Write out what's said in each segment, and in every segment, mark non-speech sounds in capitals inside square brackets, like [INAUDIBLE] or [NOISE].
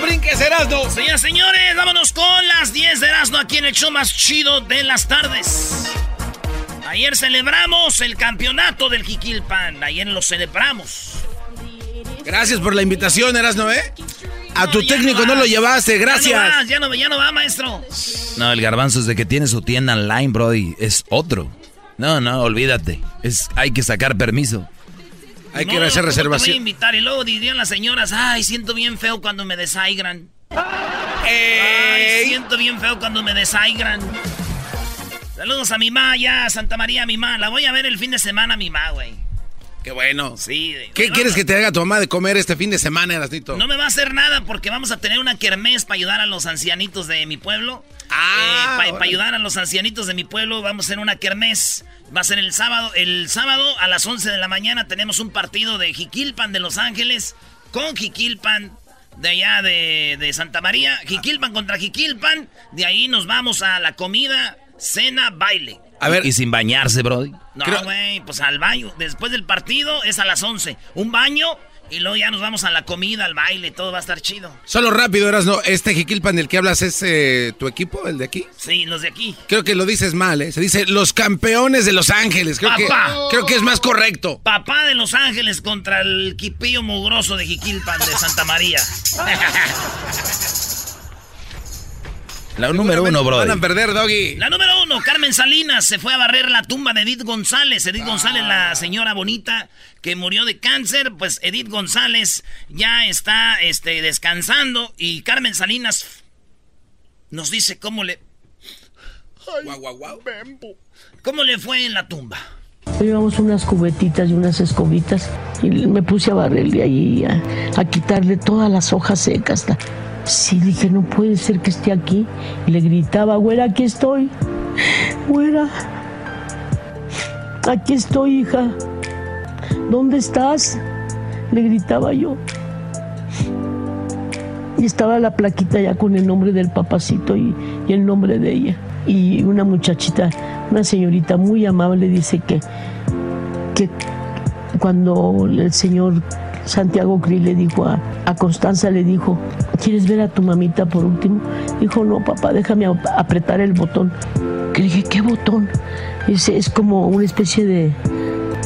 no brinque es Erasmo. Señoras señores, vámonos con las 10 de Erasmo aquí en el show más chido de las tardes. Ayer celebramos el campeonato del Jiquilpan. Ayer lo celebramos. Gracias por la invitación, Erasmo, ¿eh? A tu técnico no no lo vas. llevaste, Ya no, gracias. vas, ya, no, ya no va, maestro. No, el garbanzo desde que tiene su tienda online, Brody, es otro. No, no, olvídate. Es, hay que sacar permiso. Hay No, que hacer ¿cómo te voy a reservación. invitar y luego dirían las señoras, ay, siento bien feo cuando me desaigran. Ay, siento bien feo cuando me desaigran. Saludos a mi ma, ya, Santa María, mi ma. La voy a ver el fin de semana, mi ma, güey. Qué bueno. Sí. ¿Qué quieres que te haga tu mamá de comer este fin de semana, Erasnito? No me va a hacer nada porque vamos a tener una kermés para ayudar a los ancianitos de mi pueblo. Ah, para ayudar a los ancianitos de mi pueblo vamos a hacer una kermés. Va a ser el sábado. El sábado a las 11 de la mañana tenemos un partido de Jiquilpan de Los Ángeles con Jiquilpan de allá de, de Santa María. Jiquilpan contra Jiquilpan. De ahí nos vamos a la comida, cena, baile. A ver, Y sin bañarse, Brody. No, Creo- güey, pues al baño. Después del partido es a las 11. Un baño y luego ya nos vamos a la comida, al baile. Todo va a estar chido. solo rápido, Erasmo. ¿Este Jiquilpan del que hablas es eh, tu equipo, el de aquí? Sí, los de aquí. Creo que lo dices mal, ¿eh? Se dice los campeones de Los Ángeles. Creo, que, Papá. creo que es más correcto. Papá de Los Ángeles contra el quipillo mugroso de Jiquilpan de Santa María. [LAUGHS] La número uno, Van a perder, Doggy. La número uno, Carmen Salinas se fue a barrer la tumba de Edith González. Edith González, la señora bonita que murió de cáncer, pues Edith González ya está este, descansando y Carmen Salinas nos dice cómo le, Guau, guau, guau. cómo le fue en la tumba. Llevamos unas cubetitas y unas escobitas y me puse a barrerle ahí, a, a quitarle todas las hojas secas. la- Sí, dije, no puede ser que esté aquí. Y le gritaba, güera, aquí estoy. Güera, aquí estoy, hija. ¿Dónde estás? Le gritaba yo. Y estaba la plaquita ya con el nombre del papacito y, el nombre de ella. Y una muchachita, una señorita muy amable dice que, que cuando el señor Santiago Cri le dijo a, a Constanza, le dijo, ¿quieres ver a tu mamita por último? Dijo, no, papá, déjame ap- apretar el botón. Que le dije, ¿qué botón? Dice, es como una especie de,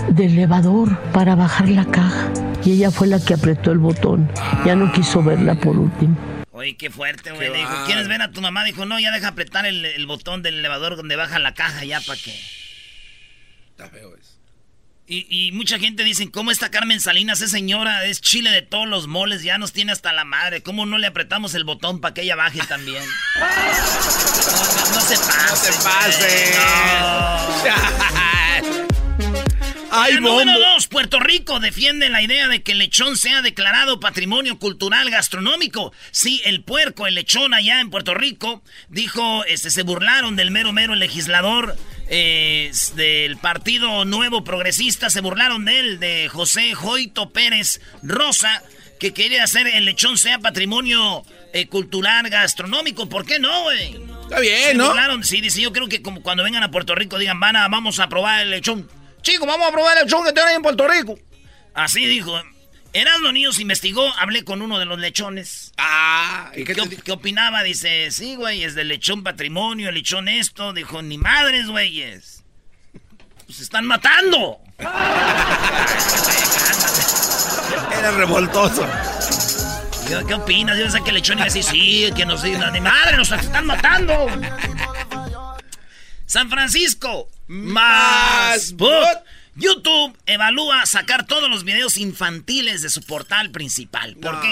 de elevador para bajar la caja. Y ella fue la que apretó el botón. Ya no quiso verla por último. Oye, qué fuerte, güey. Le dijo, ¿quieres ver a tu mamá? Dijo, no, ya deja apretar el, el botón del elevador donde baja la caja ya para que... Está feo eso. Y, y mucha gente dice, ¿cómo está Carmen Salinas? Es señora, es chile de todos los moles, ya nos tiene hasta la madre. ¿Cómo no le apretamos el botón para que ella baje también? [LAUGHS] No, no, no se pase. se pase. [LAUGHS] ¡Ay, número dos, Puerto Rico defiende la idea de que el lechón sea declarado patrimonio cultural gastronómico. Sí, el puerco, el lechón allá en Puerto Rico, dijo, este, se burlaron del mero mero legislador eh, del Partido Nuevo Progresista, se burlaron de él, de José Joito Pérez Rosa. que quería hacer el lechón sea patrimonio eh, cultural gastronómico. ¿Por qué no, güey? Está bien, ¿no? Claro, sí, dice, yo creo que como cuando vengan a Puerto Rico digan, van a, vamos a probar el lechón. Chicos, vamos a probar el lechón que tienen en Puerto Rico. Así dijo. Erasmo Niños investigó, hablé con uno de los lechones. Ah, ¿y qué, qué, opinaba? Dice, sí, güey, es del lechón patrimonio, el lechón esto. Dijo, ni madres, güeyes. Pues están matando. [LAUGHS] Era revoltoso. ¿Qué opinas? Yo sé que el lechón iba a decir, sí, que nos digan, ni madre, nos están matando. San Francisco, más. YouTube evalúa sacar todos los videos infantiles de su portal principal. ¿Por qué?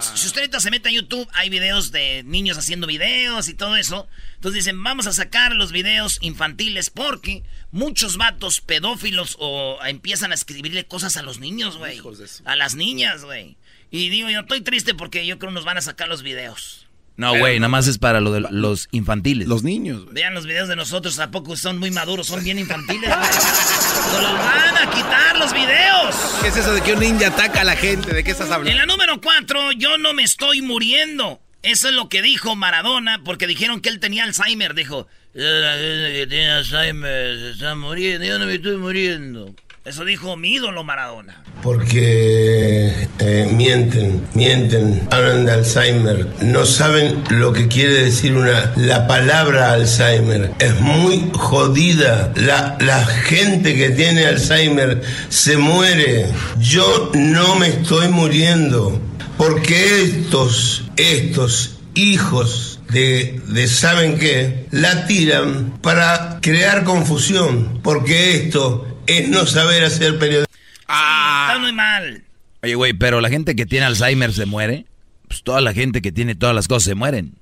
si usted ahorita se mete a YouTube, hay videos de niños haciendo videos y todo eso. Entonces dicen, vamos a sacar los videos infantiles porque muchos vatos pedófilos o empiezan a escribirle cosas a los niños, güey. A las niñas, güey. Y digo, yo estoy triste porque yo creo que nos van a sacar los videos. No, güey, nada más es para lo de los infantiles. Los niños, güey. Vean los videos de nosotros, ¿a poco son muy maduros? Son bien infantiles, güey. los van a quitar los videos! ¿Qué es eso de que un ninja ataca a la gente? ¿De qué estás hablando? En la número cuatro, yo no me estoy muriendo. Eso es lo que dijo Maradona, porque dijeron que él tenía Alzheimer. Dijo, tiene Alzheimer, se está muriendo, yo no me estoy muriendo. Eso dijo mi ídolo Maradona. Porque eh, mienten, mienten, hablan de Alzheimer, no saben lo que quiere decir una, la palabra Alzheimer. Es muy jodida. La, la gente que tiene Alzheimer se muere. Yo no me estoy muriendo. Porque estos, estos hijos de, de, saben qué, la tiran para crear confusión, porque esto es no saber hacer periodismo. Ah. está muy mal. Oye, güey, pero la gente que tiene Alzheimer se muere. Pues toda la gente que tiene todas las cosas se mueren.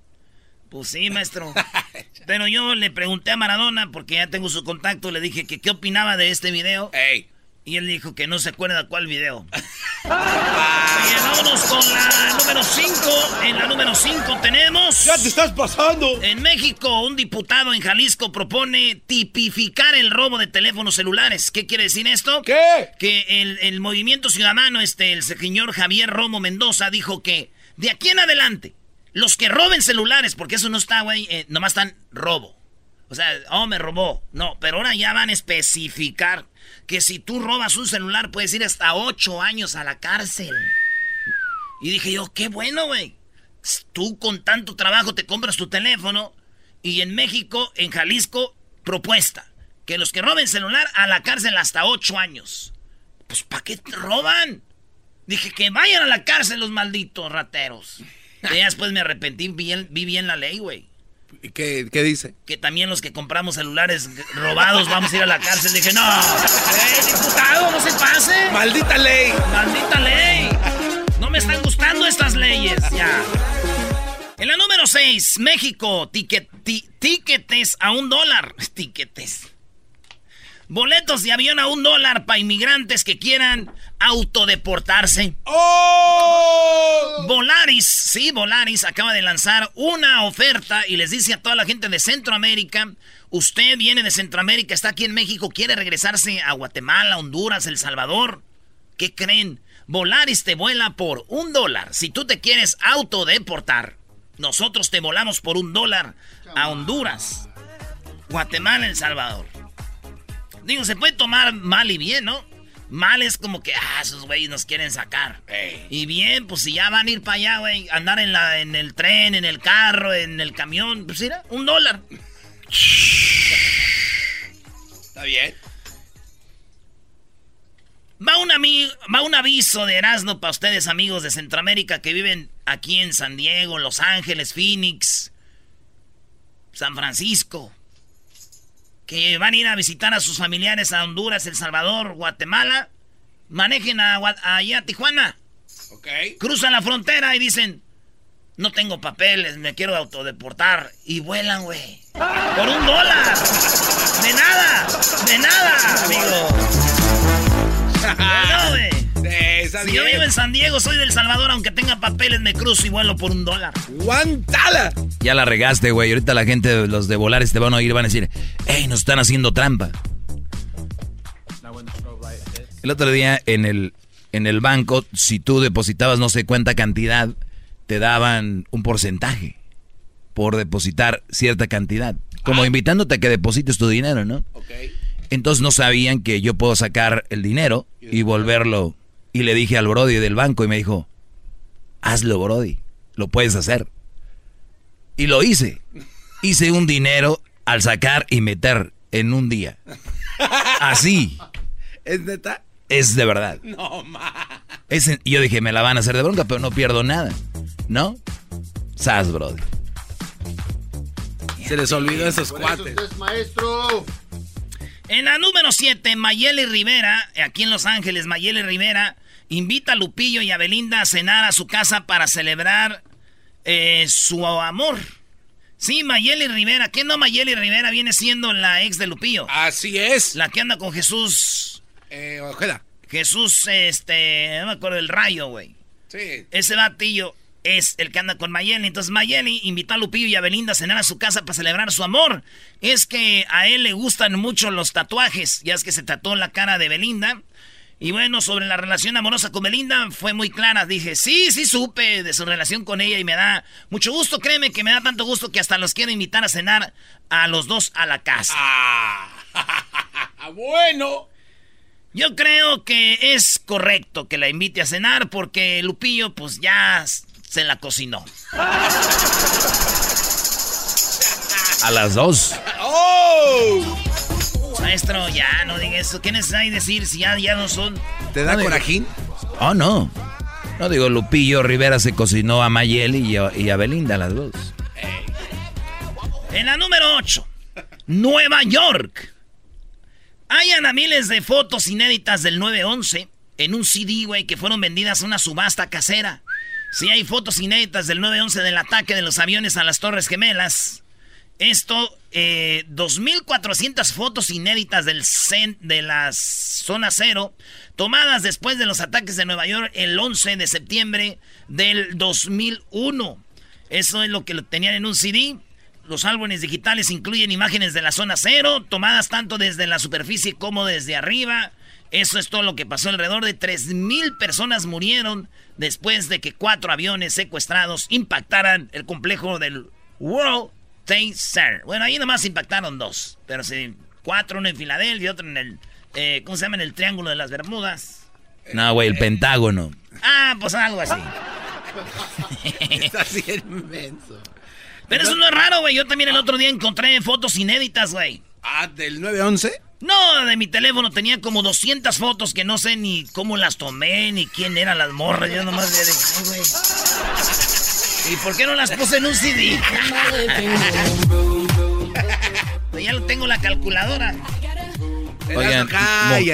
Pues sí, maestro. [LAUGHS] pero yo le pregunté a Maradona, porque ya tengo su contacto, le dije que qué opinaba de este video. Ey. Y él dijo que no se acuerda cuál video. [LAUGHS] Vámonos con la número 5. En la número 5 tenemos... ¡Ya te estás pasando! En México, un diputado en Jalisco propone tipificar el robo de teléfonos celulares. ¿Qué quiere decir esto? ¿Qué? Que el, movimiento ciudadano, este, el señor Javier Romo Mendoza, dijo que de aquí en adelante, los que roben celulares, porque eso no está, güey, eh, nomás están robo. O sea, oh, me robó. No, pero ahora ya van a especificar que si tú robas un celular puedes ir hasta ocho años a la cárcel. Y dije yo, qué bueno, güey. Tú con tanto trabajo te compras tu teléfono y en México, en Jalisco, propuesta. Que los que roben celular a la cárcel hasta ocho años. Pues ¿para qué te roban? Dije que vayan a la cárcel los malditos rateros. [LAUGHS] Y después me arrepentí, vi, vi bien la ley, güey. ¿Qué, ¿Qué, dice? Que también los que compramos celulares robados vamos a ir a la cárcel. Dije, no, eh, diputado, no se pase. Maldita ley. Maldita ley. No me están gustando estas leyes, ya. En la número 6, México, tiquetes a un dólar. Tiquetes. Boletos de avión a un dólar para inmigrantes que quieran autodeportarse. ¡Oh! Volaris, sí, Volaris acaba de lanzar una oferta y les dice a toda la gente de Centroamérica, usted viene de Centroamérica, está aquí en México, quiere regresarse a Guatemala, Honduras, El Salvador. ¿Qué creen? Volaris te vuela por un dólar. Si tú te quieres autodeportar, nosotros te volamos por un dólar a Honduras, Guatemala, El Salvador. Digo, se puede tomar mal y bien, ¿no? Mal es como que, ah, esos güeyes nos quieren sacar. Y bien, pues si ya van a ir para allá, güey, andar en, la, en el tren, en el carro, en el camión, pues mira, un dólar. Está bien. Va un, va un aviso de Erasmo para ustedes, amigos de Centroamérica que viven aquí en San Diego, Los Ángeles, Phoenix, San Francisco que van a ir a visitar a sus familiares a Honduras, El Salvador, Guatemala, manejen a, allá a Tijuana. Ok. Cruzan la frontera y dicen, no tengo papeles, me quiero autodeportar. Y vuelan, güey. Por un dólar. De nada, de nada, amigo. [LAUGHS] no, güey si yo vivo en San Diego, soy del Salvador, aunque tenga papeles, me cruzo y vuelo por un dólar. ¡Guantala! Ya la regaste, güey. Ahorita la gente, los de Volares te van a oír y van a decir, ¡Ey, nos están haciendo trampa! El otro día en el en el banco, si tú depositabas no sé cuánta cantidad, te daban un porcentaje por depositar cierta cantidad. Como ah. invitándote a que deposites tu dinero, ¿no? Entonces no sabían que yo puedo sacar el dinero y volverlo. Y le dije al Brody del banco y me dijo, hazlo Brody, lo puedes hacer. Y lo hice. Hice un dinero al sacar y meter en un día. Así. ¿Es neta? Es de verdad. No, ma. y yo dije, me la van a hacer de bronca, pero no pierdo nada. ¿No? Sas, Brody. Se les olvidó esos cuates. maestro. En la número 7, Mayeli Rivera, aquí en Los Ángeles, Mayeli Rivera invita a Lupillo y a Belinda a cenar a su casa para celebrar eh, su amor. Sí, Mayeli Rivera. ¿Qué no Mayeli Rivera viene siendo la ex de Lupillo? Así es. La que anda con Jesús. Eh, Ojeda. Jesús, este, no me acuerdo del rayo, güey. Sí. Ese batillo es el que anda con Mayeli. Entonces Mayeli invitó a Lupillo y a Belinda a cenar a su casa para celebrar su amor. Es que a él le gustan mucho los tatuajes. Ya es que se tatuó la cara de Belinda. Y bueno, sobre la relación amorosa con Belinda fue muy clara. Dije, sí, sí supe de su relación con ella y me da mucho gusto. Créeme que me da tanto gusto que hasta los quiero invitar a cenar a los dos a la casa. Ah, [LAUGHS] bueno. Yo creo que es correcto que la invite a cenar porque Lupillo pues ya se la cocinó. [LAUGHS] A las dos. ¡Oh! Maestro, ya no diga eso. ¿Qué necesario decir si ya, ya no son? ¿Te da corajín? Oh, no. No digo, Lupillo Rivera se cocinó a Mayeli y a, Belinda, las dos. En la número 8, Nueva York. Hay a miles de fotos inéditas del 9-11 en un CD, güey, que fueron vendidas a una subasta casera. Sí, hay fotos inéditas del 9-11 del ataque de los aviones a las Torres Gemelas. Esto, eh, 2.400 fotos inéditas del de la zona cero, tomadas después de los ataques de Nueva York el 11 de septiembre del 2001. Eso es lo que tenían en un CD. Los álbumes digitales incluyen imágenes de la zona cero, tomadas tanto desde la superficie como desde arriba. Eso es todo lo que pasó. Alrededor de 3.000 personas murieron después de que cuatro aviones secuestrados impactaran el complejo del World Trade Center. Bueno, ahí nomás impactaron dos. Pero sí, cuatro, uno en Filadelfia y otro en el... Eh, ¿Cómo se llama? En el Triángulo de las Bermudas. No, güey, el Pentágono. Ah, pues algo así. [LAUGHS] Está bien inmenso. Pero eso no es raro, güey. Yo también el otro día encontré fotos inéditas, güey. Ah, ¿del 911? No, de mi teléfono tenía como 200 fotos que no sé ni cómo las tomé, ni quién eran las morras. Yo nomás le dije, güey. ¿Y por qué no las puse en un CD? [LAUGHS] ya lo tengo la calculadora. Oigan,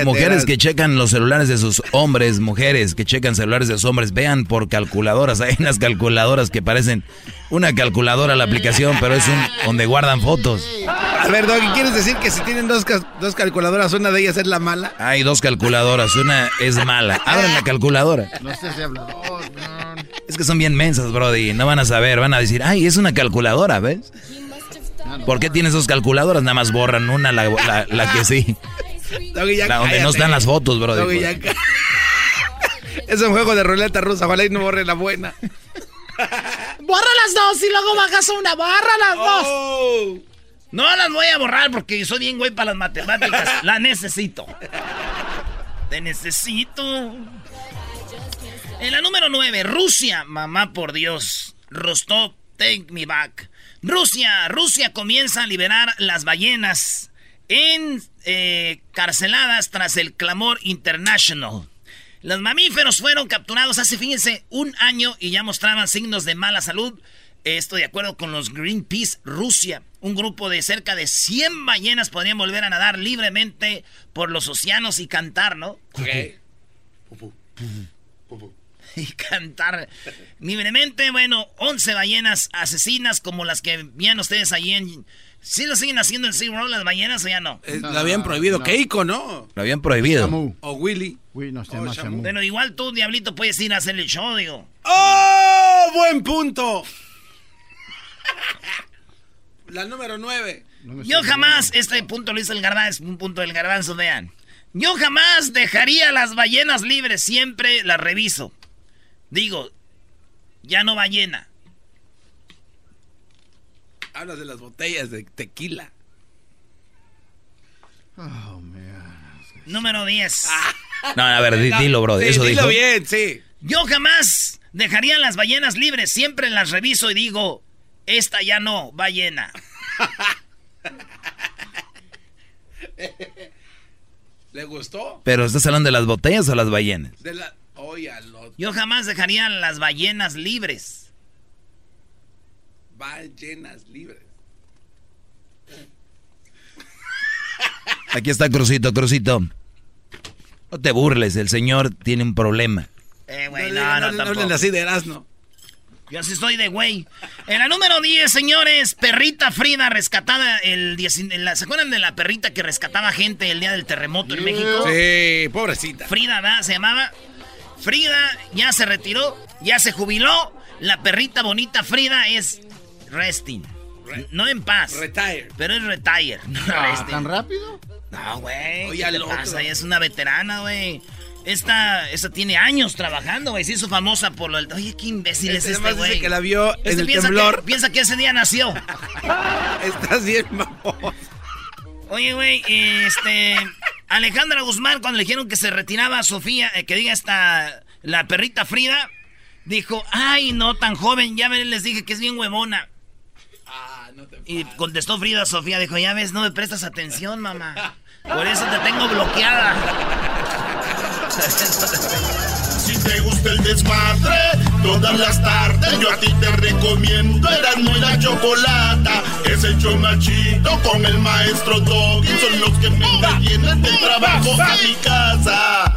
mujeres que checan los celulares de sus hombres, mujeres que checan celulares de sus hombres, vean por calculadoras. [LAUGHS] Hay unas calculadoras que parecen una calculadora la aplicación, pero es un donde guardan fotos. A ver, Doggy, ¿quieres decir que si tienen dos, dos calculadoras, una de ellas es la mala? Hay dos calculadoras, una es mala. Abran la calculadora. No Es que son bien mensas, Brody. No van a saber, van a decir, ay, es una calculadora, ¿ves? ¿Por qué tienes dos calculadoras? Nada más borran una, la, que sí. [LAUGHS] la donde no están las fotos, bro. [LAUGHS] es un juego de ruleta rusa, ojalá y no borre la buena. [LAUGHS] Borra las dos y luego bajas una, borra las dos. Oh. No las voy a borrar porque soy bien güey para las matemáticas. la necesito. Te necesito. En la número 9, Rusia, mamá por Dios. Rostov, take me back. Rusia, Rusia comienza a liberar las ballenas encarceladas eh, tras el clamor international. Los mamíferos fueron capturados hace, fíjense, un año y ya mostraban signos de mala salud. Esto de acuerdo con los Greenpeace Rusia. Un grupo de cerca de 100 ballenas podrían volver a nadar libremente por los océanos y cantar, ¿no? [LAUGHS] y cantar libremente. Bueno, 11 ballenas asesinas como las que veían ustedes ahí en... ¿Sí lo siguen haciendo en SeaWorld las ballenas o ya no? Eh, lo habían prohibido. Keiko, ¿no? Lo habían prohibido. O Willy. bueno, igual tú, Diablito, puedes ir a hacer el show, digo. ¡Oh! ¡Buen punto! La número 9. Yo jamás, este punto lo hizo el garbanzo, es un punto del garbanzo, vean. Yo jamás dejaría las ballenas libres, siempre las reviso. Digo, ya no ballena. Hablas de las botellas de tequila. Oh, Número 10. No, a ver, dilo, bro. Sí, Eso dilo dijo. bien, sí. Yo jamás dejaría las ballenas libres, siempre las reviso y digo, esta ya no, ballena. [LAUGHS] ¿Le gustó? Pero ¿estás hablando de las botellas o las ballenas? De la... Oye, lo... Yo jamás dejaría las ballenas libres. ballenas libres. Aquí está Crucito, Crucito. No te burles, el señor tiene un problema. Eh, güey, no, no, no, no, no, tampoco. hablen así de Erasmo. Yo así soy de güey. En la número 10, señores, perrita Frida rescatada el 10 en la- ¿Se acuerdan de la perrita que rescataba gente el día del terremoto en México? Sí, pobrecita. Frida, ¿verdad? Se llamaba. Frida ya se retiró, ya se jubiló. La perrita bonita Frida es resting. no en paz. Retire. Pero es retire. No resting. ¿Tan rápido? No, güey. Oye, ¿Qué otro. pasa? Ella es una veterana, güey. Esta, esta tiene años trabajando, güey. Se hizo famosa por lo del... Oye, qué imbécil Este es este, dice güey. que la vio en el piensa temblor. Que, piensa que ese día nació. [LAUGHS] Estás bien, mamón. Oye, güey, este... Alejandra Guzmán, cuando le dijeron que se retiraba a Sofía, eh, que diga esta... La perrita Frida, dijo, ay, no, tan joven, ya les dije que es bien huevona. Ah, no te... Y contestó Frida a Sofía, dijo, ya ves, no me prestas atención, mamá. Por eso te tengo bloqueada. Si te gusta el desmadre, todas las tardes yo a ti te recomiendo Eran y la chocolata. Es el chomachito con el maestro Doggy. Son los que me entretienen del trabajo a mi casa.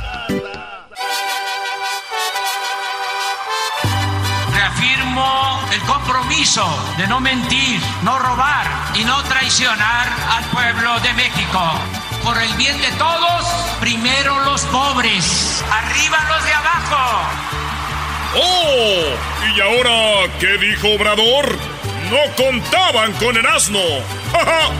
Reafirmo el compromiso de no mentir, no robar y no traicionar al pueblo de México. Por el bien de todos, primero los pobres, arriba los de abajo. ¡Oh! ¿Y ahora qué dijo Obrador? No contaban con el asno. ¡Ja, ja!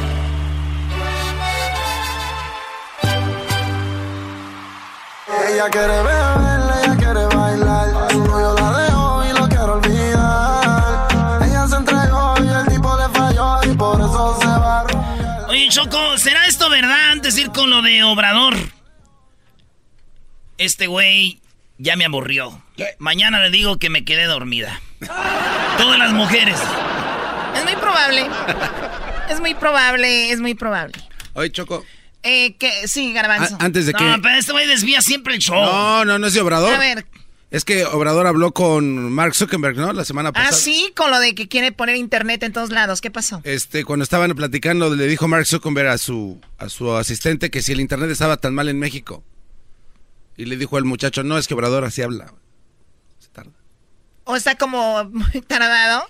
Ella quiere beber, ella quiere bailar. Su novio la dejó y lo quiero olvidar. Ella se entregó y el tipo le falló y por eso se va a. Oye, Choco, ¿será esto verdad antes de ir con lo de Obrador? Este güey ya me aburrió. Mañana le digo que me quedé dormida. Todas las mujeres. Es muy probable. Es muy probable, es muy probable. Oye, Choco. Eh, que, sí, Garbanzo. a- antes de que... No, pero este güey desvía siempre el show. No, no, no es de Obrador. A ver, Es que Obrador habló con Mark Zuckerberg, ¿no? La semana ah, pasada. sí, con lo de que quiere poner internet en todos lados. ¿Qué pasó? Este, cuando estaban platicando, le dijo Mark Zuckerberg a su, a su asistente que si el internet estaba tan mal en México. Y le dijo al muchacho, no, es que Obrador así habla. Se tarda. ¿O está como muy tardado?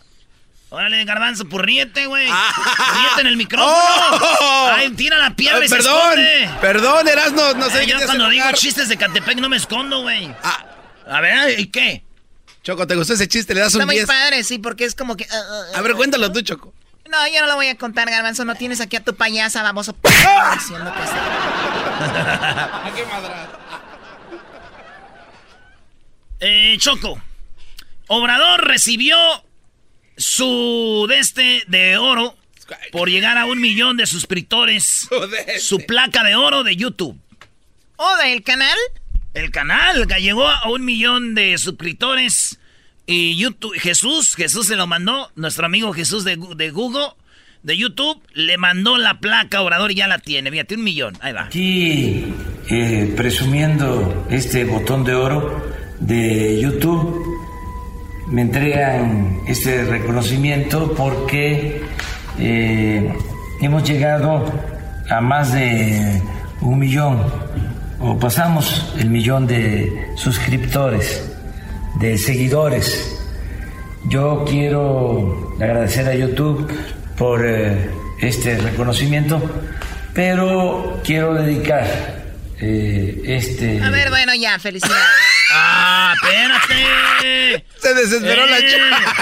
Órale, garbanzo, ríete, güey. Ríete en el micrófono. ¡Oh! Ay, tira la piedra Ah, y se perdón, esconde. perdón, Erasno, no sé Eh, qué yo cuando digo chistes de Catepec no me escondo, güey. Ah. A ver, ¿y qué? Choco, ¿te gustó ese chiste? Le das Está un muy 10. padre, sí, porque es como que... ah, ah, ah. A ver, cuéntalo tú, Choco. No, yo no lo voy a contar, Garbanzo. No tienes aquí a tu payasa, baboso. Diciendo que sí. [LAUGHS] qué madra? Eh, Choco. Obrador recibió su de este de oro por llegar a un millón de suscriptores. [LAUGHS] Su placa de oro de YouTube. ¿O del canal? El canal que llegó a un millón de suscriptores. Y YouTube, Jesús, Jesús se lo mandó. Nuestro amigo Jesús de, de Google, de YouTube, le mandó la placa a Obrador y ya la tiene. Fíjate, un millón. Ahí va. Aquí eh, presumiendo este botón de oro de YouTube, me entregan este reconocimiento porque eh, hemos llegado a más de un millón o pasamos el millón de suscriptores, de seguidores. Yo quiero agradecer a YouTube por eh, este reconocimiento, pero quiero dedicar eh, este... A ver, bueno, ya, felicidades. [LAUGHS] ¡Ah, espérate! Se desesperó la Eh. chica.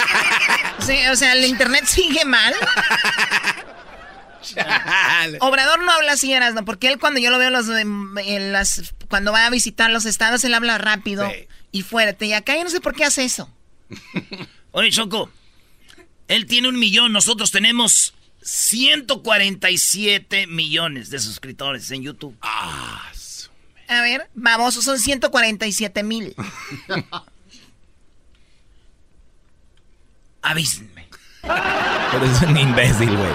Sí, o sea, el internet sigue mal. Obrador no habla así, ¿no? porque él cuando yo lo veo los, en las, cuando va a visitar los estados, él habla rápido y fuerte. Y acá yo no sé por qué hace eso. Oye, Choco, él tiene un millón, nosotros tenemos 147 millones de suscriptores en YouTube. Ah, a ver, vamos, son 147 mil. [LAUGHS] Avísenme. Pero es un imbécil, güey.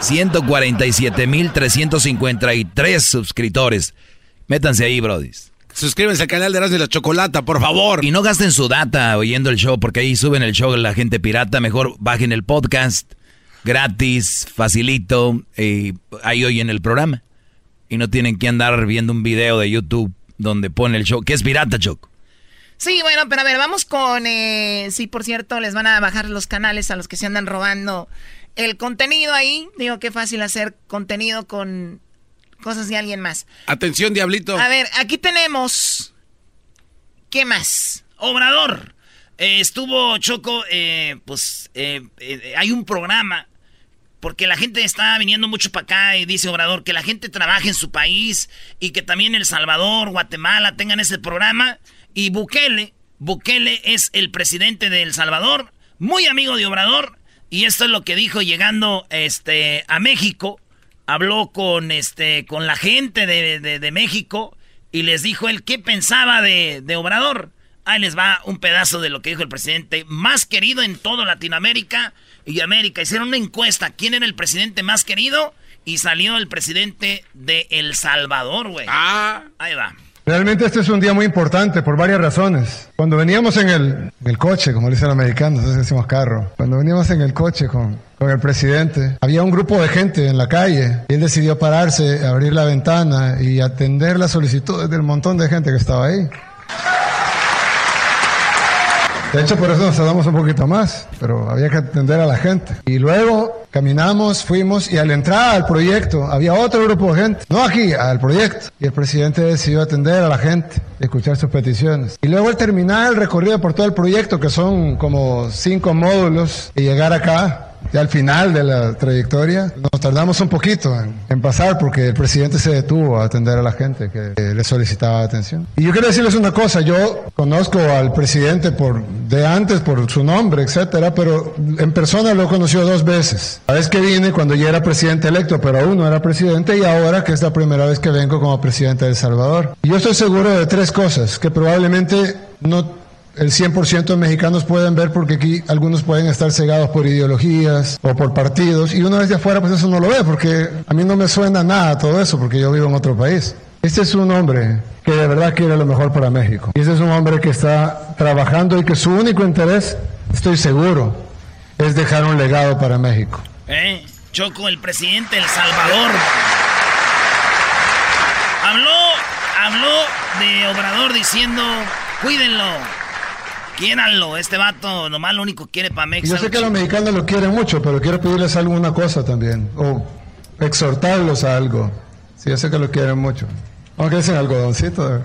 147.353 suscriptores. Métanse ahí, brodis. Suscríbanse al canal de Erasmo de la Chocolata, por favor. Y no gasten su data oyendo el show, porque ahí suben el show de la gente pirata. Mejor bajen el podcast gratis, facilito, y ahí oyen el programa. Y no tienen que andar viendo un video de YouTube donde pone el show, que es pirata, Choco. Sí, bueno, pero a ver, vamos con... Eh, sí, por cierto, les van a bajar los canales a los que se andan robando el contenido ahí. Digo, qué fácil hacer contenido con cosas de alguien más. Atención, diablito. A ver, aquí tenemos... ¿Qué más? Obrador. Eh, estuvo Choco, eh, pues hay un programa porque la gente está viniendo mucho para acá y dice Obrador que la gente trabaje en su país y que también El Salvador, Guatemala tengan ese programa. Y Bukele, Bukele es el presidente de El Salvador, muy amigo de Obrador. Y esto es lo que dijo llegando este, a México. Habló con, este, con la gente de, México y les dijo él qué pensaba de, de Obrador. Ahí les va un pedazo de lo que dijo el presidente más querido en toda Latinoamérica y América. Hicieron una encuesta. ¿Quién era el presidente más querido? Y salió el presidente de El Salvador, güey. Ah. Ahí va. Realmente este es un día muy importante por varias razones. Cuando veníamos en el, el coche, como dicen los americanos, nosotros decimos carro, cuando veníamos en el coche con, con el presidente, había un grupo de gente en la calle y él decidió pararse, abrir la ventana y atender las solicitudes del montón de gente que estaba ahí. De hecho, por eso nos tardamos un poquito más, pero había que atender a la gente. Y luego caminamos, fuimos y al entrar al proyecto había otro grupo de gente, no aquí, al proyecto. Y el presidente decidió atender a la gente, escuchar sus peticiones. Y luego al terminar el recorrido por todo el proyecto, que son como cinco módulos, y llegar acá, ya al final de la trayectoria, nos tardamos un poquito en, pasar porque el presidente se detuvo a atender a la gente que, le solicitaba atención. Y yo quiero decirles una cosa, yo conozco al presidente por de antes por su nombre, etcétera, pero en persona lo he conocido dos veces. La vez que vine cuando ya era presidente electo, pero aún no era presidente, y ahora que es la primera vez que vengo como presidente de El Salvador. Y yo estoy seguro de tres cosas que probablemente no el 100% de mexicanos pueden ver porque aquí algunos pueden estar cegados por ideologías o por partidos y una vez de afuera pues eso no lo ve porque a mí no me suena nada todo eso porque yo vivo en otro país. Este es un hombre que de verdad quiere lo mejor para México. Y este es un hombre que está trabajando y que su único interés, estoy seguro, es dejar un legado para México. Eh, Choco, el presidente de El Salvador. Habló, habló de Obrador diciendo, cuídenlo, Quiéranlo, este vato nomás lo único que quiere para México. Yo sé que los mexicanos lo quieren mucho, pero quiero pedirles alguna cosa también, o exhortarlos a algo. Sí, yo sé que lo quieren mucho. Aunque es en algodoncito.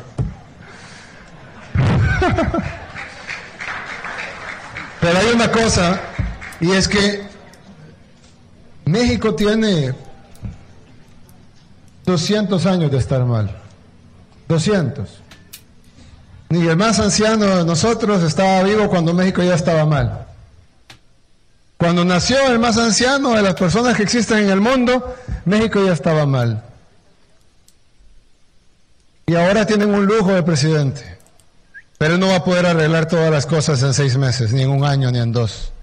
[LAUGHS] pero hay una cosa, y es que México tiene 200 años de estar mal. 200. Ni el más anciano de nosotros estaba vivo cuando México ya estaba mal. Cuando nació el más anciano de las personas que existen en el mundo, México ya estaba mal. Y ahora tienen un lujo de presidente. Pero él no va a poder arreglar todas las cosas en seis meses, ni en un año, ni en dos.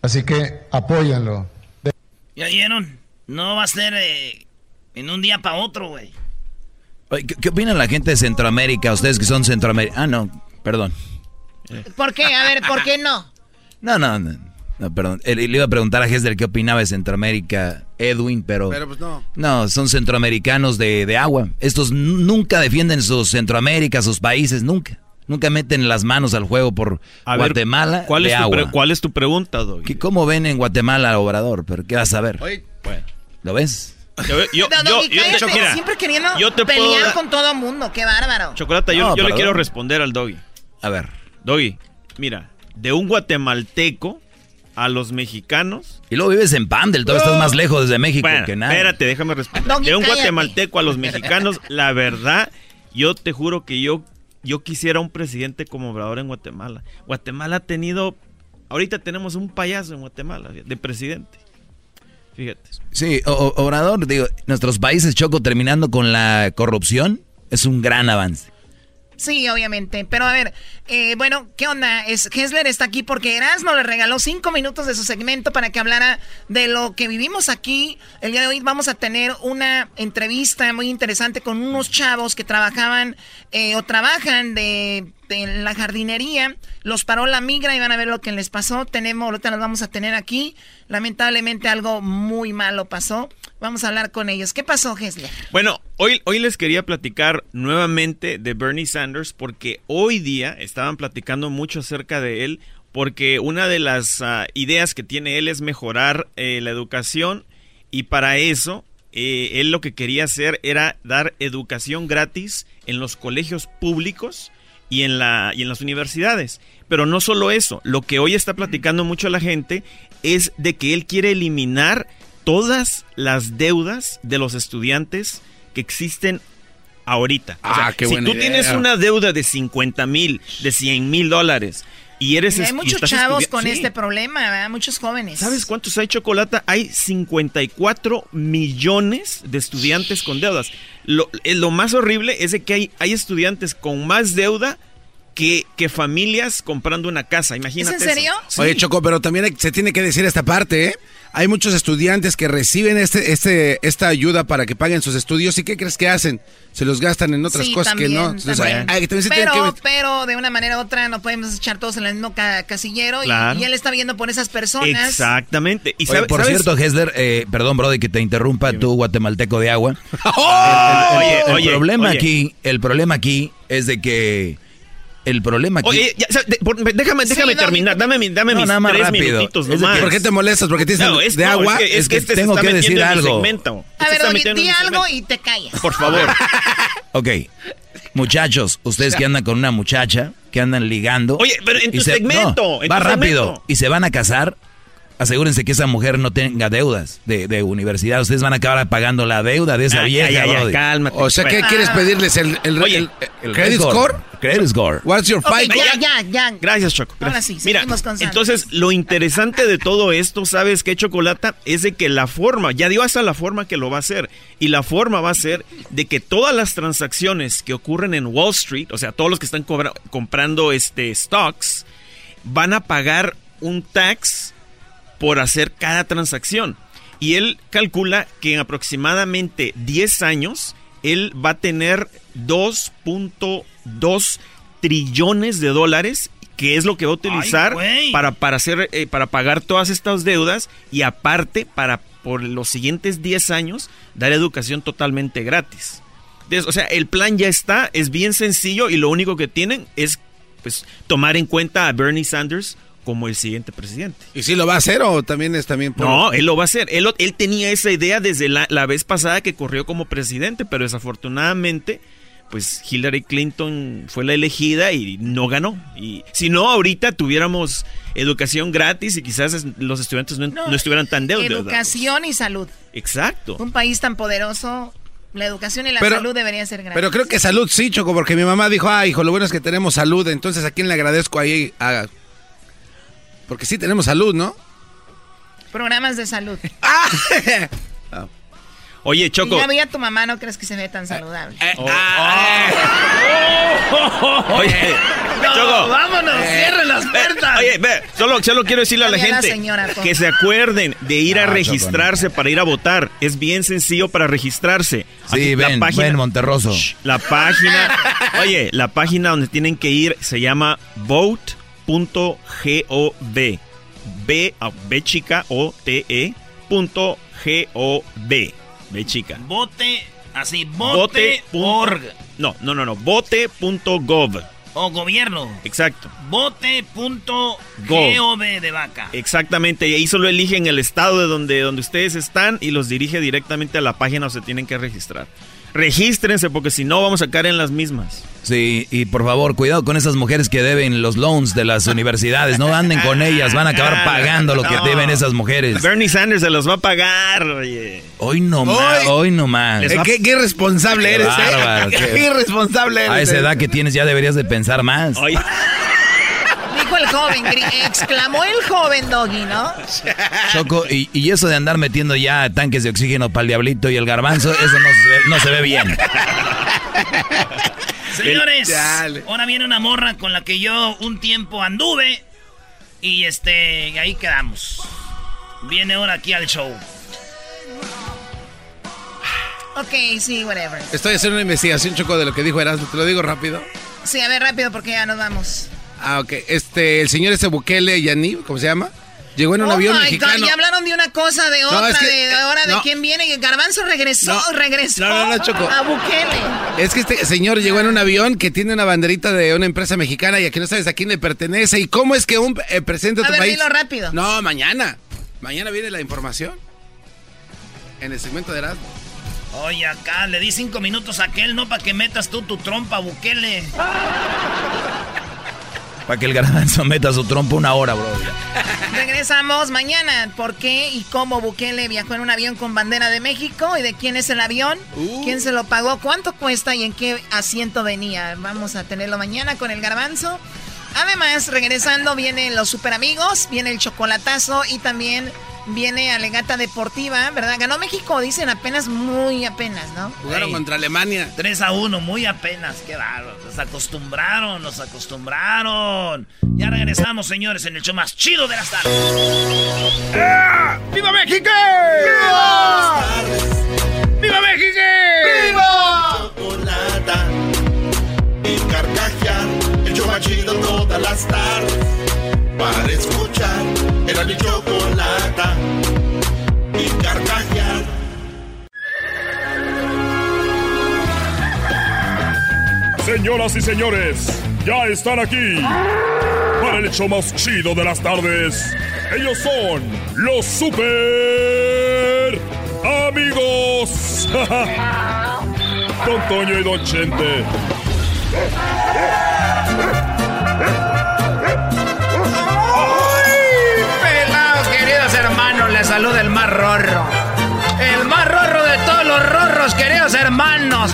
Así que apóyenlo. ¿Ya vieron? No va a ser eh, en un día para otro, güey. ¿Qué, opina la gente de Centroamérica? Ustedes que son Centroamérica. Ah, no, perdón. ¿Por qué? A ver, ¿por qué no? No, no, no. perdón. Le iba a preguntar a Gesder qué opinaba de Centroamérica, Edwin, pero. Pero pues no. No, son centroamericanos de, agua. Estos nunca defienden sus Centroamérica, sus países, nunca. Nunca meten las manos al juego por Guatemala. ¿cuál, es tu ¿Cuál es tu pregunta, Doggy? ¿Cómo ven en Guatemala Obrador? ¿Pero qué vas a ver? bueno. ¿Lo ves? Yo, yo, yo, siempre queriendo pelear con todo el mundo, qué bárbaro. Chocolata, yo, le quiero responder al Doggy. A ver. Doggy, mira, de un guatemalteco a los mexicanos. Y luego vives en Pandel, todavía estás más lejos desde México Bueno, que nada. espérate, déjame responder. Doggy, De un cállate. guatemalteco a los mexicanos, [LAUGHS] la verdad, yo te juro que yo, yo quisiera un presidente como Obrador en Guatemala. Guatemala ha tenido, ahorita tenemos un payaso en Guatemala de presidente. Fíjate. Sí, o- Obrador, digo, nuestros países, Choco, terminando con la corrupción, es un gran avance. Sí, obviamente. Pero a ver, eh, bueno, ¿qué onda? Es, Hessler está aquí porque Erasmo le regaló cinco minutos de su segmento para que hablara de lo que vivimos aquí. El día de hoy vamos a tener una entrevista muy interesante con unos chavos que trabajaban eh, o trabajan de, de la jardinería. Los paró la migra y van a ver lo que les pasó. Tenemos, ahorita los vamos a tener aquí. Lamentablemente algo muy malo pasó. Vamos a hablar con ellos. ¿Qué pasó, Hessler? Bueno, hoy, hoy les quería platicar nuevamente de Bernie Sanders porque hoy día estaban platicando mucho acerca de él porque una de las ah, ideas que tiene él es mejorar eh, la educación y para eso eh, él lo que quería hacer era dar educación gratis en los colegios públicos y en, la, y en las universidades. Pero no solo eso, lo que hoy está platicando mucho la gente es de que él quiere eliminar todas las deudas de los estudiantes que existen ahorita. O sea, Ah, qué si buena tú idea. tienes una deuda de 50 mil, de 100 mil dólares y eres... Hay muchos chavos con Sí. este problema, ¿verdad? Muchos jóvenes. ¿Sabes cuántos hay chocolate? Hay 54 millones de estudiantes con deudas. Lo, eh, lo más horrible es de que hay, hay estudiantes con más deuda que, que familias comprando una casa. Imagínate. ¿Es en serio? eso. Oye. Choco, pero también hay- se tiene que decir esta parte, ¿eh? Hay muchos estudiantes que reciben este, este, esta ayuda para que paguen sus estudios. ¿Y qué crees que hacen? Se los gastan en otras Sí, cosas que no. también, Entonces, también. hay- hay- también se tiene pero, que- pero de una manera u otra no podemos echar todos en el mismo ca- casillero y- Claro. y, él está viendo por esas personas. Exactamente. Y Oye, sabe- por ¿sabes? cierto, Hessler, eh, perdón, Brody, que te interrumpa, tú guatemalteco de agua. ¡Oh! [LAUGHS] El, el- Oye, el oye, problema oye. aquí, el problema aquí es de que el problema aquí. Oye, ya, o sea, de- por- déjame, déjame terminar. Dame, mi- dame No, mis nada más tres rápido. minutitos nomás. ¿Por qué te molestas? Porque tienes No, es, de no, agua. es que, es Es que que este tengo que decir algo. segmento. A Este ver, en di algo y te callas. Por favor. [LAUGHS] Ok, muchachos, ustedes que andan con una muchacha, que andan ligando. Oye, pero en tu segmento, no, en va tu rápido. segmento. Y se van a casar. Asegúrense que esa mujer no tenga deudas de, de universidad. Ustedes van a acabar pagando la deuda de esa Ah, vieja, ya, ya, ya, Brody. cálmate. O sea, ¿qué Bueno. quieres pedirles? ¿El, el, Oye, el- El credit score? Credit score. What's your Ok, FICO? ya, ya, ya. Gracias, Choco. Ahora sí, Mira, seguimos con entonces lo interesante de todo esto, ¿sabes qué, Chocolata? Es de que la forma, ya dio hasta la forma que lo va a hacer. Y la forma va a ser de que todas las transacciones que ocurren en Wall Street, o sea, todos los que están cobra- comprando este stocks, van a pagar un tax por hacer cada transacción. Y él calcula que en aproximadamente 10 años, él va a tener 2.2 trillones de dólares, que es lo que va a utilizar para, para, hacer, eh, para pagar todas estas deudas y aparte para por los siguientes 10 años dar educación totalmente gratis. Entonces, o sea, el plan ya está, es bien sencillo y lo único que tienen es pues tomar en cuenta a Bernie Sanders como el siguiente presidente. ¿Y si lo va a hacer o también es también por... No, él lo va a hacer. Él, él tenía esa idea desde la, la vez pasada que corrió como presidente, pero desafortunadamente, pues Hillary Clinton fue la elegida y no ganó. Y si no, ahorita tuviéramos educación gratis y quizás es- los estudiantes no, no estuvieran tan deudados. Educación y salud. Exacto. Un país tan poderoso, la educación y la Pero- salud deberían ser gratis. Pero creo que salud sí, Choco, porque mi mamá dijo, ah, hijo, lo bueno es que tenemos salud, entonces a quién le agradezco ahí a... Porque sí tenemos salud, ¿no? Programas de salud. [LAUGHS] Oye, Y Choco. ya vi a tu mamá, ¿no crees que se ve tan saludable? Oh. Oye, [LAUGHS] Choco. vámonos, cierren las puertas. Oye, ve, solo, solo quiero decirle a la a la gente señora, que se acuerden de ir a Ah, Choco, registrarse para ir a votar. Es bien sencillo para registrarse. Sí, ven, ven, Monterroso. La página, [LAUGHS] oye, la página donde tienen que ir se llama vote.gov. B, ah, B chica O T E punto G O B. B chica. Bote, así, Vote. bote, org. No, no, no, no. Vote.gov. O gobierno. Exacto. Bote.gov de vaca. Exactamente, y ahí solo eligen el estado de donde, donde ustedes están y los dirige directamente a la página donde se tienen que registrar. Regístrense porque si no vamos a caer en las mismas. Sí, y por favor, cuidado con esas mujeres que deben los loans de las universidades. No anden con ellas, van a acabar pagando lo que deben esas mujeres. Bernie Sanders se los va a pagar, oye. Hoy no más, hoy no más. ¿Qué, qué irresponsable eres, bárbaro, ¿eh? [LAUGHS] qué- Qué irresponsable eres. A esa ¿eh? edad que tienes ya deberías de pensar más. Oye. Dijo el joven, exclamó el joven Doggy, ¿no? Choco, y, y eso de andar metiendo ya tanques de oxígeno para el diablito y el garbanzo, eso no se ve, no se ve bien. [LAUGHS] Señores, Dale. ahora viene una morra con la que yo un tiempo anduve. Y este, y ahí quedamos. Viene ahora aquí al show. Ok, sí, whatever. Estoy haciendo una investigación, Choco, de lo que dijo Erasmo. Te lo digo rápido. Sí, a ver, rápido porque ya nos vamos. Ah, ok. Este, el señor ese Bukele Yanib, ¿cómo se llama? Llegó en un oh avión my mexicano. God, ya hablaron de una cosa, de No, otra, es que- de, de ahora de quién viene. Y el Garbanzo regresó, No. regresó No, no, no, Choco. a Bukele. Es que este señor llegó en un avión que tiene una banderita de una empresa mexicana y aquí no sabes a quién le pertenece. ¿Y cómo es que un eh, presidente de A tu ver, país... dilo rápido. No, mañana. Mañana viene la información. En el segmento de Erasmo. Oye, acá le di cinco minutos a aquel, no para que metas tú tu trompa, Bukele. [LAUGHS] Para que el garbanzo meta su trompa una hora, bro. [LAUGHS] Regresamos mañana. ¿Por qué y cómo Bukele viajó en un avión con bandera de México? ¿Y de quién es el avión? Uh. ¿Quién se lo pagó? ¿Cuánto cuesta y en qué asiento venía? Vamos a tenerlo mañana con el garbanzo. Además, regresando vienen los super amigos, viene el chocolatazo y también viene Alegata Deportiva, ¿verdad? Ganó México, dicen apenas, muy apenas, ¿no? Jugaron Ey. contra Alemania. 3 a 1, muy apenas, qué bárbaro. Nos acostumbraron, nos acostumbraron. Ya regresamos, señores, en el show más chido de las tardes. ¡Viva México! ¡Viva! ¡Viva México! ¡Viva! Chocolata y carcajear, el show más chido todas las tardes. Para escuchar, era mi chocolata y carcajear. Señoras y señores, ya están aquí para el hecho más chido de las tardes. Ellos son los super amigos. [LAUGHS] Don Toño y Don Chente. Saluda el más rorro. El más rorro de todos los rorros, queridos hermanos.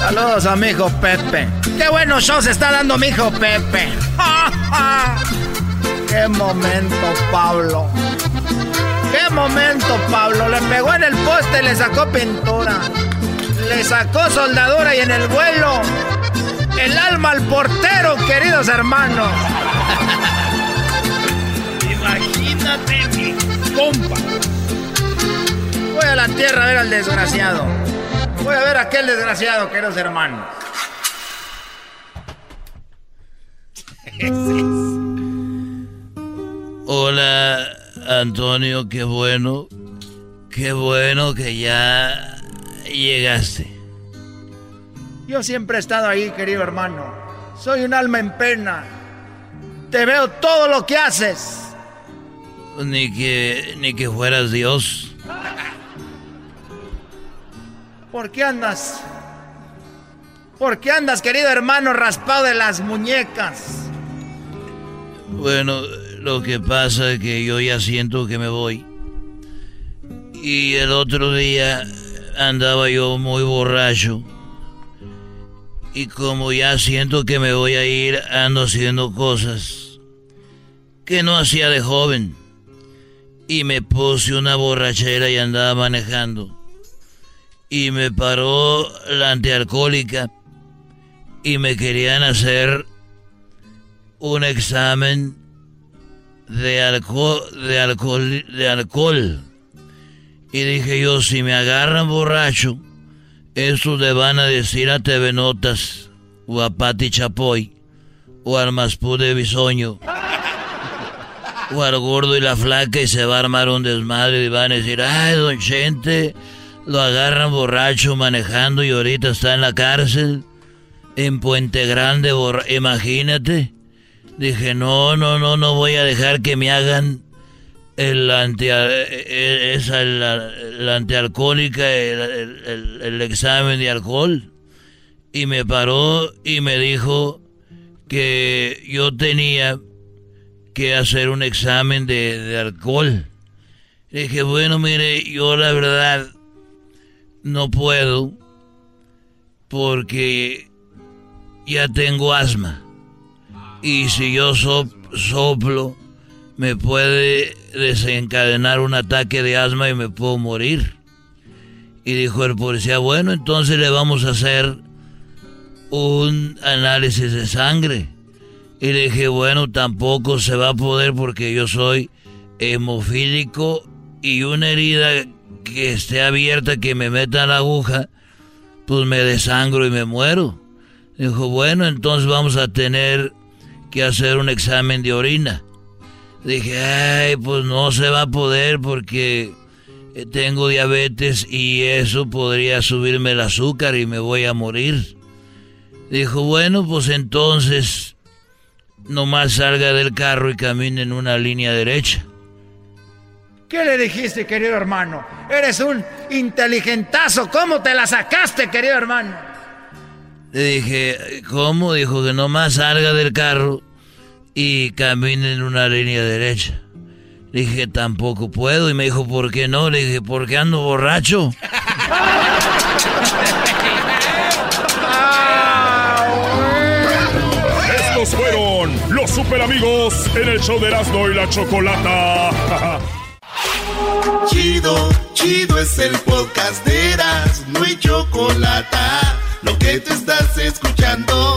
Saludos a mi hijo Pepe. Qué buenos shows está dando mi hijo Pepe. Qué momento, Pablo. Qué momento, Pablo. Le pegó en el poste le sacó pintura. Le sacó soldadura y en el vuelo el alma al portero, queridos hermanos. Imagínate, mi compa. Voy a la tierra a ver al desgraciado. Voy a ver a aquel desgraciado, queridos hermanos. Hola, Antonio, qué bueno. Qué bueno que ya llegaste. Yo siempre he estado ahí, querido hermano. Soy un alma en pena. Te veo todo lo que haces. Ni que, ni que fueras Dios. ¿Por qué andas? ¿Por qué andas, querido hermano, raspado de las muñecas? Bueno, lo que pasa es que yo ya siento que me voy. Y el otro día andaba yo muy borracho. Y como ya siento que me voy a ir, ando haciendo cosas que no hacía de joven. Y me puse una borrachera y andaba manejando. Y me paró la antialcohólica. Y me querían hacer un examen de alcohol, de alcohol, de alcohol. Y dije yo, si me agarran borracho, estos le van a decir a TV Notas, o a Pati Chapoy, o al Maspú de Bisoño, o al gordo y la flaca, y se va a armar un desmadre y van a decir, ay, don Chente, lo agarran borracho manejando y ahorita está en la cárcel, en Puente Grande, imagínate. Dije, no, no, no, no voy a dejar que me hagan el anti, eh, esa, la, antialcohólica, el, examen de alcohol. Y me paró y me dijo que yo tenía que hacer un examen de, de alcohol. Le dije, bueno, mire, yo la verdad no puedo porque ya tengo asma. Y si yo soplo, me puede desencadenar un ataque de asma y me puedo morir. Y dijo el policía, bueno, entonces le vamos a hacer un análisis de sangre. Y le dije, bueno, tampoco se va a poder porque yo soy hemofílico y una herida que esté abierta, que me meta la aguja, pues me desangro y me muero. Dijo, bueno, entonces vamos a tener que hacer un examen de orina. Dije, ay, pues no se va a poder porque tengo diabetes y eso podría subirme el azúcar y me voy a morir. Dijo, bueno, pues entonces nomás salga del carro y camine en una línea derecha. ¿Qué le dijiste, querido hermano? Eres un inteligentazo. ¿Cómo te la sacaste, querido hermano? Le dije, ¿cómo? Dijo que nomás salga del carro y camine en una línea derecha. Le dije, tampoco puedo. Y me dijo, ¿por qué no? Le dije, porque ando borracho. [LAUGHS] Estos fueron los super amigos en el show de Erasmo y la Chocolata. [LAUGHS] Chido, chido es el podcast de Erasmo y Chocolata. Lo que te estás escuchando.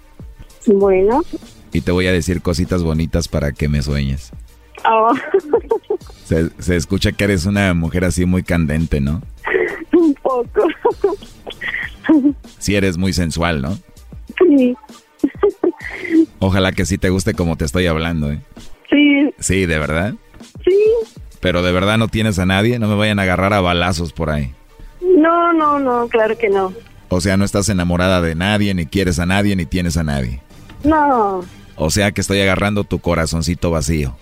Bueno. Y te voy a decir cositas bonitas para que me sueñes. Oh. [LAUGHS] Se, se escucha que eres una mujer así muy candente, ¿no? [LAUGHS] Un poco. Sí eres muy sensual, ¿no? Sí. Ojalá que sí te guste como te estoy hablando, ¿eh? Sí. Sí, ¿de verdad? Sí. Pero de verdad no tienes a nadie, no me vayan a agarrar a balazos por ahí. No, no, no, claro que no. O sea, no estás enamorada de nadie, ni quieres a nadie, ni tienes a nadie. No. O sea que estoy agarrando tu corazoncito vacío.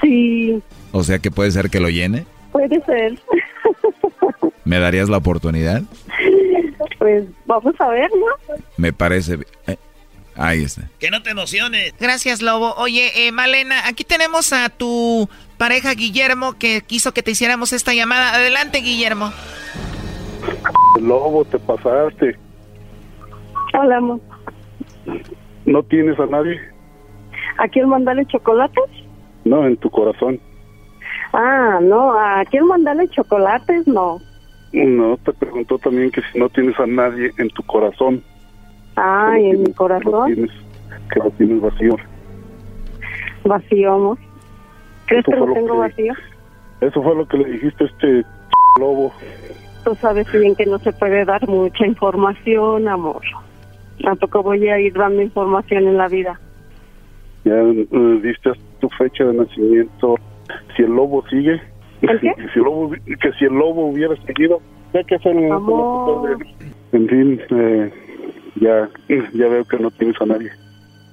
Sí, O sea que puede ser que lo llene. puede ser. [LAUGHS] ¿Me darías la oportunidad? Pues vamos a ver, ¿no? Me parece... eh, ahí está. Que no te emociones. Gracias, Lobo. Oye, eh, Malena, aquí tenemos a tu pareja Guillermo que quiso que te hiciéramos esta llamada. Adelante, Guillermo. Lobo, te pasaste. Hola, amor. ¿No tienes a nadie? ¿A quién mandarle chocolates? No, en tu corazón. Ah, no, ¿a quién mandarle chocolates? No. No, te preguntó también que si no tienes a nadie en tu corazón. Ay, en mi Lo corazón, tienes, que lo tienes vacío. vacío, amor. ¿Crees Eso que lo tengo que- vacío? Eso fue lo que le dijiste a este lobo. Tú sabes bien que no se puede dar mucha información, amor. Tampoco voy a ir dando información en la vida. Ya eh, diste tu fecha de nacimiento. Si el lobo sigue, ¿El qué? [LAUGHS] si el lobo, que si el lobo hubiera seguido, ya que un- Amor. En fin, eh, ya, ya veo que no tienes a nadie.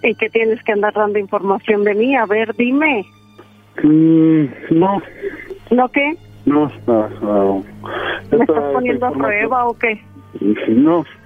¿Y que tienes que andar dando información de mí? A ver, dime. Mm, no, ¿No qué? no, no, no. ¿Me estás poniendo a prueba o qué? No,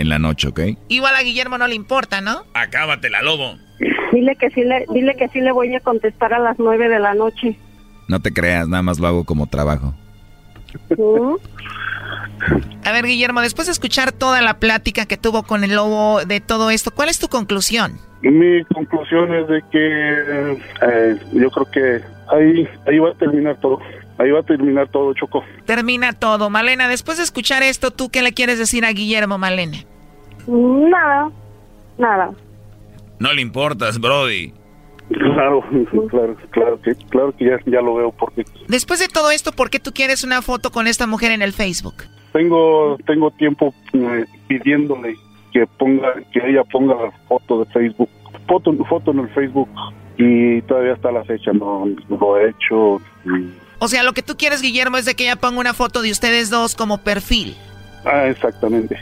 en la noche, ¿ok? Igual a Guillermo no le importa, ¿no? Acábatela, lobo. Dile que sí le, dile que sí le voy a contestar a las nueve de la noche. No te creas, nada más lo hago como trabajo. ¿Mm? A ver, Guillermo, después de escuchar toda la plática que tuvo con el lobo de todo esto, ¿cuál es tu conclusión? Mi conclusión es de que eh, yo creo que ahí, ahí va a terminar todo. Ahí va a terminar todo, Choco. Termina todo. Malena, después de escuchar esto, ¿tú qué le quieres decir a Guillermo, Malena? Nada, nada. No le importas, Brody. Claro, claro, claro que, claro que ya, ya lo veo porque Después de todo esto, ¿por qué tú quieres una foto con esta mujer en el Facebook? tengo tengo tiempo eh, pidiéndole que ponga que ella ponga la foto de Facebook foto foto en el Facebook y todavía está la fecha no, no lo he hecho y O sea, lo que tú quieres, Guillermo, es de que ella ponga una foto de ustedes dos como perfil. Ah, exactamente.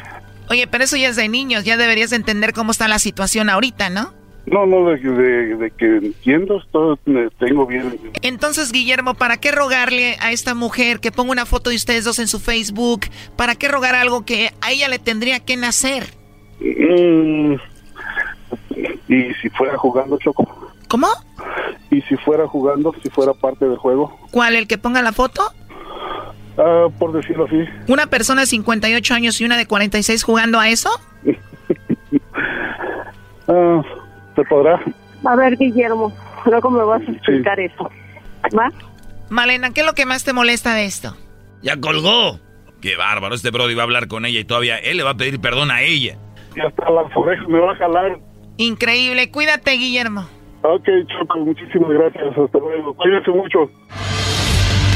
Oye, pero eso ya es de niños, ya deberías entender cómo está la situación ahorita, ¿no? No, no, de, de, que entiendo, todo tengo bien. Entonces, Guillermo, ¿para qué rogarle a esta mujer que ponga una foto de ustedes dos en su Facebook? ¿Para qué rogar algo que a ella le tendría que nacer? Mm, y si fuera jugando, Choco. ¿Cómo? Y si fuera jugando, si fuera parte del juego. ¿Cuál? ¿El que ponga la foto? Ah, por decirlo así. ¿Una persona de 58 años y una de 46 jugando a eso? [LAUGHS] ah ¿Se podrá? A ver, Guillermo, luego me vas a explicar eso. ¿Va? Malena, ¿qué es lo que más te molesta de esto? Ya colgó. Qué bárbaro, este Brody va a hablar con ella y todavía él le va a pedir perdón a ella. Y hasta las orejas me va a jalar. Increíble, cuídate, Guillermo. Ok, Choco, muchísimas gracias. Hasta luego. Cuídate mucho.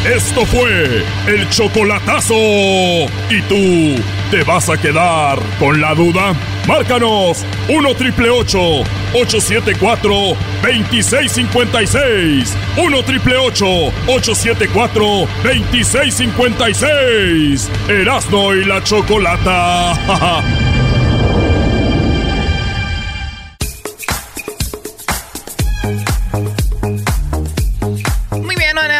Esto fue el chocolatazo. ¿Y tú te vas a quedar con la duda? Márcanos 1 triple 874 2656. 1 triple 874 2656. Erasno y la chocolata. [LAUGHS]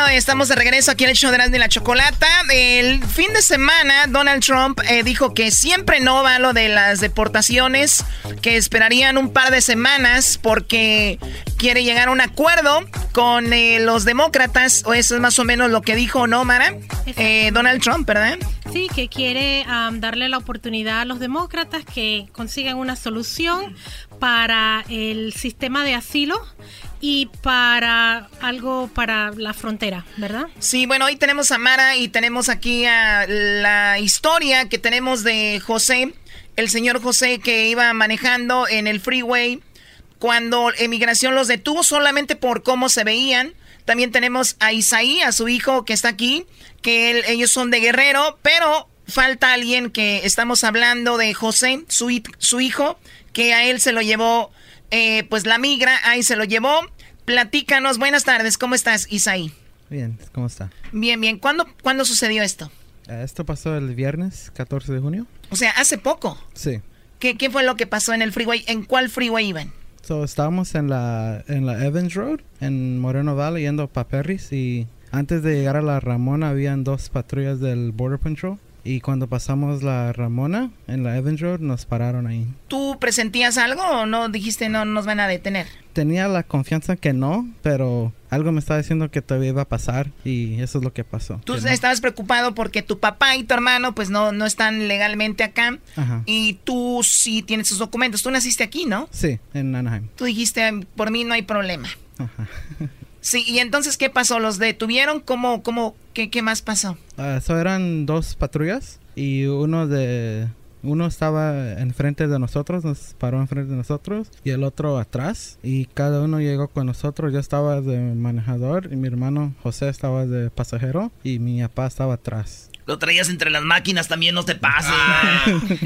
estamos de regreso aquí en el show de y la Chocolata. El fin de semana, Donald Trump eh, dijo que siempre no va lo de las deportaciones, que esperarían un par de semanas porque quiere llegar a un acuerdo con eh, los demócratas, o eso es más o menos lo que dijo, ¿no, Mara? Eh, Donald Trump, ¿verdad? Sí, que quiere darle la oportunidad a los demócratas que consigan una solución para el sistema de asilo y para algo para la frontera, ¿verdad? Sí, bueno, hoy tenemos a Mara y tenemos aquí a la historia que tenemos de José, el señor José que iba manejando en el freeway cuando emigración los detuvo solamente por cómo se veían. También tenemos a Isaí, a su hijo que está aquí, que ellos son de Guerrero, pero falta alguien que estamos hablando de José, su, su hijo, que a él se lo llevó eh, pues la migra, ahí se lo llevó. Platícanos, buenas tardes, ¿cómo estás, Isaí? Bien, ¿cómo está? Bien, bien. ¿Cuándo, ¿cuándo sucedió esto? Eh, esto pasó el viernes 14 de junio. O sea, hace poco. Sí. ¿Qué, qué fue lo que pasó en el freeway? ¿En cuál freeway iban? So, estábamos en la, en la Evans Road, en Moreno Valley, yendo para Perris y antes de llegar a la Ramona habían dos patrullas del Border Patrol y cuando pasamos la Ramona en la Evans Road nos pararon ahí. ¿Tú presentías algo o no dijiste no nos van a detener? Tenía la confianza que no, pero algo me estaba diciendo que todavía iba a pasar y eso es lo que pasó. Tú estabas preocupado porque tu papá y tu hermano pues no, no están legalmente acá y tú sí tienes sus documentos. Tú naciste aquí, ¿no? Sí, en Anaheim. Tú dijiste, por mí no hay problema. Ajá. [LAUGHS] Sí, y entonces, ¿qué pasó? ¿Los detuvieron? ¿Cómo, cómo, qué, qué más pasó? Uh, eran dos patrullas y uno de... Uno estaba enfrente de nosotros, nos paró enfrente de nosotros y el otro atrás y cada uno llegó con nosotros. Yo estaba de manejador y mi hermano José estaba de pasajero y mi papá estaba atrás. Lo traías entre las máquinas también, no te pases.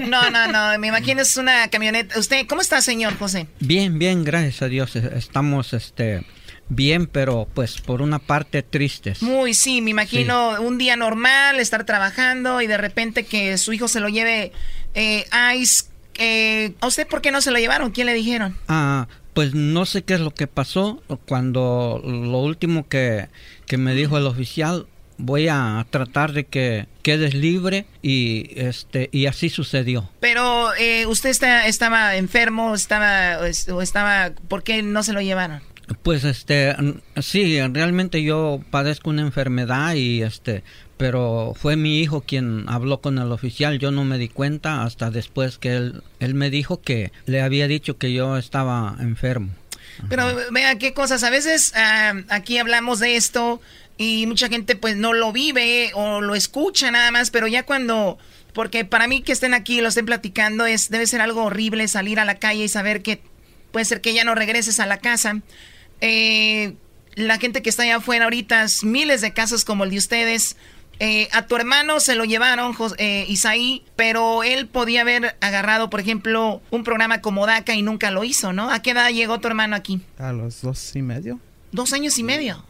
no, no, no, me imagino es una camioneta. ¿Usted cómo está, señor José? Bien, bien, gracias a Dios. Estamos, este, bien, pero pues por una parte tristes. Muy, sí, me imagino un día normal, estar trabajando y de repente que su hijo se lo lleve eh, Ice. Eh, ¿A usted por qué no se lo llevaron? ¿Quién le dijeron? Ah, pues no sé qué es lo que pasó. Cuando lo último que, que me dijo el oficial, voy a tratar de que quedes libre y este y así sucedió. Pero eh, usted está, estaba enfermo, estaba o estaba, ¿por qué no se lo llevaron? Pues este sí, realmente yo padezco una enfermedad y este pero fue mi hijo quien habló con el oficial, yo no me di cuenta hasta después que él él me dijo que le había dicho que yo estaba enfermo. Pero vea qué cosas, a veces aquí hablamos de esto y mucha gente pues no lo vive o lo escucha nada más, pero ya cuando porque para mí que estén aquí y lo estén platicando es debe ser algo horrible salir a la calle y saber que puede ser que ya no regreses a la casa eh, la gente que está allá afuera ahorita, miles de casos como el de ustedes. Eh, a tu hermano se lo llevaron, eh, Isaí, pero él podía haber agarrado, por ejemplo, un programa como DACA y nunca lo hizo, ¿no? ¿A qué edad llegó tu hermano aquí? A los dos y medio. ¿Dos años y medio?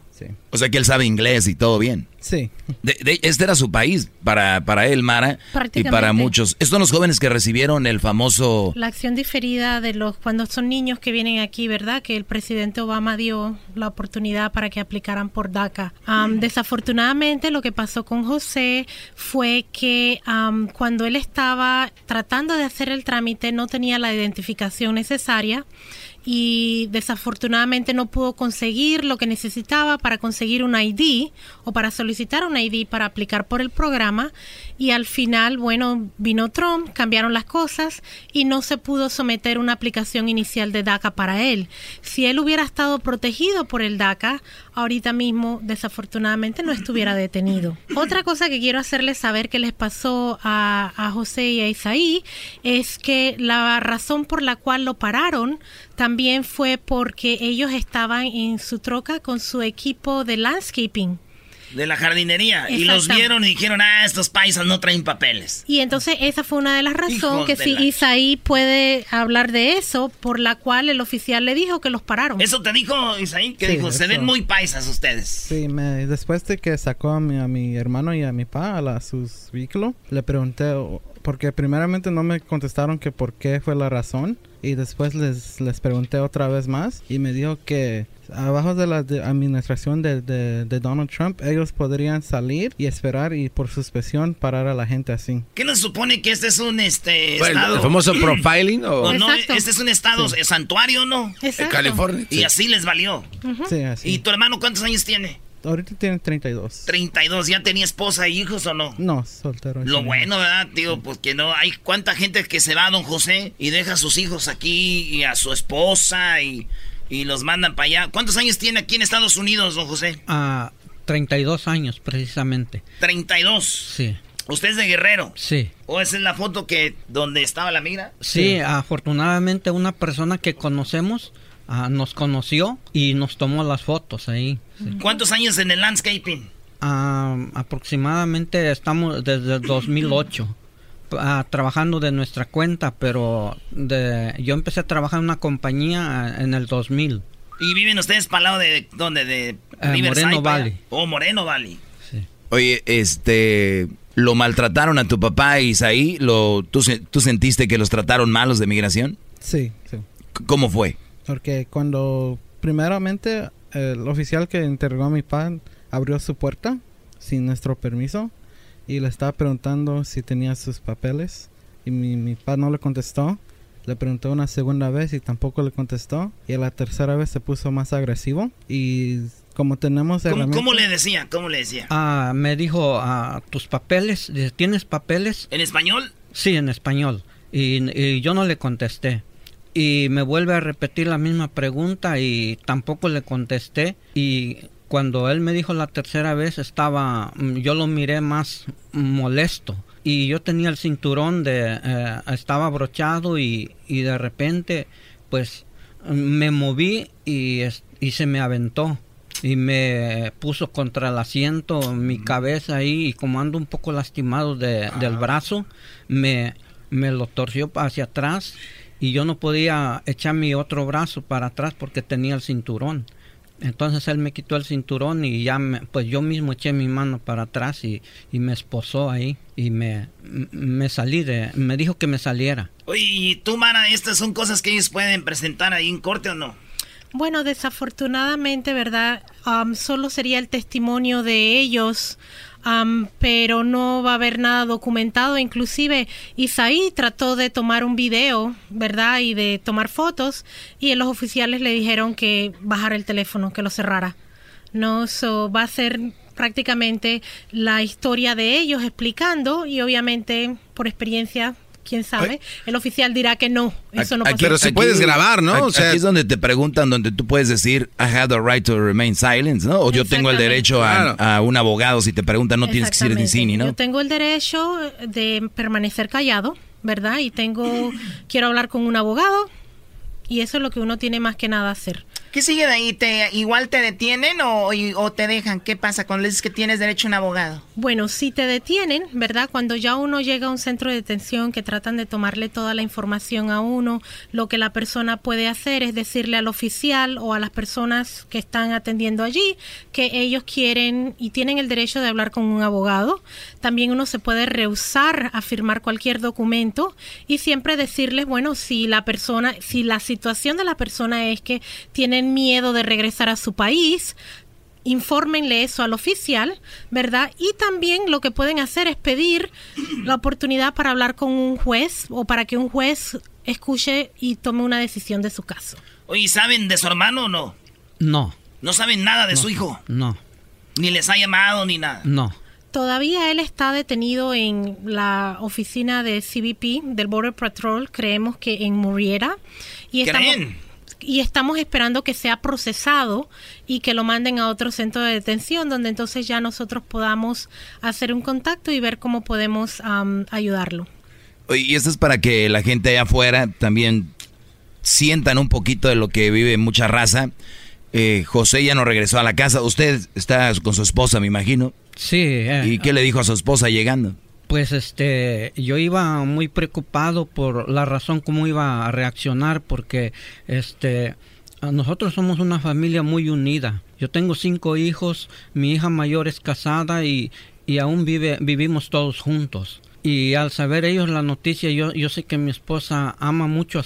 O sea que él sabe inglés y todo bien. Sí. De- de- este era su país para, para él, Mara, y para muchos. Estos son los jóvenes que recibieron el famoso... La acción diferida de los cuando son niños que vienen aquí, ¿verdad? Que el presidente Obama dio la oportunidad para que aplicaran por DACA. Am, desafortunadamente, lo que pasó con José fue que cuando él estaba tratando de hacer el trámite no tenía la identificación necesaria y desafortunadamente no pudo conseguir lo que necesitaba para conseguir un ID o para solicitar un ID para aplicar por el programa y al final, bueno, vino Trump, cambiaron las cosas y no se pudo someter una aplicación inicial de DACA para él. Si él hubiera estado protegido por el DACA, ahorita mismo desafortunadamente no estuviera detenido. Otra cosa que quiero hacerles saber que les pasó a, a José y a Isaí es que la razón por la cual lo pararon también fue porque ellos estaban en su troca con su equipo de landscaping. De la jardinería. Y los vieron y dijeron, ah, estos paisas no traen papeles. Y entonces esa fue una de las razones que si la- Isaí puede hablar de eso, por la cual el oficial le dijo que los pararon. ¿Eso te dijo Isaí? Que Sí, dijo, se eso. ven muy paisas ustedes. Sí, me, después de que sacó a mi, a mi hermano y a mi pa a la, sus vehículos, le pregunté, o- porque primeramente no me contestaron que por qué fue la razón, y después les, les pregunté otra vez más, y me dijo que abajo de la de- administración de, de- de Donald Trump, ellos podrían salir y esperar y por suspensión parar a la gente así. ¿Qué nos supone que este es un este Bueno, estado? ¿el famoso profiling o- ¿O no? Exacto. Este es un estado Sí. santuario, ¿no? Exacto. En California, Y sí. así les valió. Sí, así. ¿Y tu hermano cuántos años tiene? Ahorita tiene 32. 32. ¿Ya tenía esposa e hijos o no? No, soltero. Lo sí. bueno, ¿verdad, tío? Pues que no hay cuánta gente que se va, don José, y deja a sus hijos aquí y a su esposa y, y los mandan para allá. ¿Cuántos años tiene aquí en Estados Unidos, don José? A 32 años precisamente. 32. Sí. ¿Usted es de Guerrero? Sí. ¿O esa es la foto que donde estaba la migra? Sí, afortunadamente una persona que conocemos nos conoció y nos tomó las fotos ahí. sí. ¿Cuántos años en el landscaping? Ah, aproximadamente estamos desde el 2008 ah, trabajando de nuestra cuenta, pero de, yo empecé a trabajar en una compañía ah, en el 2000. ¿Y viven ustedes para el lado de dónde? ¿De Eh, Riverside, Moreno? Valley. Oh, Moreno Valley. Oye, este... ¿Lo maltrataron a tu papá Isaí? ¿Lo, tú, se- ¿Tú sentiste que los trataron malos de migración? Sí, ¿Cómo fue? Porque cuando primeramente el oficial que interrogó a mi padre abrió su puerta sin nuestro permiso y le estaba preguntando si tenía sus papeles y mi, mi padre no le contestó. Le preguntó una segunda vez y tampoco le contestó. Y a la tercera vez se puso más agresivo. Y como tenemos ¿Cómo, cómo le decía? ¿Cómo le decía? Ah, me dijo, ah, tus papeles, dice, ¿tienes papeles? ¿En español? Sí, en español. Y, y yo no le contesté. Y me vuelve a repetir la misma pregunta y tampoco le contesté. Y cuando él me dijo la tercera vez estaba, mm, yo lo miré más molesto. Y yo tenía el cinturón de, eh, estaba abrochado y, y de repente, pues, me moví y, y se me aventó y me puso contra el asiento mi cabeza ahí y como ando un poco lastimado de- del brazo me, me lo torció hacia atrás y yo no podía echar mi otro brazo para atrás porque tenía el cinturón entonces él me quitó el cinturón y ya me- pues yo mismo eché mi mano para atrás y, y me esposó ahí y me, me salí de me dijo que me saliera Oye, ¿y tú, Mara, estas son cosas que ellos pueden presentar ahí en corte o no? Bueno, desafortunadamente, ¿verdad? Solo sería el testimonio de ellos, am, pero no va a haber nada documentado. Inclusive, Isaí trató de tomar un video, ¿verdad? Y de tomar fotos, y los oficiales le dijeron que bajara el teléfono, que lo cerrara. No, eso va a ser prácticamente la historia de ellos explicando, y obviamente, por experiencia, quién sabe, el oficial dirá que no, eso no pasó. Aquí- aquí- aquí- Aquí es donde te preguntan, donde tú puedes decir, I have the right to remain silent, ¿no? O yo tengo el derecho a, un abogado si te preguntan, no tienes que decir Exactamente. Dicini, ¿no? Yo tengo el derecho de permanecer callado, ¿verdad? Y tengo, quiero hablar con un abogado y eso es lo que uno tiene más que nada hacer. ¿Qué sigue de ahí? ¿Te, ¿Igual te detienen o, te dejan? ¿Qué pasa cuando le dices que tienes derecho a un abogado? Bueno, si te detienen, ¿verdad? Cuando ya uno llega a un centro de detención que tratan de tomarle toda la información a uno, lo que la persona puede hacer es decirle al oficial o a las personas que están atendiendo allí que ellos quieren y tienen el derecho de hablar con un abogado. También uno se puede rehusar a firmar cualquier documento y siempre decirles, bueno, si la persona, si la situación de la persona es que tienen miedo de regresar a su país, infórmenle eso al oficial, ¿verdad? Y también lo que pueden hacer es pedir la oportunidad para hablar con un juez o para que un juez escuche y tome una decisión de su caso. Oye, ¿saben de su hermano o no? No. ¿No saben nada de su hijo? No. Ni les ha llamado ni nada. No. Todavía él está detenido en la oficina de CBP del Border Patrol, creemos que en Murrieta. Y ¿Creen? Y estamos esperando que sea procesado y que lo manden a otro centro de detención donde entonces ya nosotros podamos hacer un contacto y ver cómo podemos ayudarlo. Y esto es para que la gente allá afuera también sientan un poquito de lo que vive mucha raza. Eh, José ya no regresó a la casa. Usted está con su esposa, me imagino. Sí. Eh, ¿Y qué le dijo a su esposa llegando? Pues este, yo iba muy preocupado por la razón cómo iba a reaccionar, porque este, nosotros somos una familia muy unida. Yo tengo cinco hijos, mi hija mayor es casada y, y aún vive, vivimos todos juntos. Y al saber ellos la noticia, yo, yo sé que mi esposa ama mucho a,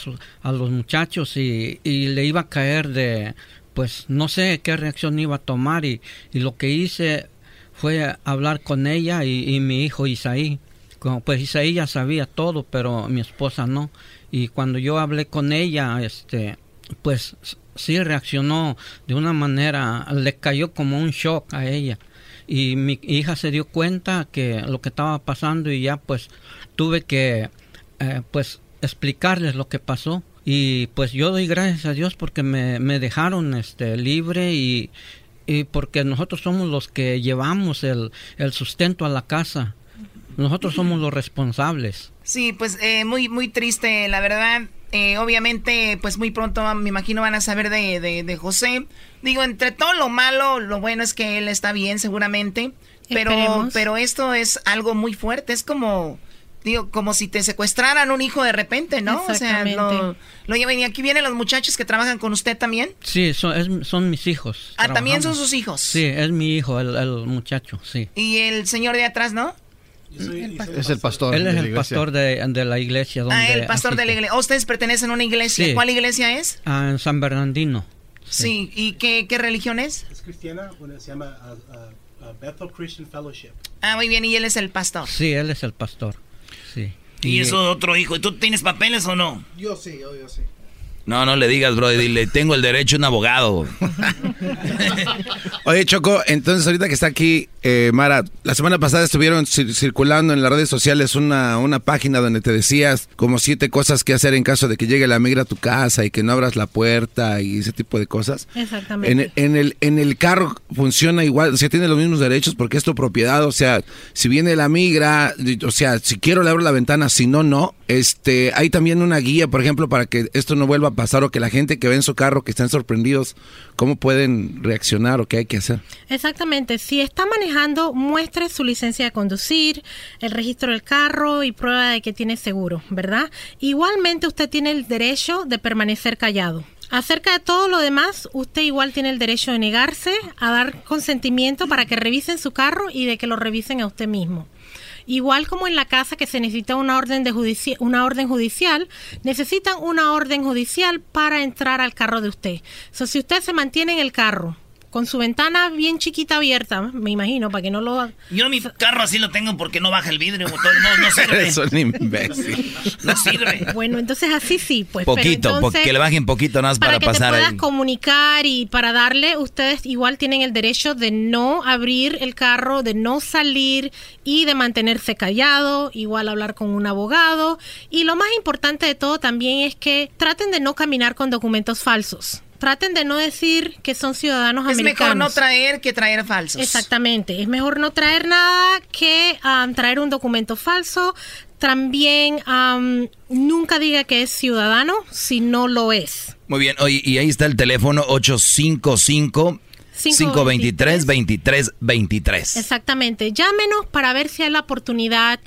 a los muchachos y, y, le iba a caer de, pues no sé qué reacción iba a tomar y, y lo que hice fue a hablar con ella y, mi hijo Isaí. Pues Isaí ya sabía todo, pero mi esposa no. Y cuando yo hablé con ella, este, pues sí reaccionó de una manera, le cayó como un shock a ella. Y mi hija se dio cuenta que lo que estaba pasando y ya pues tuve que eh, pues explicarles lo que pasó y pues yo doy gracias a Dios porque me, dejaron este libre y, y porque nosotros somos los que llevamos el, sustento a la casa. Nosotros somos los responsables. Sí, pues eh, muy, muy triste, la verdad. Eh, obviamente, pues muy pronto me imagino van a saber de, de, José. Digo, entre todo lo malo, lo bueno es que él está bien seguramente. Pero, pero esto es algo muy fuerte. Es como digo, como si te secuestraran un hijo de repente, ¿no? O sea, lo, lo llevan. Y aquí vienen los muchachos que trabajan con usted también. Sí, son, son mis hijos. Ah, también son sus hijos. Sí, es mi hijo, el, muchacho, sí. ¿Y el señor de atrás, no? es el pastor. Él es el pastor de, la iglesia. Donde ah, el pastor de la iglesia. ¿Ustedes pertenecen a una iglesia? ¿Cuál iglesia es? Ah, en San Bernardino. Sí, ¿y qué, qué, religión es? Es cristiana, se llama uh, Bethel Christian Fellowship. Ah, muy bien, y él es el pastor. Sí, él es el pastor. Sí. Y, eso otro hijo. ¿Y tú tienes papeles o no? Yo sí, yo, yo sí. No, no le digas, bro, dile, tengo el derecho a un abogado. [LAUGHS] Oye, Choco, entonces ahorita que está aquí, eh, Mara, la semana pasada estuvieron circulando en las redes sociales una, una página donde te decías como siete cosas que hacer en caso de que llegue la migra a tu casa y que no abras la puerta y ese tipo de cosas. Exactamente. En, el, en el carro funciona igual, o sea, tiene los mismos derechos porque es tu propiedad, o sea, si viene la migra, o sea, si quiero le abro la ventana, si no, no. Este, hay también una guía, por ejemplo, para que esto no vuelva pasar o que la gente que ve en su carro que están sorprendidos, cómo pueden reaccionar o qué hay que hacer. Exactamente, si está manejando, muestre su licencia de conducir, el registro del carro y prueba de que tiene seguro, ¿verdad? Igualmente usted tiene el derecho de permanecer callado. Acerca de todo lo demás, usted igual tiene el derecho de negarse a dar consentimiento para que revisen su carro y de que lo revisen a usted mismo. Igual como en la casa que se necesita una orden, de una orden judicial, necesitan una orden judicial para entrar al carro de usted. Si usted se mantiene en el carro con su ventana bien chiquita abierta, me imagino, para que no lo... Yo mi carro así lo tengo porque no baja el vidrio, no, no [LAUGHS] sirve. Es un imbécil. No sirve. Bueno, entonces así sí, pues. Poquito, que le bajen poquito nada más para, para que Te puedas comunicar y para darle, ustedes igual tienen el derecho de no abrir el carro, de no salir y de mantenerse callado, igual hablar con un abogado. Y lo más importante de todo también es que traten de no caminar con documentos falsos traten de no decir que son ciudadanos americanos. Es mejor no traer que traer falsos. Exactamente. Es mejor no traer nada que um, traer un documento falso. También am, nunca diga que es ciudadano si no lo es. Muy bien, oye, y ahí está el teléfono 855-523-2323. Exactamente. Llámenos para ver si hay la oportunidad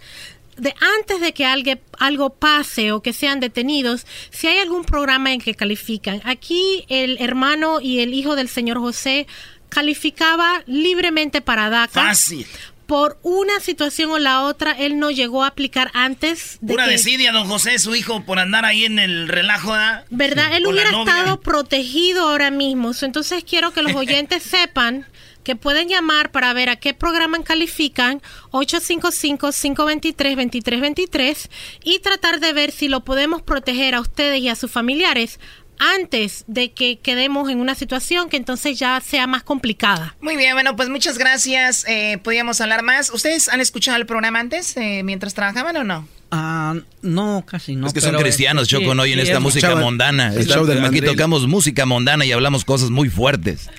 de antes de que algo, algo pase o que sean detenidos, si hay algún programa en que califican. Aquí el hermano y el hijo del señor José calificaba libremente para DACA. Fácil. Por una situación o la otra, él no llegó a aplicar antes de Pura que... desidia, don José, su hijo, por andar ahí en el relajo, ¿verdad? ¿Verdad? Él hubiera estado protegido ahora mismo. Entonces quiero que los [LAUGHS] oyentes sepan que pueden llamar para ver a qué programa califican 855-523-2323 y tratar de ver si lo podemos proteger a ustedes y a sus familiares antes de que quedemos en una situación que entonces ya sea más complicada. Muy bien, bueno, pues muchas gracias. Eh, podíamos hablar más. ¿Ustedes han escuchado el programa antes, eh, mientras trabajaban o no? Ah, no, casi no. Es que son cristianos, este, Choco, sí, no oyen sí, esta es- música escuchaba- mondana. show del aquí mandril. tocamos música mondana y hablamos cosas muy fuertes.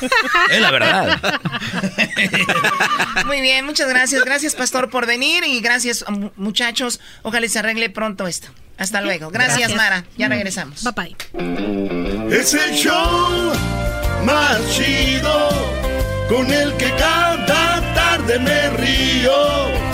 [LAUGHS] es la verdad. [LAUGHS] Muy bien, muchas gracias. Gracias, Pastor, por venir y gracias, mu- muchachos. Ojalá se arregle pronto esto. Hasta luego. Gracias, Gracias. Mara. Ya regresamos. Bye bye. Es el show más chido con el que cada tarde me río.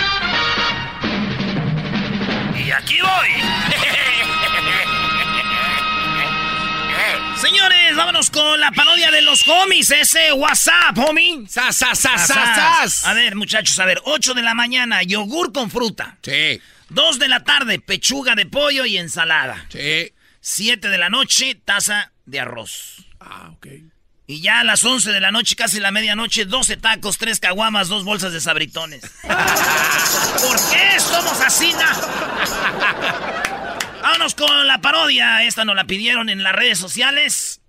Aquí voy. [LAUGHS] Señores, vámonos con la parodia de los homies, ese WhatsApp, homie. Sas, sas. sas. A ver, muchachos, a ver, 8 de la mañana, yogur con fruta. Sí. 2 de la tarde, pechuga de pollo y ensalada. Sí. 7 de la noche, taza de arroz. Ah, ok. Y ya a las 11 de la noche, casi la medianoche, 12 tacos, 3 caguamas, 2 bolsas de sabritones. [LAUGHS] ¿Por qué somos así, na? Vámonos con la parodia. Esta nos la pidieron en las redes sociales.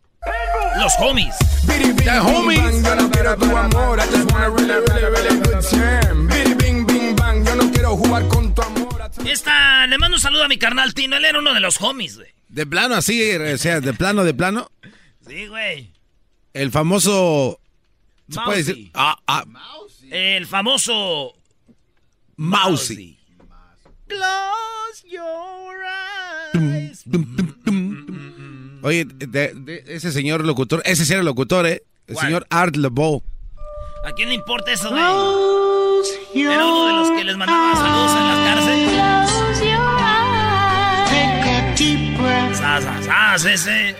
Los homies. The homies. Yo no quiero tu amor, I just want a really, really, really good time. Bing, bing, bang, yo no quiero jugar con tu amor. Esta, le mando un saludo a mi carnal Tino. Él era uno de los homies, güey. De plano así, o sea, de plano, de plano. Sí, güey. El famoso. ¿Se puede decir? Ah, ah, El famoso. Mousy. Close your eyes. Oye, de- de- ese señor locutor, ese sí era locutor, ¿eh? El ¿Cuál? señor Art LeBeau. ¿A quién le importa eso, güey? Era uno de los que les mandaba saludos en las cárceles. Sas, sas, sas, ese.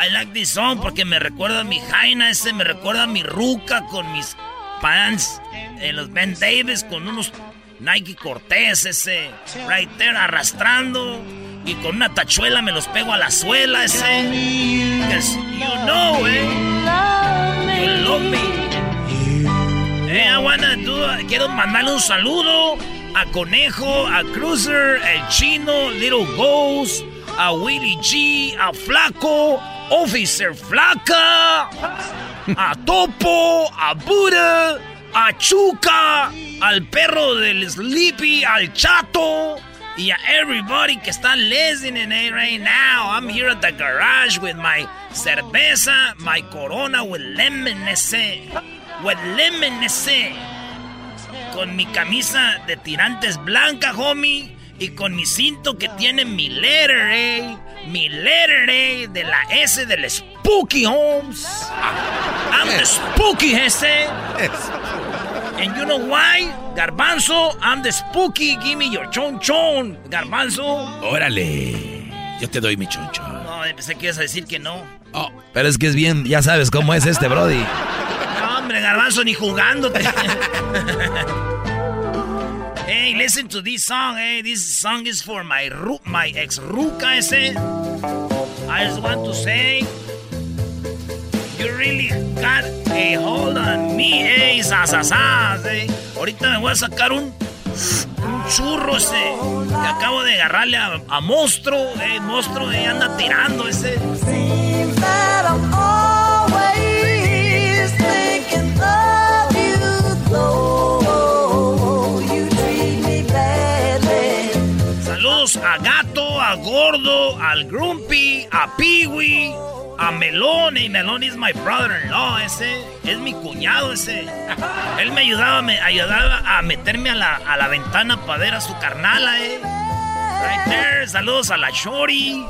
I like this song porque me recuerda a mi Jaina, ese me recuerda a mi ruca con mis pants en los Ben Davis con unos Nike Cortez, ese right there arrastrando y con una tachuela me los pego a la suela, ese. 'Cause you know, eh. You love me. Eh, I wanna do- quiero mandarle un saludo a Conejo, a Cruiser, el Chino, Little Ghost, a Willie G, a Flaco, Officer Flaca, a Topo, a Buda, a Chuca, al perro del Sleepy, al Chato. Y a everybody que está listening right now. I'm here at the garage with my cerveza, my corona with lemon ese. With lemon ese. Con mi camisa de tirantes blanca, homie. Y con mi cinto que tiene mi letter A. Mi letter A de la S del Spooky Homes. I'm the Spooky ese. And you know why? Garbanzo, I'm the spooky. Give me your chon chon. Garbanzo. Órale. Yo te doy mi choncho. No, pensé que ibas a decir que no. Pero es que es bien, ya sabes cómo es este Brody. No, hombre, Garbanzo, ni jugándote. [LAUGHS] hey, listen to this song. Hey, this song is for my ru my ex ruca ese. I just want to say, you really got a hold on me, eh, sasasas, eh. Ahorita me voy a sacar un Un churro ese. Que acabo de agarrarle a, a monstruo. Eh, monstruo, eh, anda tirando ese. A Gordo, al Grumpy, a Peewee, a Melón. Y Melón is my brother-in-law, ese. Es mi cuñado ese. Él me ayudaba, me ayudaba a meterme a la, a la ventana para ver a su carnala, eh. Right there. Saludos a la Shorty,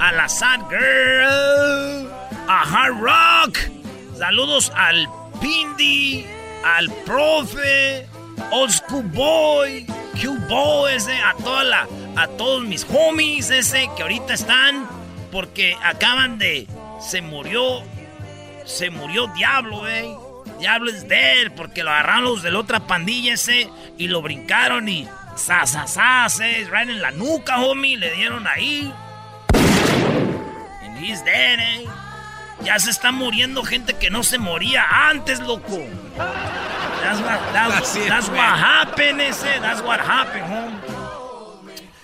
a la Sad Girl, a Hard Rock. Saludos al Pindi, al Profe, Old School Boy, Q-Boy ese, a toda la, a todos mis homies ese que ahorita están porque acaban de, se murió, se murió Diablo, eh. Diablo es dead porque lo agarraron los de la otra pandilla ese y lo brincaron y sa, sa, sa, se, right en la nuca, homie, le dieron ahí. And he's dead, eh. Ya se está muriendo gente que no se moría antes, loco. That's what, that's, [LAUGHS] that's what happened, ese. That's what happened, home.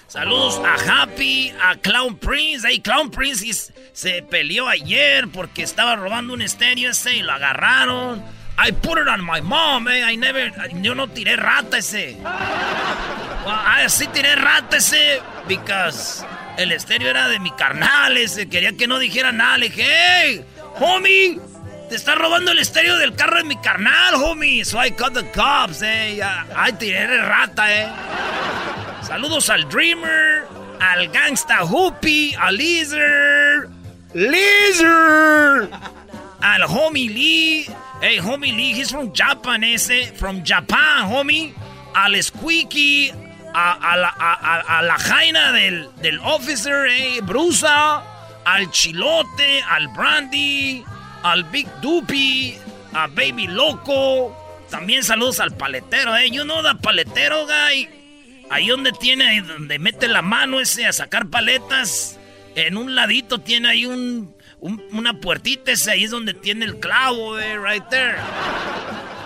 Saludos a Happy, a Clown Prince. Hey, Clown Prince is- se peleó ayer porque estaba robando un estéreo ese y lo agarraron. I put it on my mom, eh. I never, yo no tiré rata ese. Well, I sí tiré rata ese because el estéreo era de mi carnal ese. Quería que no dijera nada. Le dije, hey, homie, te está robando el estéreo del carro de mi carnal, homie. So I called the cops, eh. Ay, tiré rata, eh. Saludos al Dreamer, al Gangsta Hoopy, al Lizard. Lizard. Al homie Lee. Hey, homie Lee, he's from Japan, ese. From Japan, homie. Al Squeaky. A, la jaina del, del officer, eh, Brusa. Al Chilote, al Brandy. Al Big Doopy. A Baby Loco. También saludos al paletero, eh. You know the paletero, guy. Ahí donde tiene, ahí donde mete la mano ese a sacar paletas. En un ladito tiene ahí un, un- una puertita ese, ahí es donde tiene el clavo, eh, right there.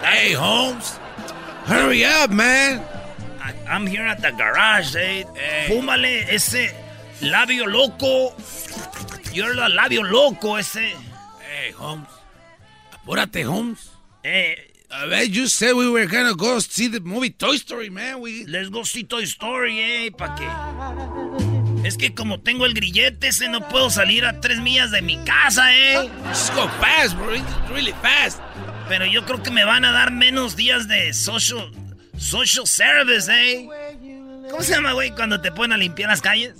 Hey, Holmes. Hurry up, man. I'm here at the garage, eh. Fúmale ese labio loco. You're the labio loco ese. Hey, Holmes. Apúrate, Holmes. Eh, A ver, you said we were gonna go see the movie Toy Story, man. We... Let's go see Toy Story, eh, ¿pa' qué? Es que como tengo el grillete ese, no puedo salir a tres millas de mi casa, eh. Just go fast, bro. It's really fast. Pero yo creo que me van a dar menos días de social, social service, eh. ¿Cómo se llama, güey, cuando te ponen a limpiar las calles?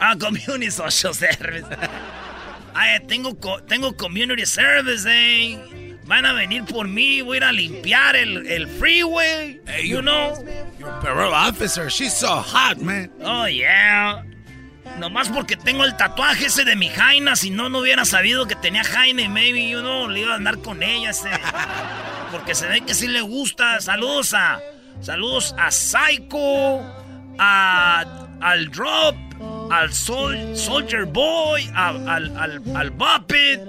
Ah, community social service. [LAUGHS] Ay, tengo, co- tengo community service, eh. Van a venir por mí, voy a ir a limpiar el, el freeway, Hey, you you- know. Your parole officer, she's so hot, man. Oh, yeah. Nomás porque tengo el tatuaje ese de mi Jaina, si no, no hubiera sabido que tenía Jaina y maybe, you know, le iba a andar con ella ese. [LAUGHS] Porque se ve que sí le gusta. Saludos a... Saludos a Psycho, a... Al Drop, al Sol, Soldier Boy, al, al, al Muppet,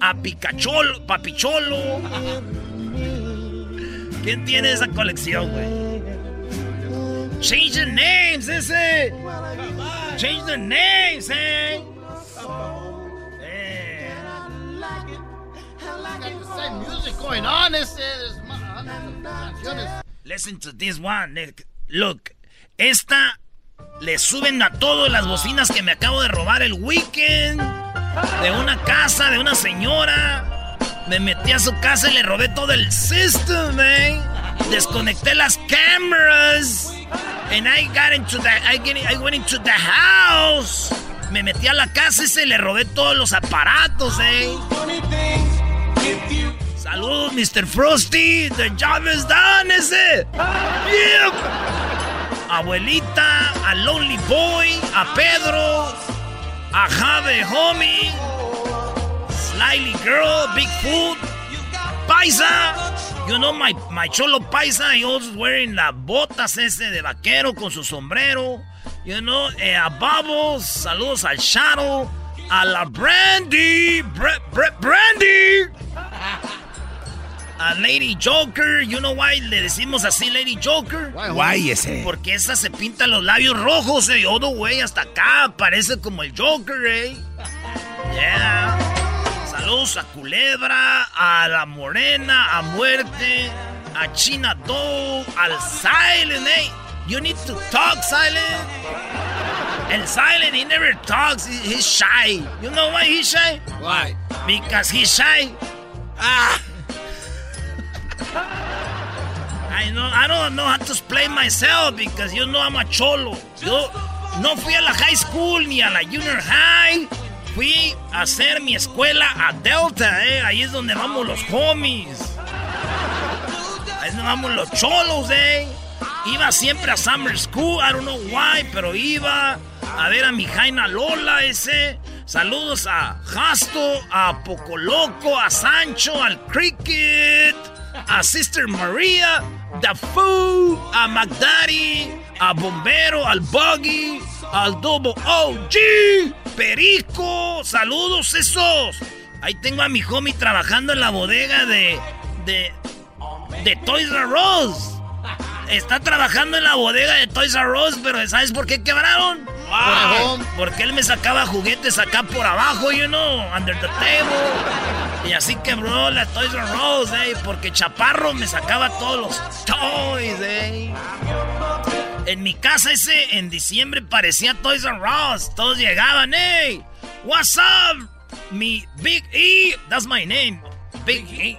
a Picacholo, Papicholo. [LAUGHS] ¿Quién tiene esa colección, güey? Change the names, ese. Change the names. Eh. Going on. Of canciones. Listen to this one. Nick. Look, esta le suben a todo las bocinas que me acabo de robar el weekend. De una casa, de una señora. Me metí a su casa y le robé todo el system, eh. Desconecté las cámaras. And I got into the, I, get- I went into the house. Me metí a la casa y se le robé todos los aparatos, eh. Saludos, Mr. Frosty. The job is done, ese. Yep. Abuelita, a Lonely Boy, a Pedro, a Jave Homie, Slyly Girl, Bigfoot, Paisa. You know my, my cholo Paisa, he always wearing las botas ese de vaquero con su sombrero. You know, eh, a Bubbles, saludos al Shadow, a la Brandy, Bre- Bre- Brandy. A Lady Joker. You know why le decimos así Lady Joker? Guay ese. Porque esa se pinta los labios rojos, eh. Todo, güey, hasta acá. Parece como el Joker, eh. Yeah. Saludos a Culebra, a La Morena, a Muerte, a China Doe, al Silent, eh. You need to talk, Silent. El Silent, he never talks. He- He's shy. You know why he's shy? Why? Because he's shy. Ah. I know, I don't know how to explain myself because you know I'm a cholo. Yo no fui a la high school ni a la junior high. Fui a hacer mi escuela a Delta, eh. Ahí es donde vamos los homies. Ahí es donde vamos los cholos, eh. Iba siempre a summer school, I don't know why, pero iba a ver a mi Jaina Lola ese. Saludos a Jasto, a Pocoloco, a Sancho, al Cricket, a Sister Maria, The Foo, a McDaddy, a Bombero, al Buggy, al Double OG, Perico. Saludos esos. Ahí tengo a mi homie trabajando en la bodega de, de, de Toys R Us. Está trabajando en la bodega de Toys R Us, pero ¿sabes por qué quebraron? Por- porque él me sacaba juguetes acá por abajo, you know, under the table. Y así quebró la Toys R Us, eh, porque Chaparro me sacaba todos los toys, eh. En mi casa ese, en diciembre, parecía Toys R Us. Todos llegaban, hey, what's up? Mi Big E, that's my name, Big E.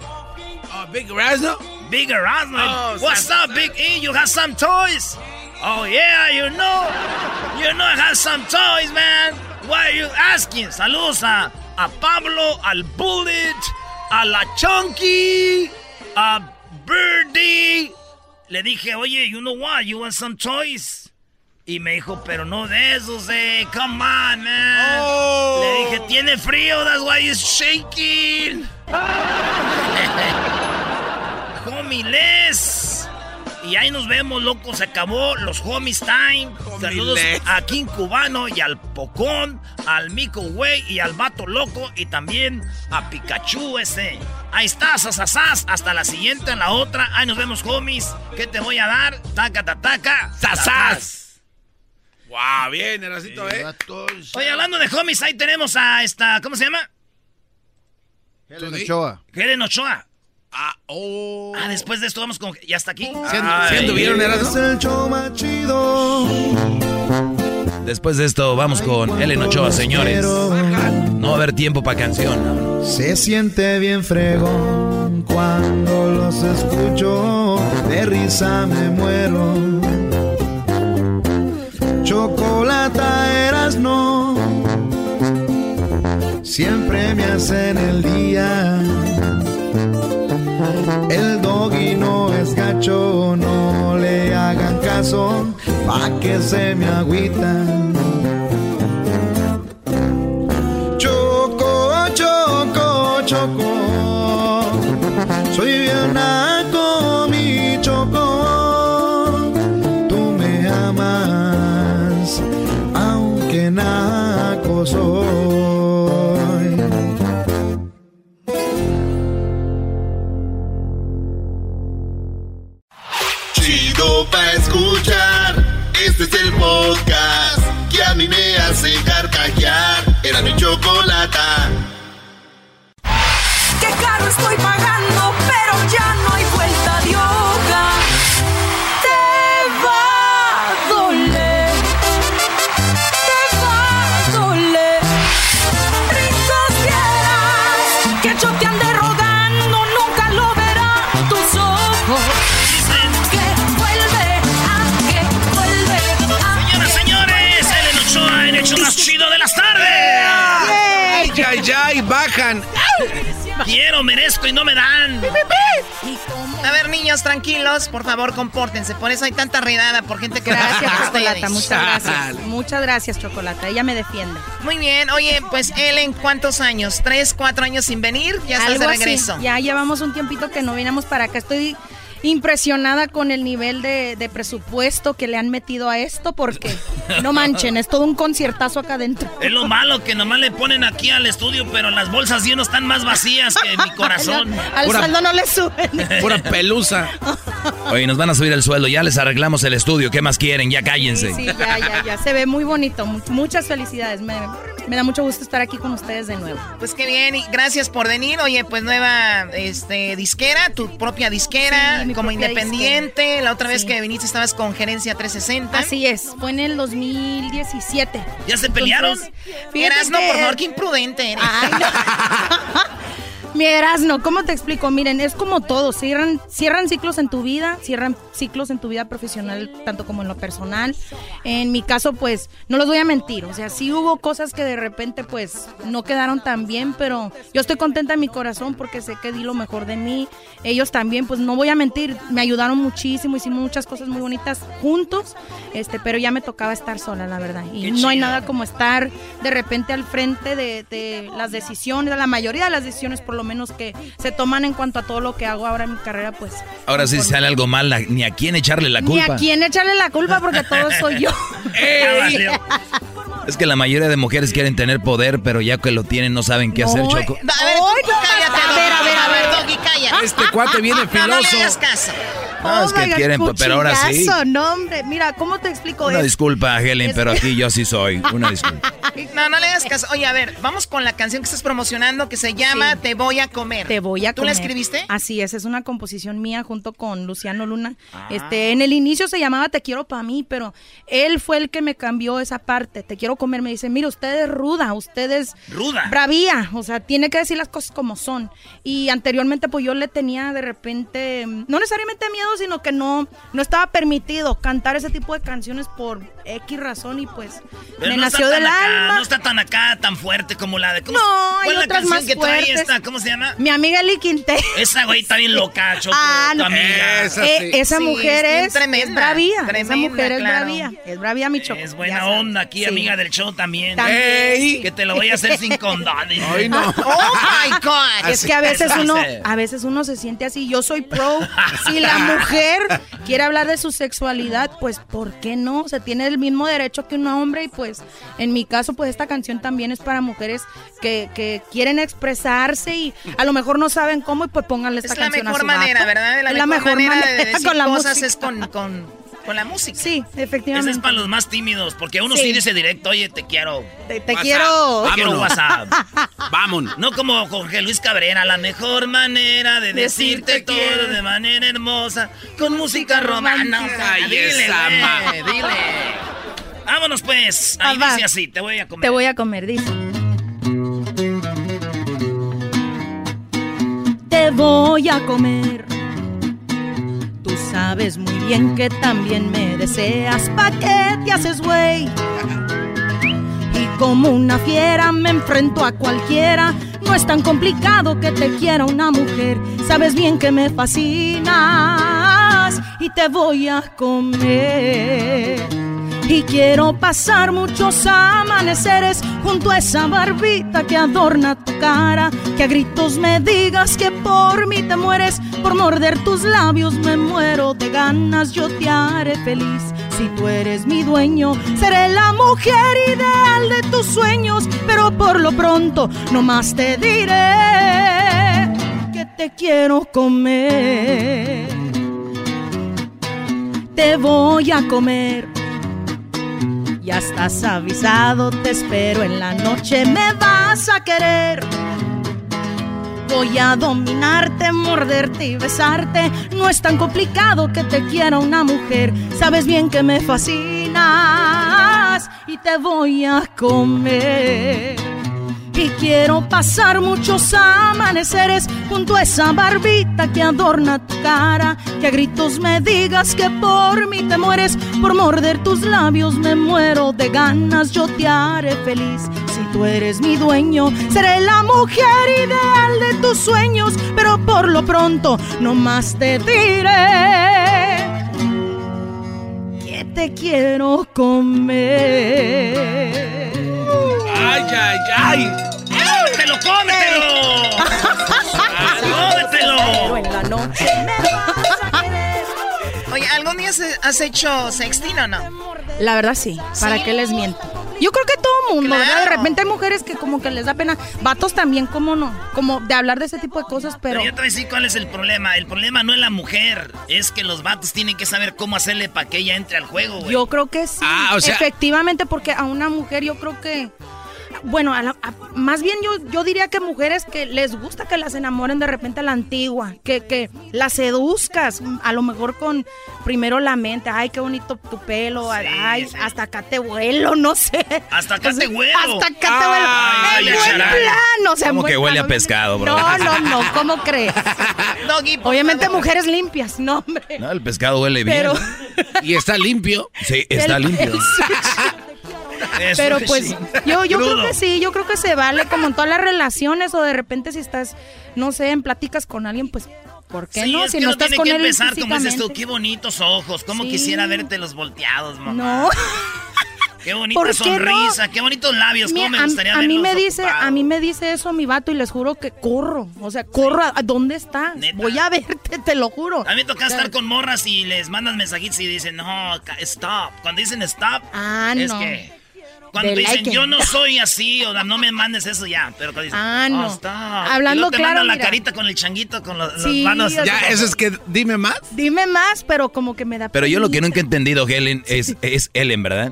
Oh, Big Erasmo? Big Erasmo. Oh, What's up, Big E? You have some toys? Oh, yeah, you know. You know I have some toys, man. Why are you asking? Saludos a, a Pablo, al Bullet, a la Chunky, a Birdie. Le dije, oye, you know what? You want some toys? Y me dijo, pero no de esos, eh. Come on, man. Le dije, tiene frío, that's why he's shaking. [LAUGHS] [LAUGHS] Homie Les. Y ahí nos vemos, loco. Se acabó los homies time. Saludos a King Cubano y al Pocón, al Mico Güey y al Vato Loco. Y también a Pikachu ese. Ahí está, sasasas. Hasta la siguiente, en la otra. Ahí nos vemos, homies. ¿Qué te voy a dar? Taca, ta, taca. ¡Sasas! Wow, bien, Erasito, ¿eh? Oye, hablando de homies, ahí tenemos a esta. ¿Cómo se llama? Helen Ochoa. Helen Ochoa. Ah, oh. Ah, después de esto vamos con. ¿Ya está aquí? ¿Sí and- sí anduvieron, Erasmo? el show más chido. Después de esto, vamos con Ellen Ochoa, señores. No va a haber tiempo para canción. Se siente bien fregón cuando los escucho. De risa me muero. Chocolata eras no. Siempre me hacen el día. El doggy no es gacho, no le hagan caso, pa' que se me agüitan. Choco, choco, choco, soy bien naco, mi choco. Tú me amas, aunque naco soy. Chocolata. Quiero, merezco y no me dan. A ver, niños, tranquilos, por favor, compórtense. Por eso hay tanta redada por gente que Gracias. Chocolata, muchas gracias. Muchas gracias, Chocolata. Ella me defiende. Muy bien, oye, pues Ellen, ¿cuántos años? ¿Tres, cuatro años sin venir? Ya estás Algo de así. regreso. Ya llevamos un tiempito que no vinimos para acá. Estoy impresionada con el nivel de, de presupuesto que le han metido a esto porque no manchen, es todo un conciertazo acá adentro. Es lo malo que nomás le ponen aquí al estudio, pero las bolsas llenas están más vacías que mi [LAUGHS] corazón. Al Pura- saldo no le suben. Pura pelusa. [LAUGHS] Oye, nos van a subir el sueldo, ya les arreglamos el estudio, ¿qué más quieren? Ya cállense. Sí, ya, ya, ya. Se ve muy bonito. Mu- Muchas felicidades. Me, me da mucho gusto estar aquí con ustedes de nuevo. Pues qué bien, y gracias por venir. Oye, pues nueva este, disquera, tu propia disquera, Sí, mi como independiente. La otra vez Sí. que viniste estabas con Gerencia 360. Así es, fue en el 2017. ¿Ya se pelearon? fíjate Erasno, que- por favor, qué imprudente eres. [LAUGHS] Mi Erasno, ¿cómo te explico? Miren, es como todo, cierran, cierran ciclos en tu vida, cierran ciclos en tu vida profesional, tanto como en lo personal. En mi caso, pues, no los voy a mentir, o sea, sí hubo cosas que de repente, pues, no quedaron tan bien, pero yo estoy contenta en mi corazón porque sé que di lo mejor de mí. Ellos también, pues, no voy a mentir, me ayudaron muchísimo, hicimos muchas cosas muy bonitas juntos, este, pero ya me tocaba estar sola, la verdad. Y no hay nada como estar de repente al frente de, de las decisiones, la mayoría de las decisiones por lo menos que se toman en cuanto a todo lo que hago ahora en mi carrera, pues Ahora sí si sale algo mal, la- ni a quién echarle la ni culpa. a quién echarle la culpa porque todo soy yo. Es que la mayoría de mujeres quieren tener poder, pero ya que lo tienen no saben qué hacer, Choco. A ver, tú cállate, A ver, a ver, a ver. Doggy, cállate. Este cuate viene No, no le filoso. hagas caso. No, es que God, quieren, pero ahora sí. No, hombre, mira, ¿cómo te explico Una esto? disculpa, Helen, Es- pero aquí yo sí soy. Una disculpa. [LAUGHS] No, no le hagas caso. Oye, a ver, vamos con la canción que estás promocionando que se llama Sí. Te voy a comer. Te voy a ¿Tú comer. la escribiste? Así es, es una composición mía junto con Luciano Luna. Ah. Este, en el inicio se llamaba Te quiero para mí, pero él fue el que me cambió esa parte. Te quiero comer, me dice, mira, usted es ruda, usted es Ruda. bravía, o sea, tiene que decir las cosas como son. Y anteriormente pues yo le tenía de repente, no necesariamente miedo, sino que no, no estaba permitido cantar ese tipo de canciones por X razón y pues Pero me no nació del acá, alma. no está tan acá, tan fuerte como la de... ¿cómo No, ¿Cuál es la canción más que trae esta? ¿Cómo se llama? Mi amiga Eli Quintero. Esa güey está bien loca, [LAUGHS] Choco, Ah, no. tu amiga. Eh, esa Sí, mujer es es, tremenda, es bravía. esa tremenda, mujer es bravía. Es bravía, mi choco. Es buena onda aquí, Sí. amiga del show también. También. Ey, Que te lo voy a hacer sin [LAUGHS] condones. Ay, no. [LAUGHS] Oh my God. Es que a veces uno, a veces uno se siente así. Yo soy pro. Si la mujer quiere hablar de su sexualidad, pues ¿por qué no? Se tiene el mismo derecho que un hombre y pues en mi caso pues esta canción también es para mujeres que, que quieren expresarse y a lo mejor no saben cómo y pues pónganle esta Es la canción a mejor su manera. ¿verdad? Es la mejor manera, de decir [LAUGHS] con la cosas música. es con, con, con la música. Sí, Ese efectivamente. es para los más tímidos, porque uno Sí. sí, dice directo, oye, te quiero. Te, quiero. Te quiero Vámonos. WhatsApp. [LAUGHS] Vámonos. No como Jorge Luis Cabrera, la mejor manera de decirte Decirte todo quiero. de manera hermosa, con música romántica. Ay, dile, güey, dile. Vámonos pues. Ahí Ah, dice así, te voy a comer. Te voy a comer, dice. Te voy a comer. Sabes muy bien que también me deseas. ¿Pa' qué te haces güey? Y como una fiera me enfrento a cualquiera. No es tan complicado que te quiera una mujer. Sabes bien que me fascinas y te voy a comer. Y quiero pasar muchos amaneceres junto a esa barbita que adorna tu cara. Que a gritos me digas que por mí te mueres. Por morder tus labios me muero de ganas. Yo te haré feliz. Si tú eres mi dueño, seré la mujer ideal de tus sueños. Pero por lo pronto, nomás te diré que te quiero comer. Te voy a comer. Ya estás avisado, te espero en la noche, me vas a querer. Voy a dominarte, morderte y besarte. No es tan complicado que te quiera una mujer. Sabes bien que me fascinas y te voy a comer. Y quiero pasar muchos amaneceres junto a esa barbita que adorna tu cara. Que a gritos me digas que por mí te mueres, por morder tus labios me muero de ganas. Yo te haré feliz si tú eres mi dueño. Seré la mujer ideal de tus sueños, pero por lo pronto nomás te diré que te quiero comer. Ay, ay, ay. ¡Cómetelo, cómetelo! ¡Cómetelo! en la noche me vas a querer. Oye, ¿algún día has hecho sexting o no? La verdad sí, ¿para ¿Sí? qué les miento? Yo creo que todo mundo, ¿verdad? De repente hay mujeres que como que les da pena, vatos también, ¿cómo no? Como de hablar de ese tipo de cosas, pero... Pero yo te voy a decir cuál es el problema. El problema no es la mujer. Es que los vatos tienen que saber cómo hacerle para que ella entre al juego, güey. Yo creo que sí. Ah, o sea- Efectivamente, porque a una mujer yo creo que. Bueno, a la- a- más bien yo, yo diría que mujeres que les gusta que las enamoren de repente a la antigua, que, que las seduzcas, a lo mejor con primero la mente, ay, qué bonito tu pelo, ay, hasta acá te vuelo, [LAUGHS] no sé. Hasta acá te huelo. Hasta acá te vuelo. Ay, en buen charal. plan, o sea, en Como buen que huele a pescado, bro. No, no, no, ¿cómo crees? [LAUGHS] Obviamente mujeres limpias, no, hombre. No, el pescado huele bien. Pero- Y está limpio. Sí, está El- limpio. [LAUGHS] Eso Pero pues sí. yo, yo creo que sí, yo creo que se vale como en todas las relaciones o de repente si estás, no sé, en pláticas con alguien, pues, ¿por qué Sí, no? es Si que no estás tiene con que él empezar, como dices tú, qué bonitos ojos. Cómo Sí. quisiera verte los volteados, mamá. No. [LAUGHS] Qué bonita ¿Por qué sonrisa, qué bonitos labios. Mira, Cómo me a- gustaría a, mí verlos me dice, ocupados. a mí me dice eso mi vato y les juro que corro, o sea, corro, ¿a, a dónde estás? Voy a verte, te lo juro. A mí me toca O sea, estar con morras y les mandas mensajitos y dicen, no, stop. Cuando dicen stop, Ah, es no. que... Cuando dicen, yo no soy así, o no me mandes eso ya. Pero cuando dicen, Ah, "Oh, no. stop. Hablando y te claro, mandan la mira. carita con el changuito, con los, los Sí, manos. o sea- Ya, eso es que dime más. Dime más, pero como que me da Pero yo lo que nunca he entendido, Helen, es, es Ellen, ¿verdad?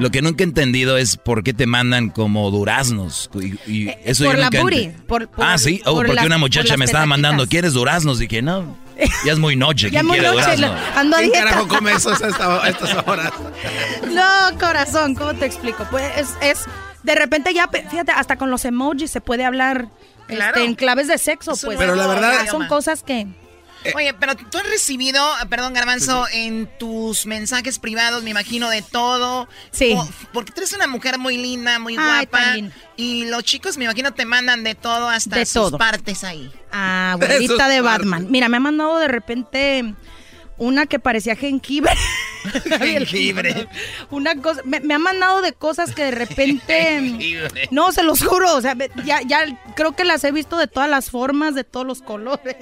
Lo que nunca he entendido es por qué te mandan como duraznos. Y, y eso por yo la nunca booty, ent- por- por- ah, sí. Oh, por porque las- una muchacha las me estaba mandando, ¿quieres duraznos? Dije, no, ya es muy noche. Ya ¿Quién muy noche, lo- ando a ¿Quién dieta. carajo come eso a esta- a estas horas? [LAUGHS] No, corazón, ¿cómo te explico? Pues es, es de repente ya, fíjate, hasta con los emojis se puede hablar Claro. este, en claves de sexo, pues. Pero la verdad- son cosas que... Oye, pero tú has recibido, perdón, Garbanzo, en tus mensajes privados, me imagino, de todo. Sí. Po- porque tú eres una mujer muy linda, muy Ay, guapa. Y los chicos, me imagino, te mandan de todo hasta De sus todo. partes ahí. Ah, [LAUGHS] abuelita de partes. Batman. Mira, me ha mandado de repente una que parecía jengibre. Jengibre. Una cosa, me, me ha mandado de cosas que de repente... Jengibre. no, se los juro, o sea, ya, ya creo que las he visto de todas las formas, de todos los colores,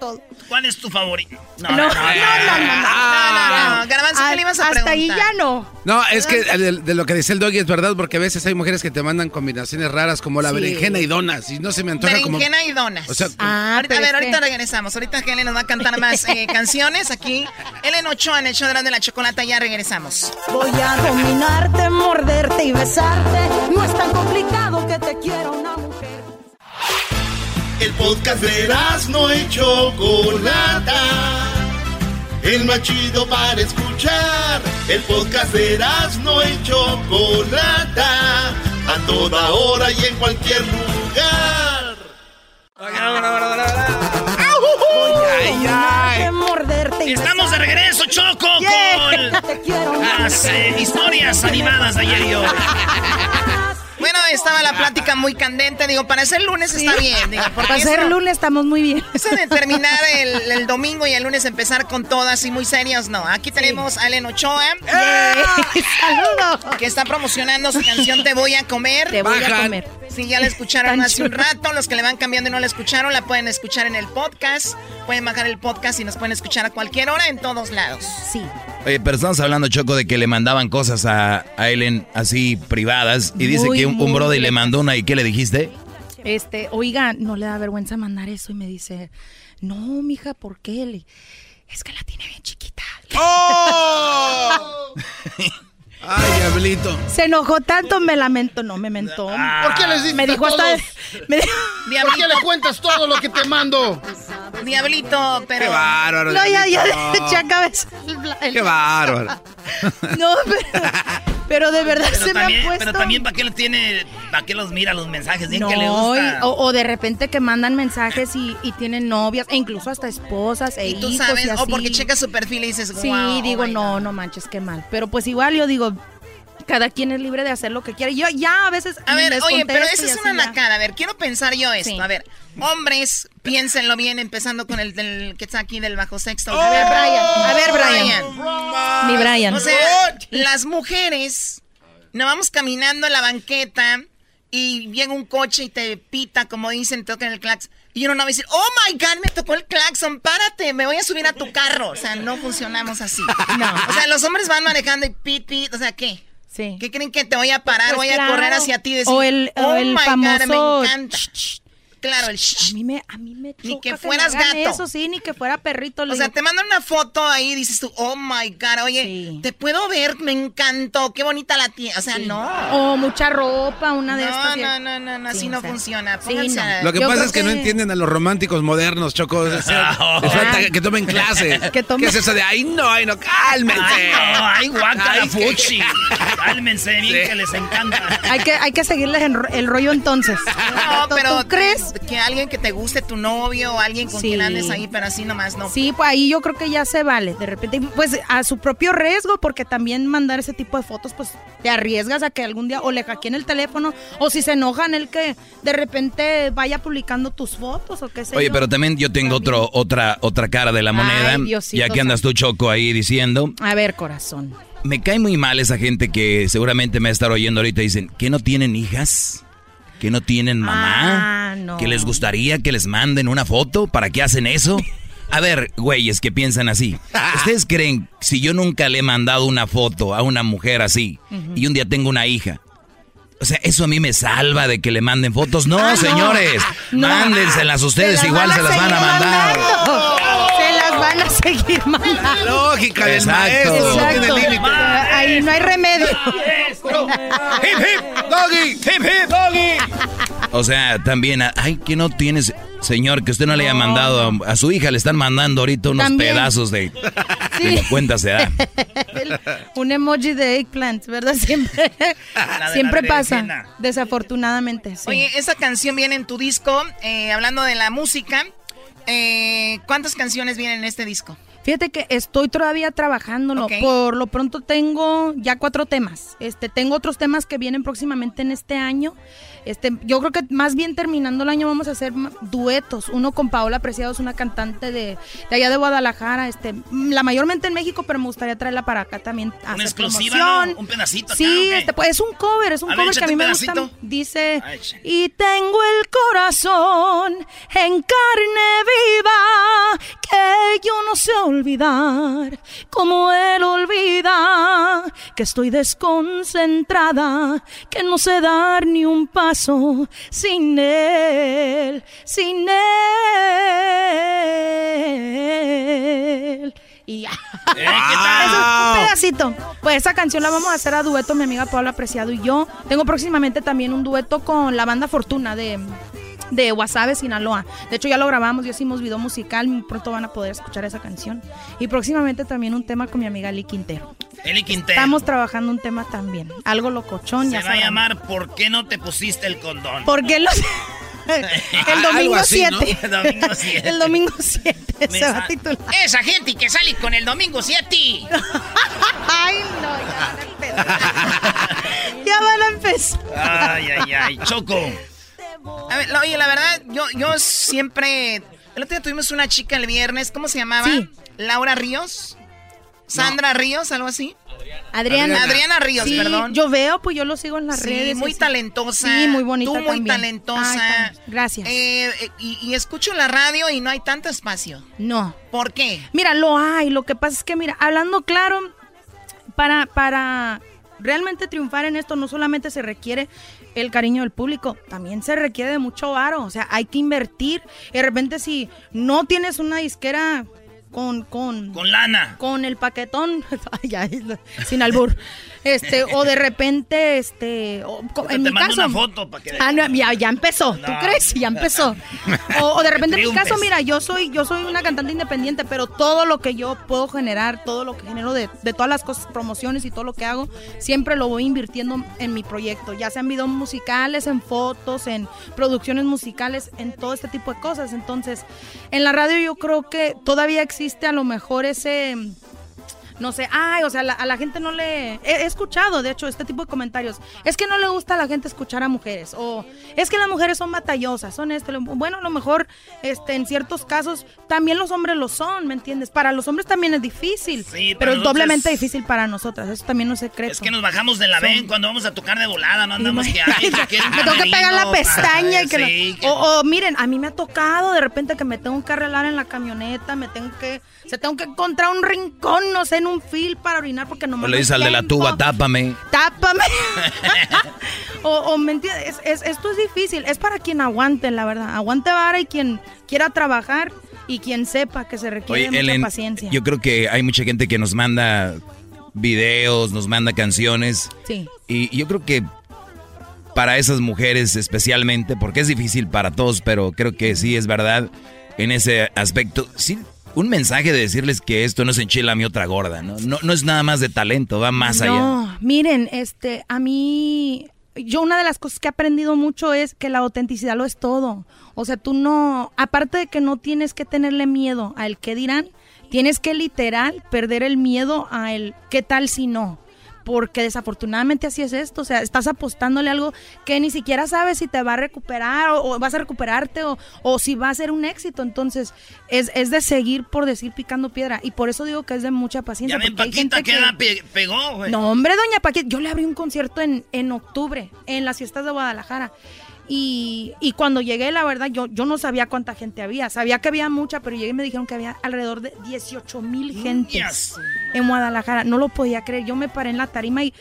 todo. ¿Cuál es tu favorito? No, no, no, no, no. No, no, Garbanzo, ¿qué le ibas a Hasta ahí ya no. No, es que de, de lo que dice el doggy es verdad, porque a veces hay mujeres que te mandan combinaciones raras como la Sí. berenjena y donas, y no se me antoja como... Berenjena y donas. O sea, Ah, ahorita, a ver, ahorita que- regresamos. Ahorita Helen nos va a cantar más eh, canciones aquí. Ellen Ochoa en el show de la chocolata. Ya regresamos. Voy a dominarte, morderte y besarte. No es tan complicado que te quiera una mujer. El podcast de no y Chocolata. El más chido para escuchar. El podcast de no y Chocolata. A toda hora y en cualquier lugar. Dominarte, morderte y Estamos de regreso, Choco, Yeah. con [LAUGHS] las eh, historias animadas de ayer y hoy. Bueno, estaba la plática muy candente. Digo, para ser lunes está bien. Digo, Para ser eso- lunes estamos muy bien. Eso de terminar el, el domingo y el lunes empezar con todas y muy serios, no. Aquí tenemos a Ellen Ochoa, [LAUGHS] Saludos. que está promocionando su canción Te voy a comer. Te voy a Bajan. comer. Sí, ya la escucharon hace un rato. Los que le van cambiando y no la escucharon, la pueden escuchar en el podcast. Pueden bajar el podcast y nos pueden escuchar a cualquier hora en todos lados. Sí. Oye, pero estamos hablando, Choco, de que le mandaban cosas a, a Ellen así privadas. Y dice Muy, que un, un muy brody le mandó una. ¿Y qué le dijiste? Este, oiga, no le da vergüenza mandar eso y me dice, no, mija, ¿por qué? Le- es que la tiene bien chiquita. ¡Oh! [LAUGHS] Ay, diablito. Se enojó tanto, me lamentó, no me mentó. ¿Por qué les dices Me dijo hasta, [LAUGHS] me dijo, ¿Por qué le cuentas todo lo que te mando? Diablito, pero. Qué bárbaro. no, ya, ya, diablito. eché a cabeza el bla- el- Qué bárbaro. [LAUGHS] No, pero, pero de verdad Pero se me también, han puesto. pero también, ¿para qué le tiene, para qué los mira los mensajes? Bien que le No, gusta. y- o, o de repente que mandan mensajes y, y tienen novias, e incluso hasta esposas e Y tú hijos sabes, y o porque checas su perfil y dices, Sí, wow, digo, oh my no, God. no manches, qué mal. Pero pues igual yo digo, cada quien es libre de hacer lo que quiere. Yo ya a veces. A ver, oye, pero y es una nacada. A ver, quiero pensar yo esto. Sí. A ver, hombres, piénsenlo bien, empezando con el del, que está aquí del bajo sexto. A ver, Brian. A ver, Brian. Mi Brian. O sea, las mujeres, nos vamos caminando en la banqueta y llega un coche y te pita, como dicen, toca en el clax. Y uno no va a decir, oh my God, me tocó el claxon, párate, me voy a subir a tu carro. O sea, no funcionamos así. [LAUGHS] No. O sea, los hombres van manejando y pit, pit, o sea, ¿qué? Sí. ¿Qué creen que te voy a parar? Pues voy a claro. correr hacia ti y decir, O el- o oh el my God, famoso me encanta. Claro, el A mí me, a mí me Ni choca que me fueras gato. Eso sí, ni que fuera perrito. O sea, te mandan una foto ahí y dices tú, oh my God, oye, te puedo ver, me encantó, qué bonita la tiene. O sea, no. O mucha ropa, una de No, estas. no, no, no, no, así Sí, no o sea, funciona. sí, Pónganse no. a- Lo que Yo pasa es que, no que- entienden a los románticos modernos, Choco. O sea, les falta que tomen clases. [LAUGHS] Que tomen- ¿Qué es eso de ay no, ay no, cálmense? Ay, no, ay, que- fuchi. Cálmense bien que les encanta. [LAUGHS] Hay que, hay que seguirles en el rollo entonces. No, ¿Tú- pero ¿Tú crees? Que alguien que te guste tu novio o alguien con Sí. quien andes ahí, pero así nomás no. Sí, pues ahí yo creo que ya se vale. De repente, pues a su propio riesgo, porque también mandar ese tipo de fotos, pues te arriesgas a que algún día o le hackeen el teléfono, o si se enojan, el que de repente vaya publicando tus fotos o qué sé Oye, yo. pero también yo tengo otro, otra, otra cara de la moneda. Ay, Diosito ya que andas tú, Choco, ahí diciendo. A ver, corazón. Me cae muy mal esa gente que seguramente me va a estar oyendo ahorita y dicen, ¿que no tienen hijas? ¿Que no tienen mamá? Ah, no. ¿Que les gustaría que les manden una foto? ¿Para qué hacen eso? A ver, güeyes que piensan así. [LAUGHS] ¿Ustedes creen si yo nunca le he mandado una foto a una mujer así y un día tengo una hija? O sea, ¿eso a mí me salva de que le manden fotos? No, [LAUGHS] Ah, señores, No. mándenselas ustedes, igual se las van a mandar. mandando. Van a seguir mandando. Lógica del Exacto. maestro, no tiene Exacto. límite. Ahí no hay remedio. Hip hip, doggy, hip hip, doggy. O sea, también, ay, que no tienes, señor, que usted no le haya mandado a, a su hija, le están mandando ahorita unos También. pedazos de... [LAUGHS] Sí. Ni cuenta se da. Un emoji de eggplant, ¿verdad? Siempre, la siempre pasa. berenjena. Desafortunadamente, sí. Oye, esa canción viene en tu disco, eh, hablando de la música. Eh, ¿Cuántas canciones vienen en este disco? Fíjate que estoy todavía trabajándolo. Por lo pronto tengo ya cuatro temas. Este, tengo otros temas que vienen próximamente en este año. Este, yo creo que más bien terminando el año vamos a hacer duetos. Uno con Paola Preciado, es una cantante de, de allá de Guadalajara. Este, mm, la mayormente en México, pero me gustaría traerla para acá también. a Una hacer exclusiva, promoción. ¿no? Un pedacito acá, Sí, este, pues es un cover, es un A ver, cover que a mí me gusta. Dice, y tengo el corazón en carne viva que yo no sé olvidar, como él olvida que estoy desconcentrada, que no sé dar ni un paso sin él, sin él. Y ya. [LAUGHS] Eso es un pedacito. Pues esa canción la vamos a hacer a dueto, mi amiga Paula Preciado y yo. Tengo próximamente también un dueto con la banda Fortuna de, de Guasave, Sinaloa. De hecho, ya lo grabamos, ya hicimos video musical. Pronto van a poder escuchar esa canción. Y próximamente también un tema con mi amiga Eli Quintero. Eli Quintero. Estamos trabajando un tema también. Algo locochón, Se ya va a llamar ¿Por qué no te pusiste el condón? Porque los... [LAUGHS] El domingo Algo así, ¿no? 7. El domingo 7. El domingo 7 Me se va a titular. Esa gente que sale con el domingo 7. [LAUGHS] Ay, no, ya van a empezar. [LAUGHS] ya van a empezar. Ay, ay, ay. Choco. A ver, oye, la verdad, yo, yo siempre... El otro día tuvimos una chica el viernes, ¿cómo se llamaba? Sí. Laura Ríos. Sandra Ríos, algo así. Adriana. Adriana Ríos, Sí, perdón. Yo veo, pues yo lo sigo en las Sí, redes. muy sí. talentosa. Sí, muy bonita Tú muy también. talentosa. Ay, gracias. Eh, y, y escucho la radio y no hay tanto espacio. No. ¿Por qué? Mira, lo hay. Lo que pasa es que, mira, hablando claro, para, para realmente triunfar en esto no solamente se requiere el cariño del público, también se requiere de mucho varo. O sea, hay que invertir. Y de repente si no tienes una disquera con... Con, Con lana. con el paquetón, [LAUGHS] sin albur, este, o de repente, este, o- en mi caso, una foto para que... Ah, no, ya, ya empezó. ¿Tú No. crees? Ya empezó. [LAUGHS] O, o de repente en mi caso, mira, yo soy, yo soy una cantante independiente, pero todo lo que yo puedo generar, todo lo que genero de, de todas las cosas, promociones y todo lo que hago, siempre lo voy invirtiendo en mi proyecto, ya sean videos musicales, en fotos, en producciones musicales, en todo este tipo de cosas. Entonces, en la radio yo creo que todavía existe a lo mejor ese no sé, ay, o sea, la- a la gente no le... He, he escuchado, de hecho, este tipo de comentarios. Es que no le gusta a la gente escuchar a mujeres. O es que las mujeres son batallosas, son esto. Bueno, a lo mejor este, en ciertos casos también los hombres lo son, ¿me entiendes? Para los hombres también es difícil. Sí, para pero es doblemente es- difícil para nosotras. Eso también no es secreto. Es que nos bajamos de la ven cuando vamos a tocar de volada, no andamos que ay, que [LAUGHS] me tengo que pegar la pestaña y que sí, o, o, miren, a mí me ha tocado de repente que me tengo que arreglar en la camioneta, me tengo que se tengo que encontrar un rincón, no sé, en un fil para orinar porque no O le dices al de la tuba, tápame. Tápame. [LAUGHS] [LAUGHS] o, o, me es- esto es difícil, es para quien aguante, la verdad. Aguante vara y quien quiera trabajar y quien sepa que se requiere Oye, mucha Ellen, paciencia. yo creo que hay mucha gente que nos manda videos, nos manda canciones. Sí. Y yo creo que para esas mujeres especialmente, porque es difícil para todos, pero creo que sí es verdad en ese aspecto. Sí, un mensaje de decirles que esto no es enchila mi otra gorda, ¿no? No, no es nada más de talento, va más allá. No, miren, este, a mí, yo una de las cosas que he aprendido mucho es que la autenticidad lo es todo. O sea, tú no, aparte de que no tienes que tenerle miedo al qué dirán, tienes que literal perder el miedo a el qué tal si no. Porque desafortunadamente así es esto, o sea, estás apostándole algo que ni siquiera sabes si te va a recuperar o, o vas a recuperarte o, o si va a ser un éxito. Entonces, es, es de seguir por decir picando piedra. Y por eso digo que es de mucha paciencia. Ya ven, Paquita, que pe- pegó, güey. no, hombre, doña Paquita, yo le abrí un concierto en, en octubre, en las fiestas de Guadalajara. Y, y cuando llegué, la verdad, yo, yo no sabía cuánta gente había. Sabía que había mucha, pero llegué y me dijeron que había alrededor de 18 mil gentes en Guadalajara. No lo podía creer. Yo me paré en la tarima y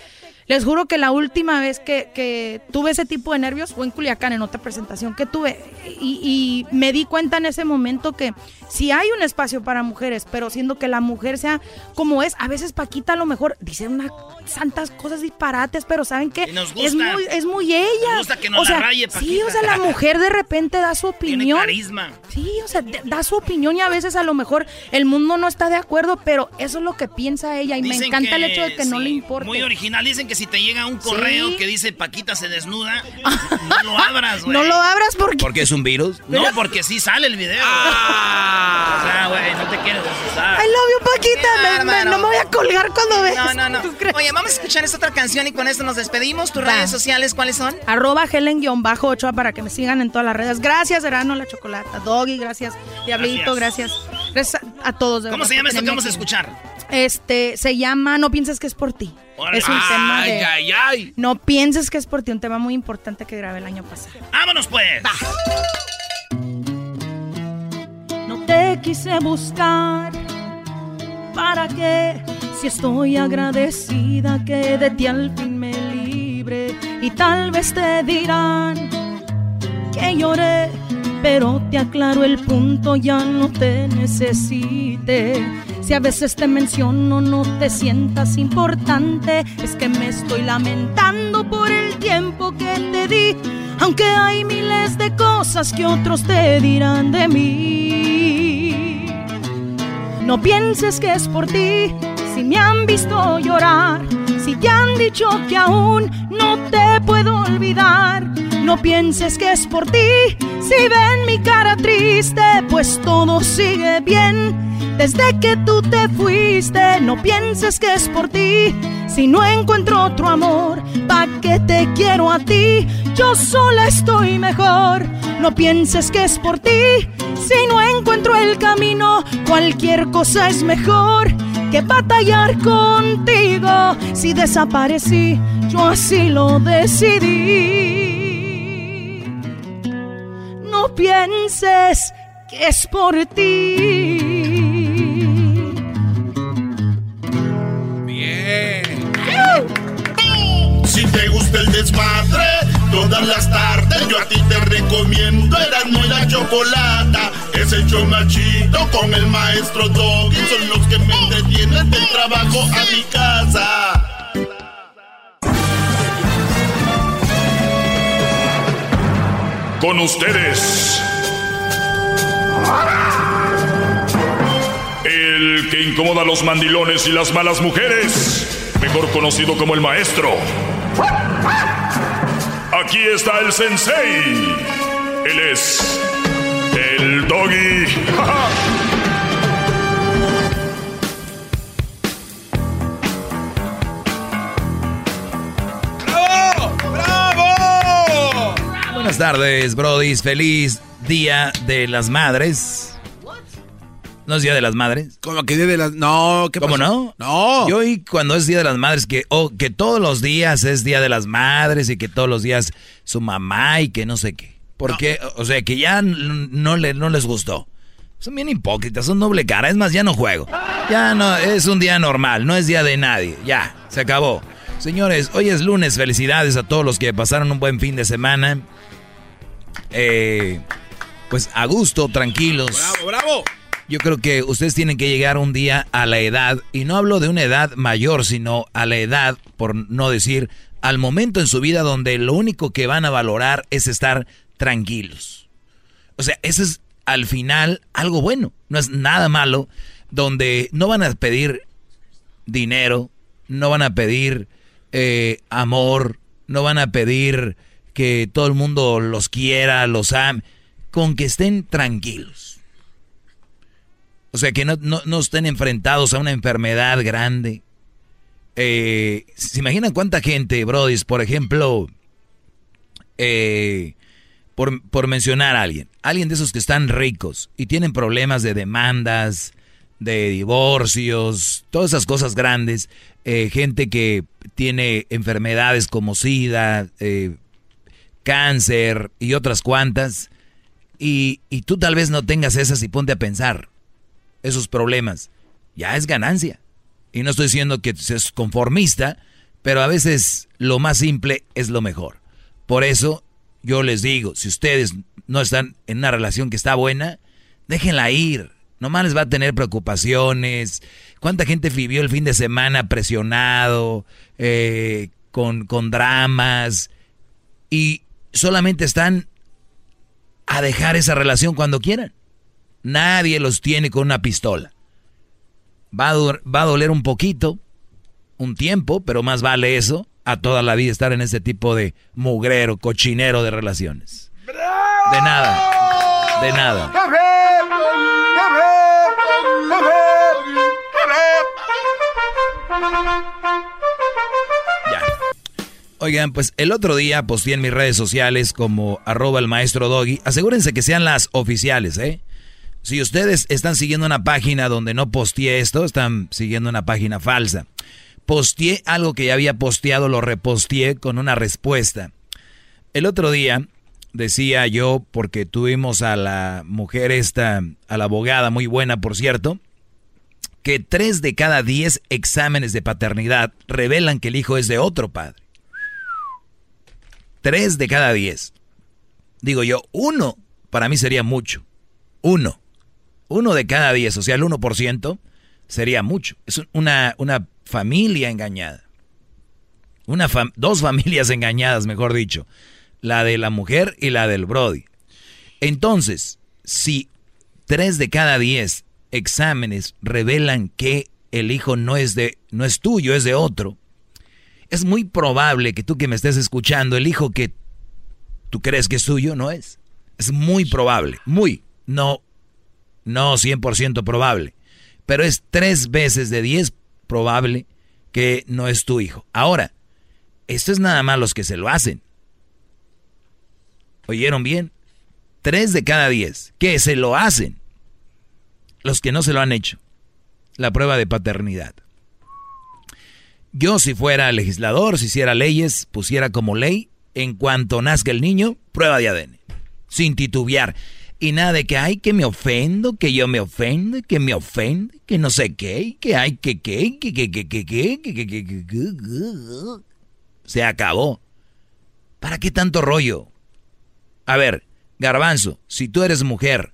les juro que la última vez que, que tuve ese tipo de nervios fue en Culiacán, en otra presentación que tuve. Y, y me di cuenta en ese momento que sí hay un espacio para mujeres, pero siendo que la mujer sea como es, a veces Paquita a lo mejor dice unas santas cosas disparates, pero ¿saben qué? Es gusta. muy, es muy ella. Nos gusta que nos o sea, la raye, Sí, Paquita. o sea, la mujer de repente da su Tiene opinión. carisma. Sí, o sea, da su opinión y a veces a lo mejor el mundo no está de acuerdo, pero eso es lo que piensa ella y me encanta el hecho de que no sí, le importe. Muy original. Dicen que si te llega un correo Sí. que dice Paquita se desnuda, [LAUGHS] no lo abras, güey. No lo abras porque... ¿Por qué es un virus? No, porque sí sale el video. Ah. O sea, güey, no te quieres asustar. I love you, Paquita. Me- me- no me voy a colgar cuando veas. No, no, no. Oye, vamos a escuchar esta otra canción y con esto nos despedimos. ¿Tus Va. redes sociales cuáles son? Arroba Helen-Ochoa para que me sigan en todas las redes. Gracias, Verano La Chocolata. Doggy, gracias. Diablito, gracias. Gracias a, a todos. de ¿Cómo se llama esto que vamos a escuchar? Este, se llama No pienses que es por ti. Órale. Es un tema Ay, de... ay, ay. No pienses que es por ti, un tema muy importante que grabé el año pasado. ¡Vámonos, pues! Te quise buscar. ¿Para qué? Si estoy agradecida que de ti al fin me libre. Y tal vez te dirán que lloré, pero te aclaro el punto, ya no te necesite. Si a veces te menciono, no te sientas importante. Es que me estoy lamentando por el tiempo que te di. Aunque hay miles de cosas que otros te dirán de mí. No pienses que es por ti, si me han visto llorar, si te han dicho que aún no te puedo olvidar. No pienses que es por ti, si ven mi cara triste, pues todo sigue bien. Desde que tú te fuiste, no pienses que es por ti. Si no encuentro otro amor, ¿pa' qué te quiero a ti? Yo sola estoy mejor. No pienses que es por ti. Si no encuentro el camino, cualquier cosa es mejor que batallar contigo. Si desaparecí, yo así lo decidí. No pienses que es por ti. Si te gusta el desmadre, todas las tardes yo a ti te recomiendo Erasmo y la Chocolata. Es el chido con el maestro Doggy. Son los que me entretienen del trabajo a mi casa. Con ustedes. El que incomoda a los mandilones y las malas mujeres. Mejor conocido como el maestro. Aquí está el sensei. Él es el doggy. ¡Bravo! ¡Bravo! Buenas tardes, Brody. Feliz Día de las Madres. ¿No es Día de las Madres? ¿Cómo que Día de las... No, ¿qué ¿Cómo pasó? no? No. Yo oí cuando es Día de las Madres que, oh, que todos los días es Día de las Madres y que todos los días su mamá y que no sé qué. Porque, o sea, que ya no, le, no les gustó. Son bien hipócritas, son doble cara. Es más, ya no juego. Ya no, es un día normal, no es día de nadie. Ya, se acabó. Señores, hoy es lunes. Felicidades a todos los que pasaron un buen fin de semana. Eh, pues a gusto, tranquilos. ¡Bravo, bravo! Yo creo que ustedes tienen que llegar un día a la edad, y no hablo de una edad mayor, sino a la edad, por no decir, al momento en su vida donde lo único que van a valorar es estar tranquilos. O sea, eso es al final algo bueno, no es nada malo, donde no van a pedir dinero, no van a pedir eh, amor, no van a pedir que todo el mundo los quiera, los ame, con que estén tranquilos. O sea, que no, no, no estén enfrentados a una enfermedad grande. Eh, ¿Se imaginan cuánta gente, Brody, por ejemplo, eh, por, por mencionar a alguien, alguien de esos que están ricos y tienen problemas de demandas, de divorcios, todas esas cosas grandes, eh, gente que tiene enfermedades como SIDA, cáncer y otras cuantas, y, y tú tal vez no tengas esas y ponte a pensar esos problemas, ya es ganancia. Y no estoy diciendo que seas conformista, pero a veces lo más simple es lo mejor. Por eso yo les digo, si ustedes no están en una relación que está buena, déjenla ir. Nomás les va a tener preocupaciones. ¿Cuánta gente vivió el fin de semana presionado, eh, con, con dramas? Y solamente están a dejar esa relación cuando quieran. Nadie los tiene con una pistola. Va a, va a doler un poquito, un tiempo, pero más vale eso a toda la vida estar en ese tipo de mugrero, cochinero de relaciones. De nada, de nada. Oigan, pues el otro día posteé en mis redes sociales como arroba el maestro Doggy. Asegúrense que sean las oficiales, ¿eh? Si ustedes están siguiendo una página donde no posteé esto, están siguiendo una página falsa. Posteé algo que ya había posteado, lo reposteé con una respuesta. El otro día decía yo, porque tuvimos a la mujer esta, a la abogada, muy buena por cierto, que tres de cada diez exámenes de paternidad revelan que el hijo es de otro padre. Tres de cada diez. Digo yo, uno para mí sería mucho. Uno. Uno de cada diez, o sea, el 1% sería mucho. Es una, una familia engañada. Una dos [LAUGHS] familias engañadas, mejor dicho. La de la mujer y la del Brody. Entonces, si tres de cada diez exámenes revelan que el hijo no es, de, no es tuyo, es de otro, es muy probable que tú que me estés escuchando, el hijo que tú crees que es tuyo, no es. Es muy probable, muy, no, no 100% probable, pero es tres veces de 10 probable que no es tu hijo. Ahora, esto es nada más los que se lo hacen. ¿Oyeron bien? Tres de cada diez que se lo hacen. Los que no se lo han hecho. La prueba de paternidad. Yo si fuera legislador, si hiciera leyes, pusiera como ley, en cuanto nazca el niño, prueba de ADN. Sin titubear. Y nada de que, ay, que me ofendo, que yo me ofendo, que me ofende, que no sé qué, que hay que qué, que que que que que que que que que que Se acabó. ¿Para qué tanto rollo? A ver, garbanzo, si tú eres mujer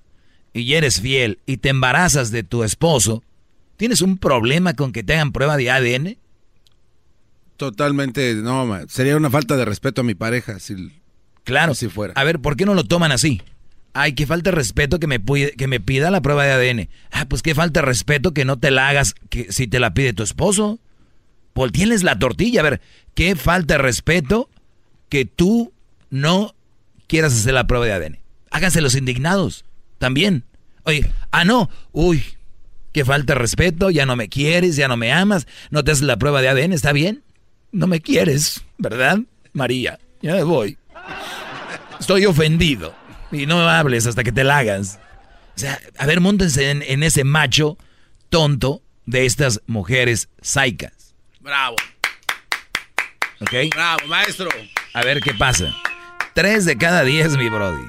y eres fiel y te embarazas de tu esposo, ¿tienes un problema con que te hagan prueba de ADN? Totalmente, no, sería una falta de respeto a mi pareja si Claro. si fuera. A ver, ¿por qué no lo toman así? Ay, que falta de respeto que me, que me pida la prueba de ADN. Ah, pues qué falta de respeto que no te la hagas que si te la pide tu esposo. Volteenles la tortilla. A ver, qué falta de respeto que tú no quieras hacer la prueba de ADN. Háganse los indignados también. Oye, ah, no, uy, qué falta de respeto, ya no me quieres, ya no me amas, no te haces la prueba de ADN, ¿está bien? No me quieres, ¿verdad? María, ya me voy. Estoy ofendido. Y no hables hasta que te la hagas. O sea, a ver, montense en, en ese macho tonto de estas mujeres saicas. Bravo. ¿Ok? Bravo, maestro. A ver qué pasa. Tres de cada diez, mi brody.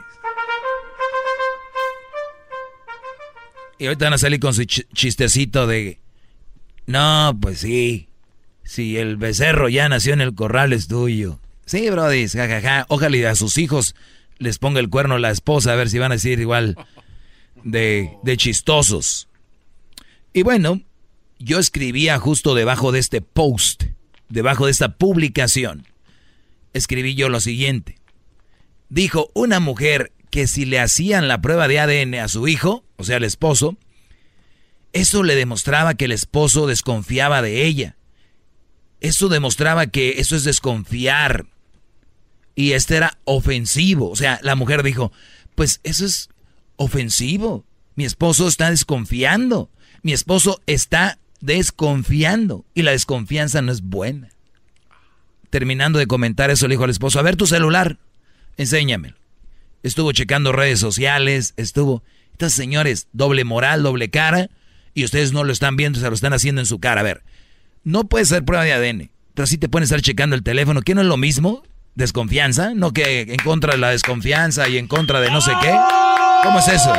Y ahorita van a salir con su ch- chistecito de... No, pues sí. Si el becerro ya nació en el corral es tuyo. Sí, brody, jajaja. Ojalá y a sus hijos les ponga el cuerno la esposa a ver si van a decir igual de, de chistosos. Y bueno, yo escribía justo debajo de este post, debajo de esta publicación, escribí yo lo siguiente. Dijo una mujer que si le hacían la prueba de ADN a su hijo, o sea, al esposo, eso le demostraba que el esposo desconfiaba de ella. Eso demostraba que eso es desconfiar. Y este era ofensivo. O sea, la mujer dijo, pues eso es ofensivo. Mi esposo está desconfiando. Mi esposo está desconfiando. Y la desconfianza no es buena. Terminando de comentar eso, le dijo al esposo, a ver tu celular, enséñamelo. Estuvo checando redes sociales, estuvo... Estas señores, doble moral, doble cara, y ustedes no lo están viendo, se lo están haciendo en su cara. A ver, no puede ser prueba de ADN, pero sí te pueden estar checando el teléfono. ¿Qué no es lo mismo? ¿Desconfianza? ¿No que en contra de la desconfianza y en contra de no sé qué? ¿Cómo es eso?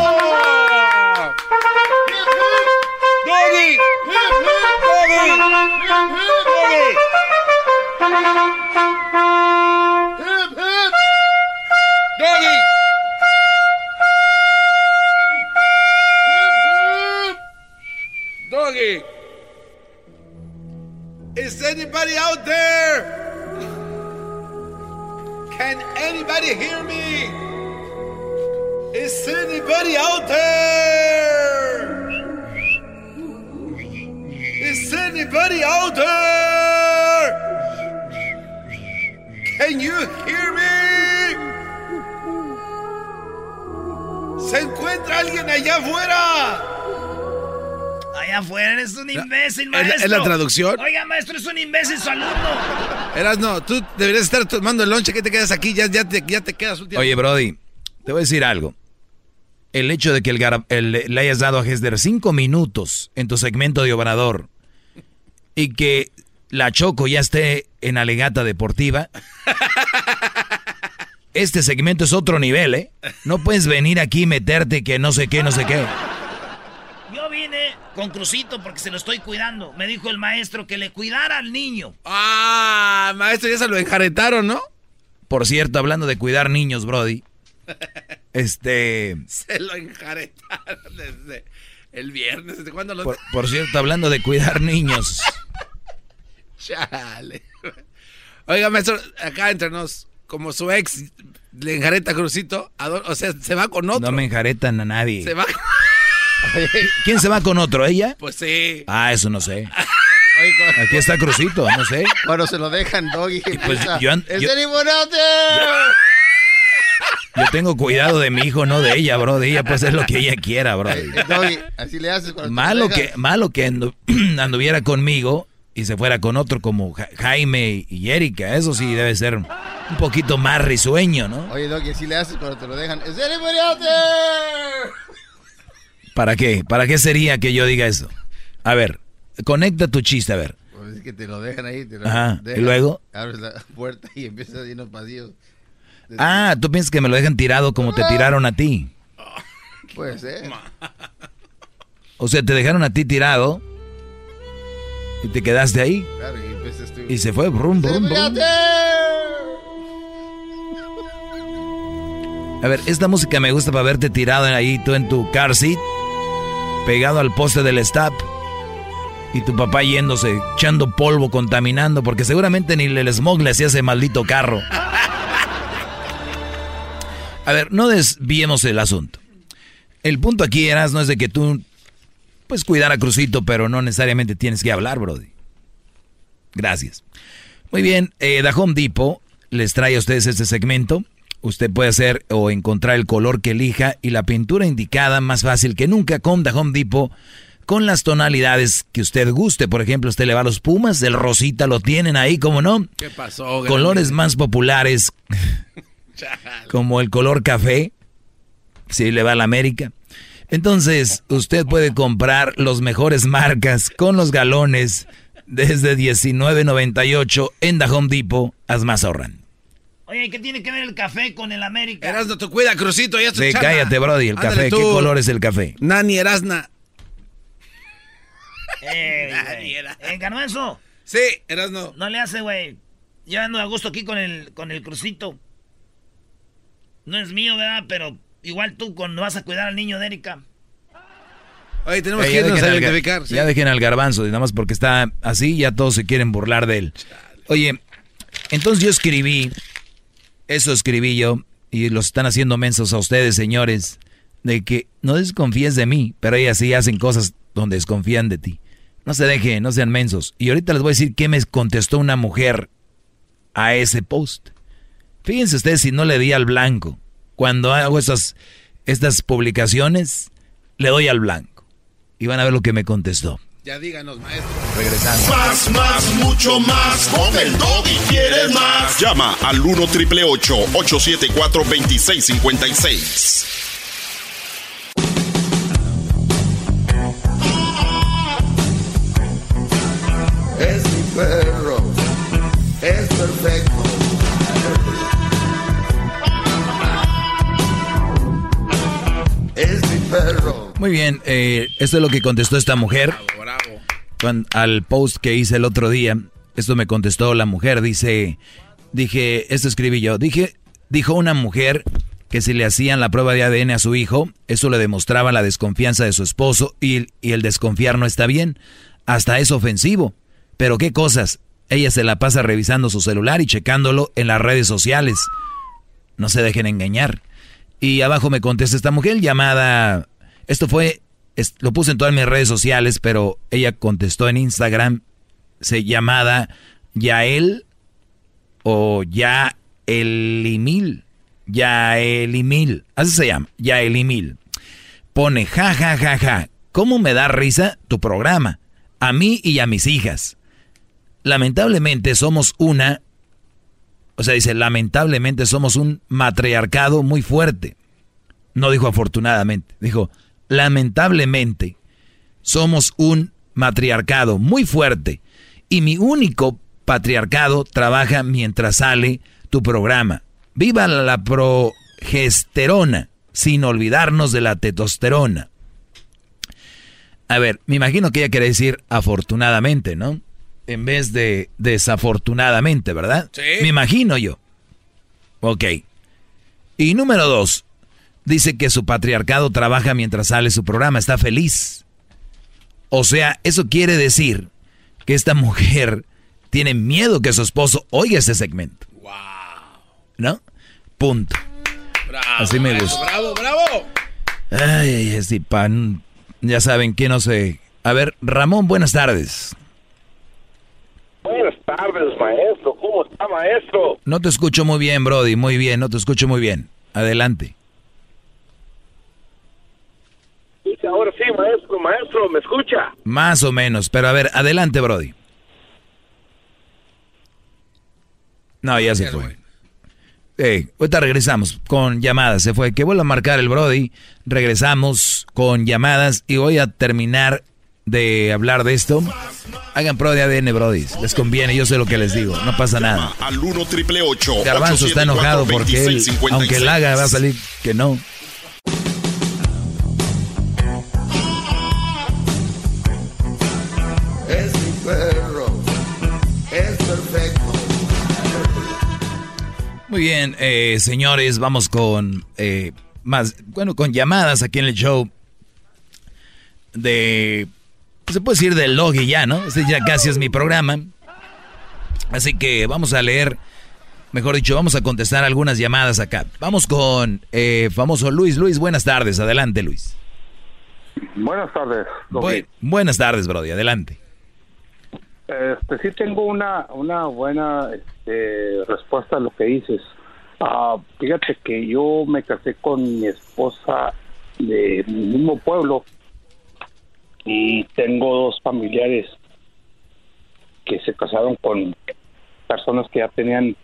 Doggy. Is anybody out there? Can anybody hear me? Is anybody out there? Is anybody out there? Can you hear me? ¿Se encuentra alguien allá afuera? Allá afuera eres un imbécil, ¿Es la- maestro. es la traducción? Oiga, maestro, es un imbécil su alumno. Eras no, tú deberías estar tomando el lonche que te quedas aquí, ya, ya, te, ya te quedas último. Oye, Brody, te voy a decir algo. El hecho de que el el- le hayas dado a Hesder cinco minutos en tu segmento de Obrador y que la Choco ya esté en alegata deportiva, [LAUGHS] este segmento es otro nivel, ¿eh? No puedes venir aquí y meterte que no sé qué, no sé qué. Con Crucito porque se lo estoy cuidando. Me dijo el maestro que le cuidara al niño. Ah, maestro, ya se lo enjaretaron, ¿no? Por cierto, hablando de cuidar niños, Brody, [LAUGHS] este... Se lo enjaretaron desde el viernes. ¿Desde cuándo lo.? Por, por cierto, hablando de cuidar niños, [LAUGHS] Chale. Oiga, maestro, acá entre nos, como su ex le enjareta a Crucito, ¿a dó- o sea, se va con otro. no me enjaretan a nadie. Se va. ¿Quién se va con otro? ¿Ella? Pues sí. Ah, eso no sé. Aquí está Crucito, no sé. Cuando se lo dejan, Doggy. pues yo ¡Es yo- el limonate! Yo tengo cuidado de mi hijo, no de ella, bro. De ella puede hacer lo que ella quiera, bro. Eh, Doggy, así le haces cuando te Malo lo dejan. que, malo que andu- [CLEARS THROAT] anduviera conmigo y se fuera con otro como Ja- Jaime y Erika. Eso sí debe ser un poquito más risueño, ¿no? Oye, Doggy, así le haces cuando te lo dejan. ¡Es! ¿Para qué? ¿Para qué sería que yo diga eso? A ver, conecta tu chiste, a ver. Pues es que te lo dejan ahí. Te lo Ajá, ¿y luego? Abres la puerta y empiezas a los pasillos. Ah, tú piensas que me lo dejan tirado como te tiraron a ti. Puede ser. O sea, te dejaron a ti tirado y te quedaste ahí. Claro, y empiezas tú. Y se fue, brum, ¡Es el brum, brum. A ver, esta música me gusta para verte tirado ahí, tú en tu car seat, pegado al poste del stop, y tu papá yéndose, echando polvo, contaminando, porque seguramente ni el smog le hacía ese maldito carro. A ver, no desviemos el asunto. El punto aquí, Eras, no es de que tú, pues, cuidar a Crucito, pero no necesariamente tienes que hablar, Brody. Gracias. Muy bien, eh, The Depot les trae a ustedes este segmento. Usted puede hacer o encontrar el color que elija y la pintura indicada más fácil que nunca con The Home Depot con las tonalidades que usted guste. Por ejemplo, usted le va a los Pumas, el rosita lo tienen ahí, como no. ¿Qué pasó? Colores más populares [LAUGHS] como el color café, si le va a la América. Entonces, usted puede comprar los mejores marcas con los galones desde 19.98 en The Home Depot. Haz más ahorran. Oye, ¿qué tiene que ver el café con el América? Erasno, tu cuida, Crucito, ya Sí, cállate, Brody, el café. ¿Qué color es el café? Nani Erasna. Eh, güey. [LAUGHS] Eh, Garbanzo. Sí, Erasno. No le hace, güey. Yo ando a gusto aquí con el, con el crucito. No es mío, ¿verdad? Pero igual tú cuando vas a cuidar al niño de Erika. Oye, tenemos que irnos a identificar. sí. Ya dejen al garbanzo, nada más porque está así, ya todos se quieren burlar de él. Oye, entonces yo escribí, eso escribí yo, y los están haciendo mensos a ustedes, señores, de que no desconfíes de mí, pero ellas sí hacen cosas donde desconfían de ti. No se dejen, no sean mensos. Y ahorita les voy a decir qué me contestó una mujer a ese post. Fíjense ustedes si no le di al blanco. Cuando hago estas, estas publicaciones, le doy al blanco. Y van a ver lo que me contestó. Ya díganos, maestro. Regresando. Más, más, mucho más. Con el y quieres más. Llama al 1 triple 874 2656. Es mi perro, es perfecto. Es mi perro. Muy bien, eh, esto es lo que contestó esta mujer. Al post que hice el otro día, esto me contestó la mujer. Dice, dije, esto escribí yo. Dije, dijo una mujer que si le hacían la prueba de ADN a su hijo, eso le demostraba la desconfianza de su esposo y, y el desconfiar no está bien. Hasta es ofensivo. Pero qué cosas. Ella se la pasa revisando su celular y checándolo en las redes sociales. No se dejen engañar. Y abajo me contesta esta mujer llamada. Esto fue. lo puse en todas mis redes sociales, pero ella contestó en Instagram. Se llamada Yael o Yaelimil. Yaelimil. Así se llama. Yaelimil. Pone ja ja ja ja. ¿Cómo me da risa tu programa? A mí y a mis hijas. Lamentablemente somos una o sea, dice, lamentablemente somos un matriarcado muy fuerte. No dijo afortunadamente, dijo, lamentablemente somos un matriarcado muy fuerte. Y mi único patriarcado trabaja mientras sale tu programa. Viva la progesterona, sin olvidarnos de la testosterona. A ver, me imagino que ella quiere decir afortunadamente, ¿no? En vez de desafortunadamente, ¿verdad? Sí. Me imagino yo. Ok. Y número dos, dice que su patriarcado trabaja mientras sale su programa, está feliz. O sea, eso quiere decir que esta mujer tiene miedo que su esposo oiga ese segmento. ¿No? Punto. Así me maestro, gusta. Bravo, bravo. Ay, ay, ese pan. Ya saben que no sé. A ver, Ramón, buenas tardes. Buenas tardes, maestro. ¿Cómo está, maestro? No te escucho muy bien, Brody. Muy bien, no te escucho muy bien. Adelante. Dice, ahora sí, maestro, maestro, ¿me escucha? Más o menos. Pero a ver, adelante, Brody. No, ya se fue. Eh, ahorita regresamos con llamadas. Se fue. Que vuelva a marcar el Brody. Regresamos con llamadas y voy a terminar de hablar de esto. Hagan pro de ADN, Brody. Les conviene, yo sé lo que les digo. No pasa nada. Al 1 triple 8 Garbanzo está enojado porque él, aunque él haga, va a salir que no. Bien, eh, señores, vamos con eh, más, bueno, con llamadas aquí en el show de, se puede decir del Logi ya, ¿no? Este ya casi es mi programa. Así que vamos a leer, mejor dicho, vamos a contestar algunas llamadas acá. Vamos con eh, famoso Luis. Luis, buenas tardes. Adelante, Luis. Buenas tardes. Bu- buenas tardes, Brody. Adelante. Este, sí tengo una, una buena este, respuesta a lo que dices. Ah, fíjate que yo me casé con mi esposa de mi mismo pueblo y tengo dos familiares que se casaron con personas que ya tenían,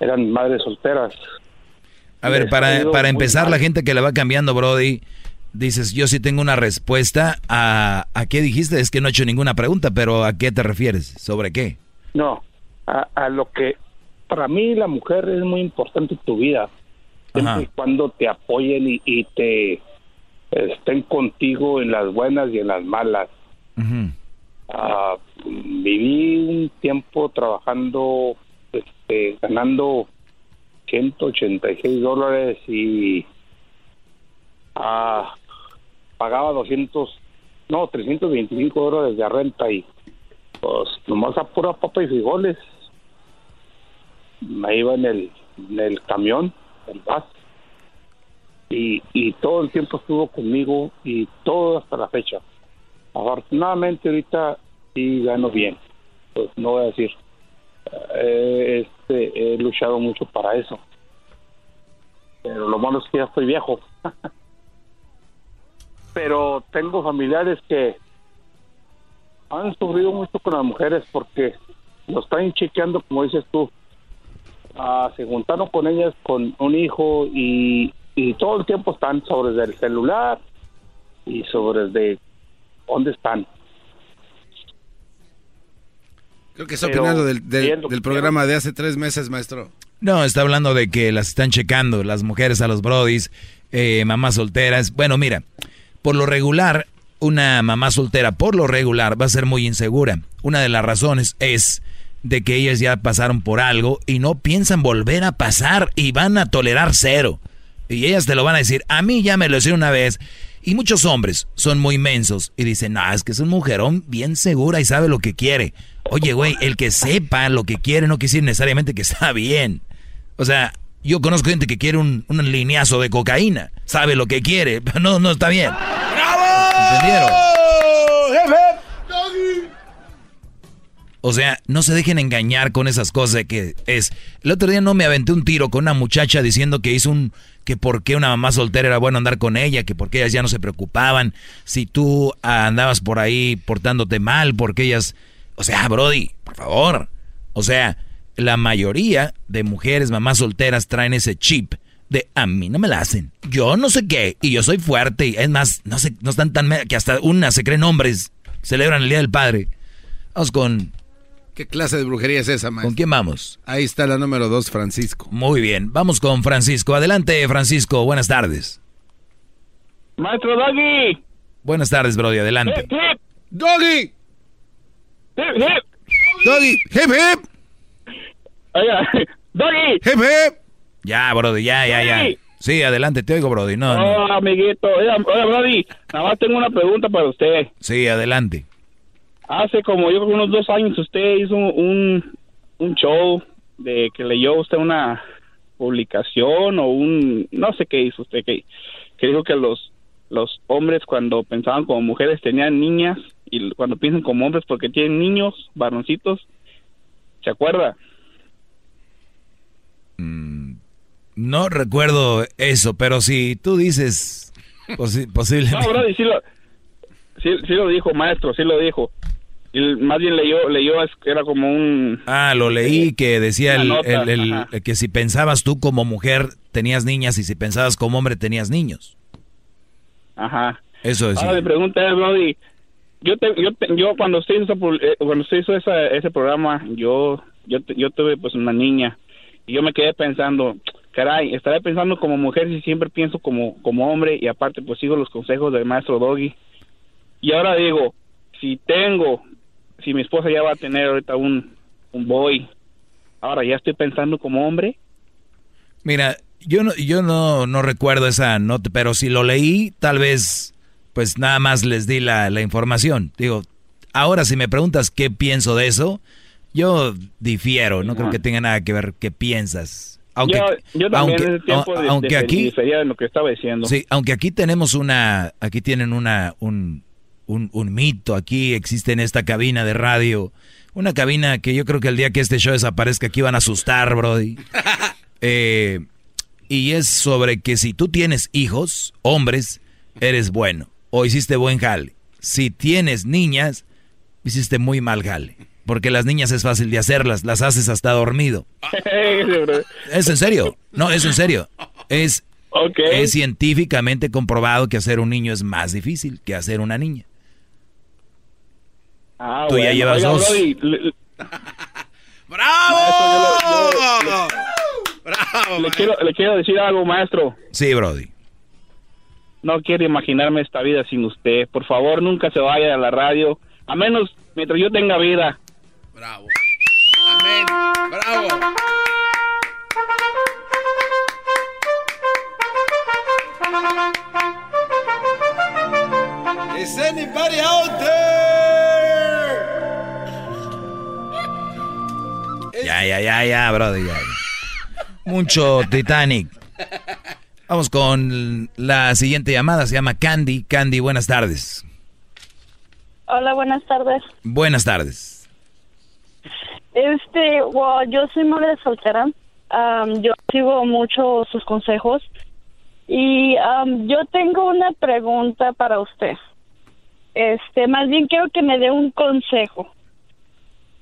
eran madres solteras A ver, para, para empezar, la gente que la va cambiando, Brody, dices, yo sí tengo una respuesta a... ¿A qué dijiste? Es que no he hecho ninguna pregunta, pero ¿a qué te refieres? ¿Sobre qué? No, a, a lo que para mí la mujer es muy importante en tu vida. Siempre Ajá. y cuando te apoyen y, y te estén contigo en las buenas y en las malas. Ah, viví un tiempo trabajando, este, ganando 186 dólares y ah, pagaba 200, no, 325 dólares de renta y pues nomás a pura papa y frijoles. Me iba en el, en el camión, el bus, y, y todo el tiempo estuvo conmigo y todo hasta la fecha. Afortunadamente ahorita sí gano bien, pues no voy a decir. Eh, este, he luchado mucho para eso. Pero lo malo es que ya estoy viejo. [LAUGHS] Pero tengo familiares que han sufrido mucho con las mujeres porque lo están chequeando, como dices tú. Ah, se juntaron con ellas con un hijo y, y todo el tiempo están sobre el celular y sobre de dónde están. Creo que está Pero, opinando del, del- viendo- del programa de hace tres meses, maestro. No, está hablando de que las están checando las mujeres a los brodis, eh, mamás solteras. Bueno, mira, por lo regular, una mamá soltera, por lo regular, va a ser muy insegura. Una de las razones es de que ellas ya pasaron por algo y no piensan volver a pasar y van a tolerar cero. Y ellas te lo van a decir, a mí ya me lo hicieron una vez. Y muchos hombres son muy mensos y dicen, no, es que es un mujerón bien segura y sabe lo que quiere. Oye, güey, el que sepa lo que quiere no quiere decir necesariamente que está bien. O sea, yo conozco gente que quiere un, un lineazo de cocaína. Sabe lo que quiere, [LAUGHS] pero no, no está bien. ¿Entendieron? O sea, no se dejen engañar con esas cosas de que es. El otro día no me aventé un tiro con una muchacha diciendo que hizo un. que por qué una mamá soltera era bueno andar con ella, que porque ellas ya no se preocupaban. Si tú andabas por ahí portándote mal, porque ellas. O sea, Brody, por favor. O sea, la mayoría de mujeres, mamás solteras, traen ese chip de a mí no me la hacen. Yo no sé qué, y yo soy fuerte, y es más, no sé, no están tan que hasta una se creen hombres, celebran el Día del Padre. Vamos con. ¿Qué clase de brujería es esa, maestro? ¿Con quién vamos? Ahí está la número dos, Francisco. Muy bien, vamos con Francisco. Adelante, Francisco, buenas tardes. Maestro Doggy. Buenas tardes, Brody, adelante. Hip, Doggy. hip, hip. Doggy, hip, hip. Oiga, [LAUGHS] Doggy. Hip, hip. Ya, Brody, ya, ya, ya. Sí. Adelante, te oigo, Brody. No, no. Oh, amiguito. Oiga, oiga, Brody, nada más tengo una pregunta para usted. Sí, adelante. Hace como yo creo unos dos años usted hizo un, un show de que leyó usted una publicación o un no sé qué hizo usted que, que dijo que los los hombres cuando pensaban como mujeres tenían niñas y cuando piensan como hombres porque tienen niños varoncitos ¿se acuerda? No recuerdo eso, pero si tú dices posi- [LAUGHS] posiblemente. No, Brody, sí lo, sí, sí lo dijo, maestro, sí lo dijo. Y más bien leyó, leyó, era como un... Ah, lo leí que decía el, nota, el- que si pensabas tú como mujer tenías niñas y si pensabas como hombre tenías niños. Ajá. Eso es. Ahora mi pregunta es, Brody, yo, te- yo, te- yo cuando usted hizo, eh, cuando usted hizo esa- ese programa, yo, yo, yo tuve pues una niña y yo me quedé pensando, caray, estaré pensando como mujer si siempre pienso como, como hombre y aparte pues sigo los consejos del maestro Doggy. Y ahora digo, si tengo, si mi esposa ya va a tener ahorita un, un boy, ahora ya estoy pensando como hombre. Mira, yo no, yo no, no recuerdo esa nota, pero si lo leí, tal vez, pues nada más les di la, la información. Digo, ahora si me preguntas qué pienso de eso, yo difiero, no creo que tenga nada que ver qué piensas. Aunque, yo, yo también aunque, ese tiempo a- de- aunque de- aquí, difería de lo que estaba diciendo. sí, aunque aquí tenemos una, aquí tienen una, un, un, un mito, aquí existe en esta cabina de radio, una cabina que yo creo que el día que este show desaparezca aquí van a asustar, Brody. [LAUGHS] Eh, y es sobre que si tú tienes hijos, hombres, eres bueno o hiciste buen jale. Si tienes niñas, hiciste muy mal jale. Porque las niñas es fácil de hacerlas, las haces hasta dormido. [LAUGHS] ¿Es en serio? No, es en serio. Es, es científicamente comprobado que hacer un niño es más difícil que hacer una niña. Ah, Tú ya llevas Oiga, dos. Brody, le- le- ¡Bravo! le, quiero, le quiero decir algo, maestro. Sí, Brody. No quiero imaginarme esta vida sin usted. Por favor, nunca se vaya a la radio. A menos mientras yo tenga vida. Bravo. Amén. Bravo. Is anybody out there? Ya, ya, ya, ya, Brody. ya. Mucho Titanic. Vamos con la siguiente llamada. Se llama Candy. Candy, buenas tardes. Hola, buenas tardes. Buenas tardes. Este, wow, yo soy madre soltera. Am, yo sigo mucho sus consejos. Y am, yo tengo una pregunta para usted. Este, más bien quiero que me dé un consejo.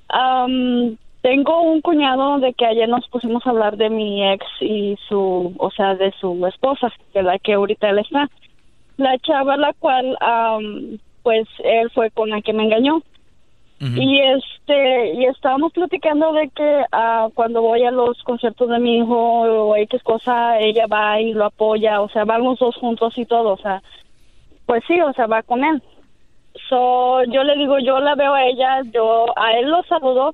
Am, tengo un cuñado de que ayer nos pusimos a hablar de mi ex y su, o sea, de su esposa, de la que ahorita él está. La chava la cual, am, pues, él fue con la que me engañó. Y este, y estábamos platicando de que ah, cuando voy a los conciertos de mi hijo o X cosa, ella va y lo apoya, o sea, van los dos juntos y todo, o sea, pues sí, o sea, va con él. So, yo le digo, yo la veo a ella, yo a él lo saludo,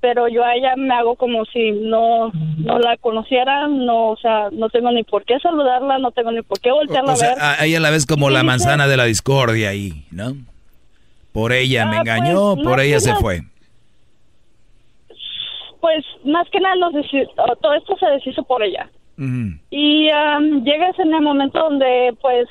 pero yo a ella me hago como si no no la conociera, no, o sea, no tengo ni por qué saludarla, no tengo ni por qué voltearla O a ver. a ella la ves como la manzana de la discordia ahí, ¿no? Por ella me Ah, engañó, pues, por ella se nada- fue. Pues más que nada nos todo esto se deshizo por ella. Y am, llegas en el momento donde pues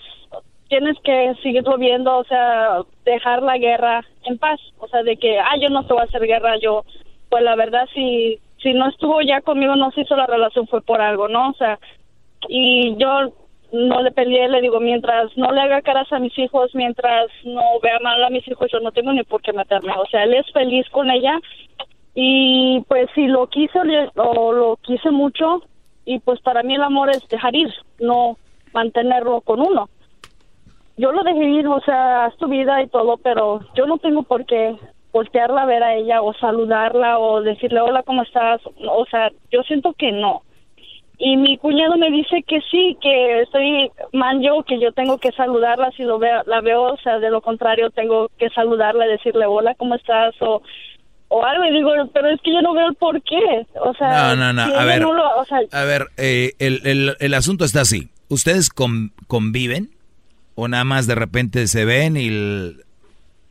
tienes que seguirlo viendo, o sea, dejar la guerra en paz, o sea, de que, ah, yo no te voy a hacer guerra, yo, pues la verdad, si, si no estuvo ya conmigo, no se hizo la relación, fue por algo, ¿no? O sea, y yo no le peleé, le digo, mientras no le haga caras a mis hijos, mientras no vea mal a mis hijos, yo no tengo ni por qué meterme, o sea, él es feliz con ella y pues si lo quise o lo quise mucho y pues para mí el amor es dejar ir, no mantenerlo con uno. Yo lo dejé ir, o sea, haz tu vida y todo, pero yo no tengo por qué voltearla a ver a ella o saludarla o decirle hola, ¿cómo estás? O sea, yo siento que no. Y mi cuñado me dice que sí, que estoy mal yo, que yo tengo que saludarla si lo veo, la veo, o sea, de lo contrario tengo que saludarla, decirle hola, ¿cómo estás? O, o algo, y digo, pero es que yo no veo el por qué. O sea, No, no, no, si a ver. no lo- o sea, A ver, eh, el, el- el asunto está así. ¿Ustedes con- conviven? ¿O nada más de repente se ven y el-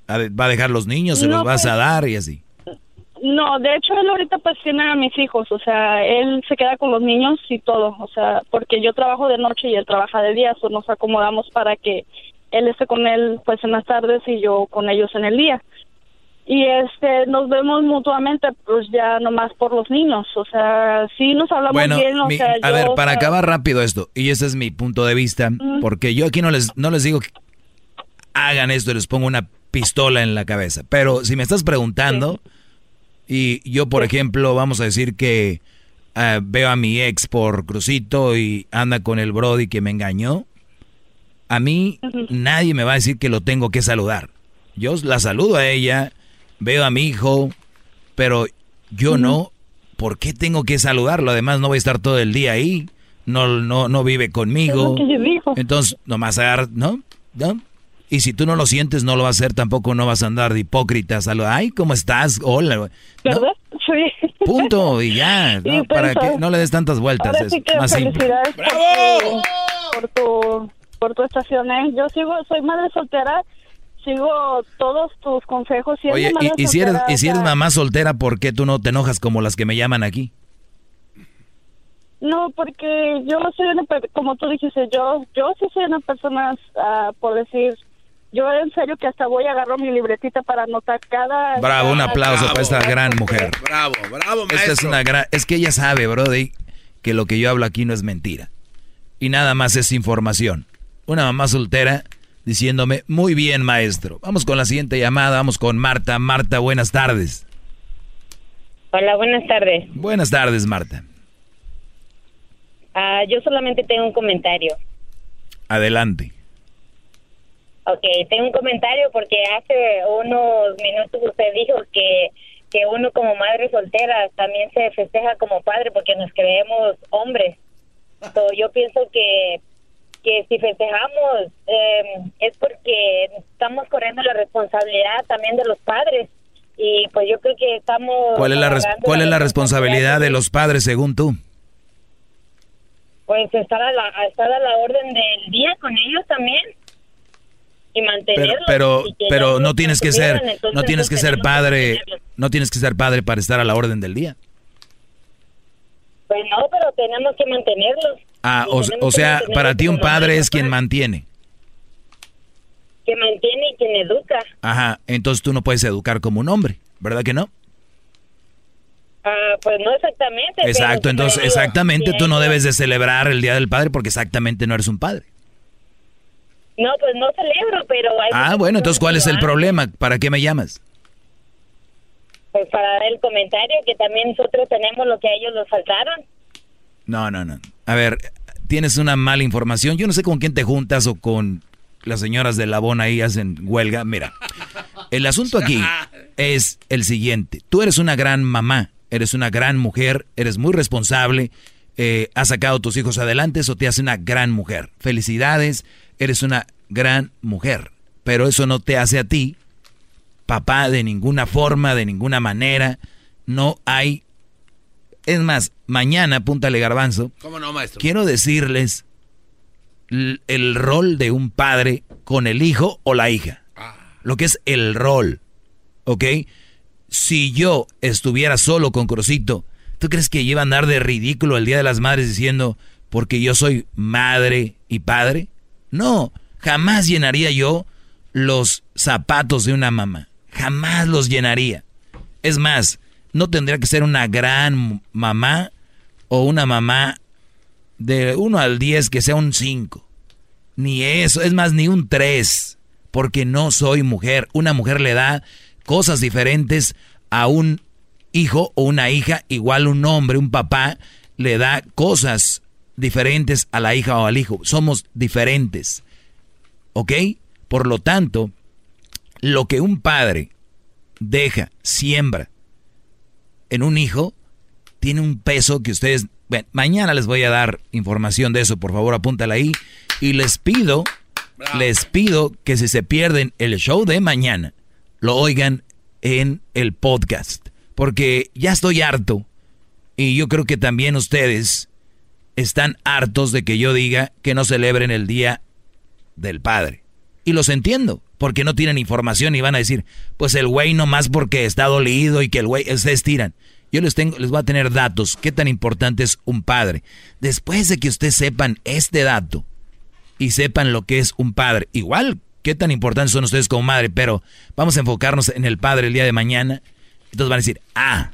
a ver, va a dejar los niños, se No, los vas a pues- dar y así? No, de hecho él ahorita pues tiene a mis hijos, o sea, él se queda con los niños y todo, o sea, porque yo trabajo de noche y él trabaja de día, o nos acomodamos para que él esté con él pues en las tardes y yo con ellos en el día. Y este, nos vemos mutuamente pues ya nomás por los niños, o sea, sí nos hablamos Bueno, bien, o mi- sea, a yo, ver, o para sea, acabar rápido esto, y ese es mi punto de vista, porque yo aquí no les, no les digo que hagan esto y les pongo una pistola en la cabeza, pero si me estás preguntando, y yo, por ejemplo, vamos a decir que ah, veo a mi ex por Crucito y anda con el Brody que me engañó, a mí nadie me va a decir que lo tengo que saludar. Yo la saludo a ella, veo a mi hijo, pero yo no. ¿Por qué tengo que saludarlo? Además, no voy a estar todo el día ahí. No, no, no vive conmigo. Entonces, nomás agarra, ¿no? ¿no? Y si tú no lo sientes, no lo vas a hacer tampoco, no vas a andar de hipócrita. Saludar, ay, ¿cómo estás? Hola. güey. ¿No? ¿verdad? Sí. Punto, y ya. [LAUGHS] Para que no le des tantas vueltas. Ahora es sí que más simple. felicidades por tu, por tu, por tu estación. ¿eh? Yo sigo, soy madre soltera, sigo todos tus consejos. Siendo Oye, madre y, y si eres, y si eres mamá soltera, ¿por qué tú no te enojas como las que me llaman aquí? No, porque yo soy una, como tú dijiste, yo, yo sí soy una persona, ah, por decir, yo en serio que hasta voy a agarrar mi libretita para anotar cada... Bravo, un aplauso para esta gran mujer. Bravo, bravo, maestro. Esta es una gran, es que ella sabe, Brody, que lo que yo hablo aquí no es mentira. Y nada más es información. Una mamá soltera diciéndome, muy bien, maestro. Vamos con la siguiente llamada, vamos con Marta. Marta, buenas tardes. Hola, buenas tardes. Buenas tardes, Marta. Ah, yo solamente tengo un comentario. Adelante. Ok, tengo un comentario porque hace unos minutos usted dijo que, que uno como madre soltera también se festeja como padre porque nos creemos hombres. So, yo pienso que, que si festejamos eh, es porque estamos corriendo la responsabilidad también de los padres. Y pues yo creo que estamos... ¿Cuál es la, res- cuál es la responsabilidad de los padres según tú? Pues estar a, la, estar a la orden del día con ellos también. Y Pero, mantenerlos. pero, no tienes que ser, entonces, no tienes que ser padre, no tienes que ser padre para estar a la orden del día. Pues no, pero tenemos que mantenerlos. Ah, o, o sea, para ti un padre es quien mantiene. Que mantiene y quien educa. Ajá, entonces tú no puedes educar como un hombre, ¿verdad que no? Ah, pues no exactamente. Exacto, entonces exactamente tú no debes de celebrar el Día del Padre porque exactamente no eres un padre. No, pues no celebro, pero hay Ah, bueno, entonces ¿cuál es el problema? ¿Para qué me llamas? Pues para dar el comentario que también nosotros tenemos lo que a ellos les faltaron. No, no, no. A ver, tienes una mala información. Yo no sé con quién te juntas o con las señoras de Labón ahí hacen huelga. Mira, el asunto aquí [LAUGHS] es el siguiente. Tú eres una gran mamá, eres una gran mujer, eres muy responsable, eh, has sacado a tus hijos adelante, eso te hace una gran mujer. Felicidades, eres una gran mujer. Pero eso no te hace a ti papá de ninguna forma, de ninguna manera. No hay... Es más, mañana, apúntale garbanzo, ¿Cómo no, maestro? quiero decirles el rol de un padre con el hijo o la hija. Lo que es el rol. ¿Ok? Si yo estuviera solo con Crucito, ¿tú crees que iba a andar de ridículo el Día de las Madres diciendo porque yo soy madre y padre? No, jamás llenaría yo los zapatos de una mamá. Jamás los llenaría. Es más, no tendría que ser una gran mamá o una mamá de 1 al 10 que sea un 5. Ni eso, es más, ni un 3. Porque no soy mujer. Una mujer le da cosas diferentes a un hijo o una hija. Igual un hombre, un papá, le da cosas diferentes a la hija o al hijo. Somos diferentes. ¿Ok? Por lo tanto, lo que un padre deja, siembra en un hijo, tiene un peso que ustedes... Bueno, mañana les voy a dar información de eso, por favor apúntala ahí. Y les pido, les pido que si se pierden el show de mañana, lo oigan en el podcast. Porque ya estoy harto. Y yo creo que también ustedes están hartos de que yo diga que no celebren el Día del Padre. Y los entiendo, porque no tienen información y van a decir, pues el güey nomás porque está dolido y que el güey se estiran. Yo les tengo, les voy a tener datos. ¿Qué tan importante es un padre? Después de que ustedes sepan este dato y sepan lo que es un padre, igual qué tan importantes son ustedes como madre, pero vamos a enfocarnos en el padre el día de mañana. Entonces van a decir, ah.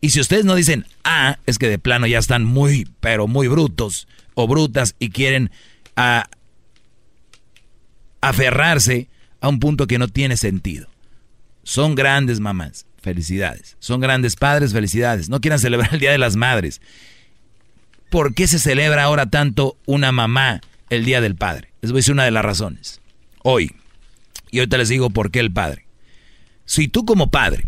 Y si ustedes no dicen, ah, es que de plano ya están muy, pero muy brutos o brutas y quieren ah, aferrarse a un punto que no tiene sentido. Son grandes mamás, felicidades. Son grandes padres, felicidades. No quieran celebrar el Día de las Madres. ¿Por qué se celebra ahora tanto una mamá el Día del Padre? Les voy a decir una de las razones. Hoy. Y ahorita les digo por qué el padre. Si tú como padre,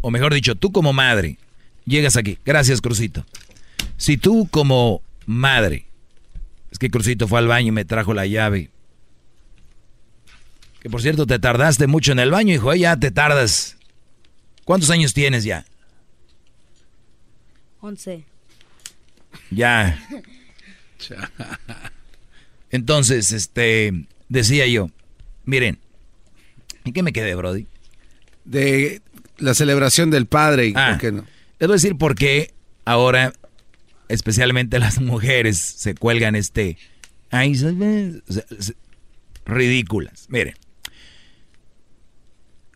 o mejor dicho, tú como madre, llegas aquí. Gracias, Crucito. Si tú como madre, es que Crucito fue al baño y me trajo la llave. Que por cierto, te tardaste mucho en el baño, hijo, ¿eh? ya te tardas. ¿Cuántos años tienes ya? 11. [LAUGHS] Ya. Entonces, este, decía yo, miren, ¿en qué me quedé, Brody? De la celebración del padre y Ah, por qué no. Les voy a decir por qué ahora, especialmente las mujeres, se cuelgan este... Ay, ridículas. Miren,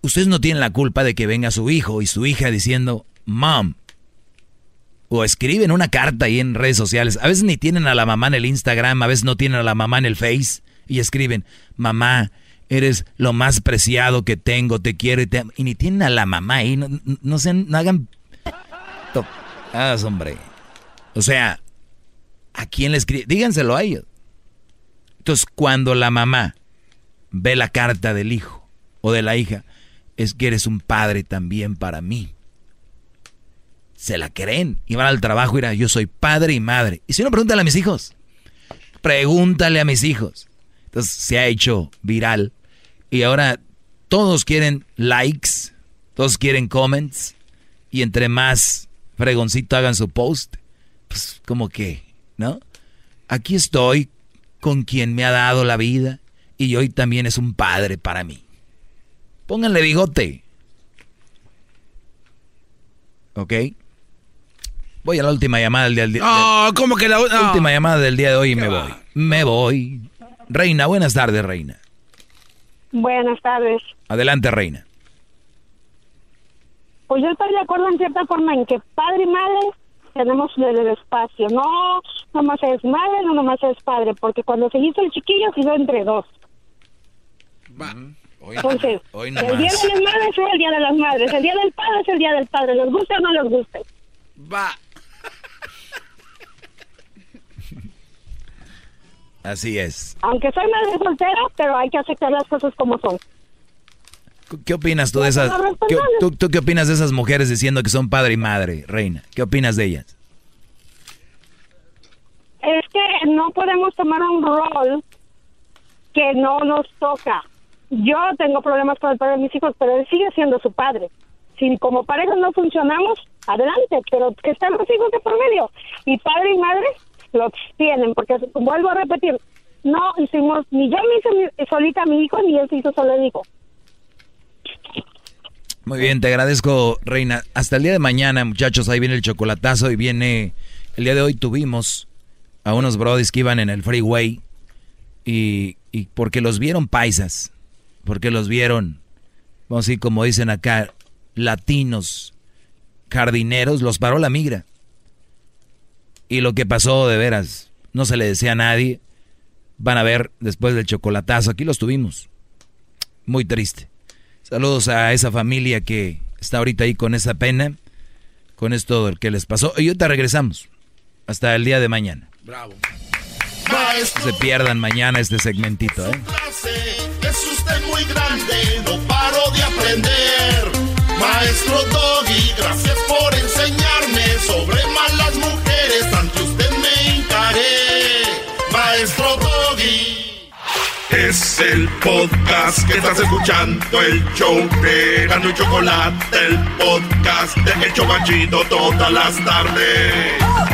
ustedes no tienen la culpa de que venga su hijo y su hija diciendo, mom, o escriben una carta ahí en redes sociales. A veces ni tienen a la mamá en el Instagram, a veces no tienen a la mamá en el Face y escriben, mamá, eres lo más preciado que tengo, te quiero y te amo". Y ni tienen a la mamá ahí, no, no- sean, no hagan... Ah, hombre. O sea, ¿A quién le escribe? Díganselo a ellos. Entonces, cuando la mamá ve la carta del hijo o de la hija, es que eres un padre también para mí. Se la creen y van al trabajo y dirán, yo soy padre y madre. Y si no, pregúntale a mis hijos. Pregúntale a mis hijos. Entonces se ha hecho viral y ahora todos quieren likes, todos quieren comments y entre más fregoncito hagan su post, pues como que, ¿no? Aquí estoy con quien me ha dado la vida y hoy también es un padre para mí. Pónganle bigote. ¿Ok? Voy a la última llamada del día. del- No, ¿cómo que la no. última llamada del día de hoy y me voy. Me voy. Reina, buenas tardes, Reina. Buenas tardes. Adelante, Reina. Pues yo estoy de acuerdo en cierta forma en que padre y madre tenemos el espacio. No nomás es madre, no nomás es padre, porque cuando se hizo el chiquillo se hizo entre dos. Entonces, hoy el nomás. día de las madres es el día de las madres, el día del padre es el día del padre, les guste o no les guste. Va. Así es. Aunque soy madre soltera, pero hay que aceptar las cosas como son. ¿Qué opinas tú de esas? ¿qué, tú, tú qué opinas de esas mujeres diciendo que son padre y madre, Reina? ¿Qué opinas de ellas? Es que no podemos tomar un rol que no nos toca. Yo tengo problemas con el padre de mis hijos, pero él sigue siendo su padre. Si como pareja no funcionamos, adelante, pero que están los hijos de por medio. Y padre y madre los tienen, porque vuelvo a repetir, no hicimos, ni yo me hice solita a mi hijo, ni él se hizo solo hijo. Muy bien, te agradezco, Reina. Hasta el día de mañana, muchachos, ahí viene el chocolatazo y viene... El día de hoy tuvimos a unos brodis que iban en el freeway y, y porque los vieron paisas, porque los vieron, vamos a decir, como dicen acá, latinos, jardineros, los paró la migra. Y lo que pasó de veras, no se le decía a nadie. Van a ver después del chocolatazo, aquí los tuvimos. Muy triste. Saludos a esa familia que está ahorita ahí con esa pena, con esto que les pasó. Y ahorita regresamos. Hasta el día de mañana. Bravo. Maestro, No se pierdan mañana este segmentito, ¿eh? es usted muy grande, no paro de aprender. Maestro Doggy, gracias por enseñarme sobre malas mujeres, ante usted me hincaré. Maestro Doggy. Es el podcast que estás escuchando, el show de Gano y Chocolate, el podcast de El Chobachito todas las tardes.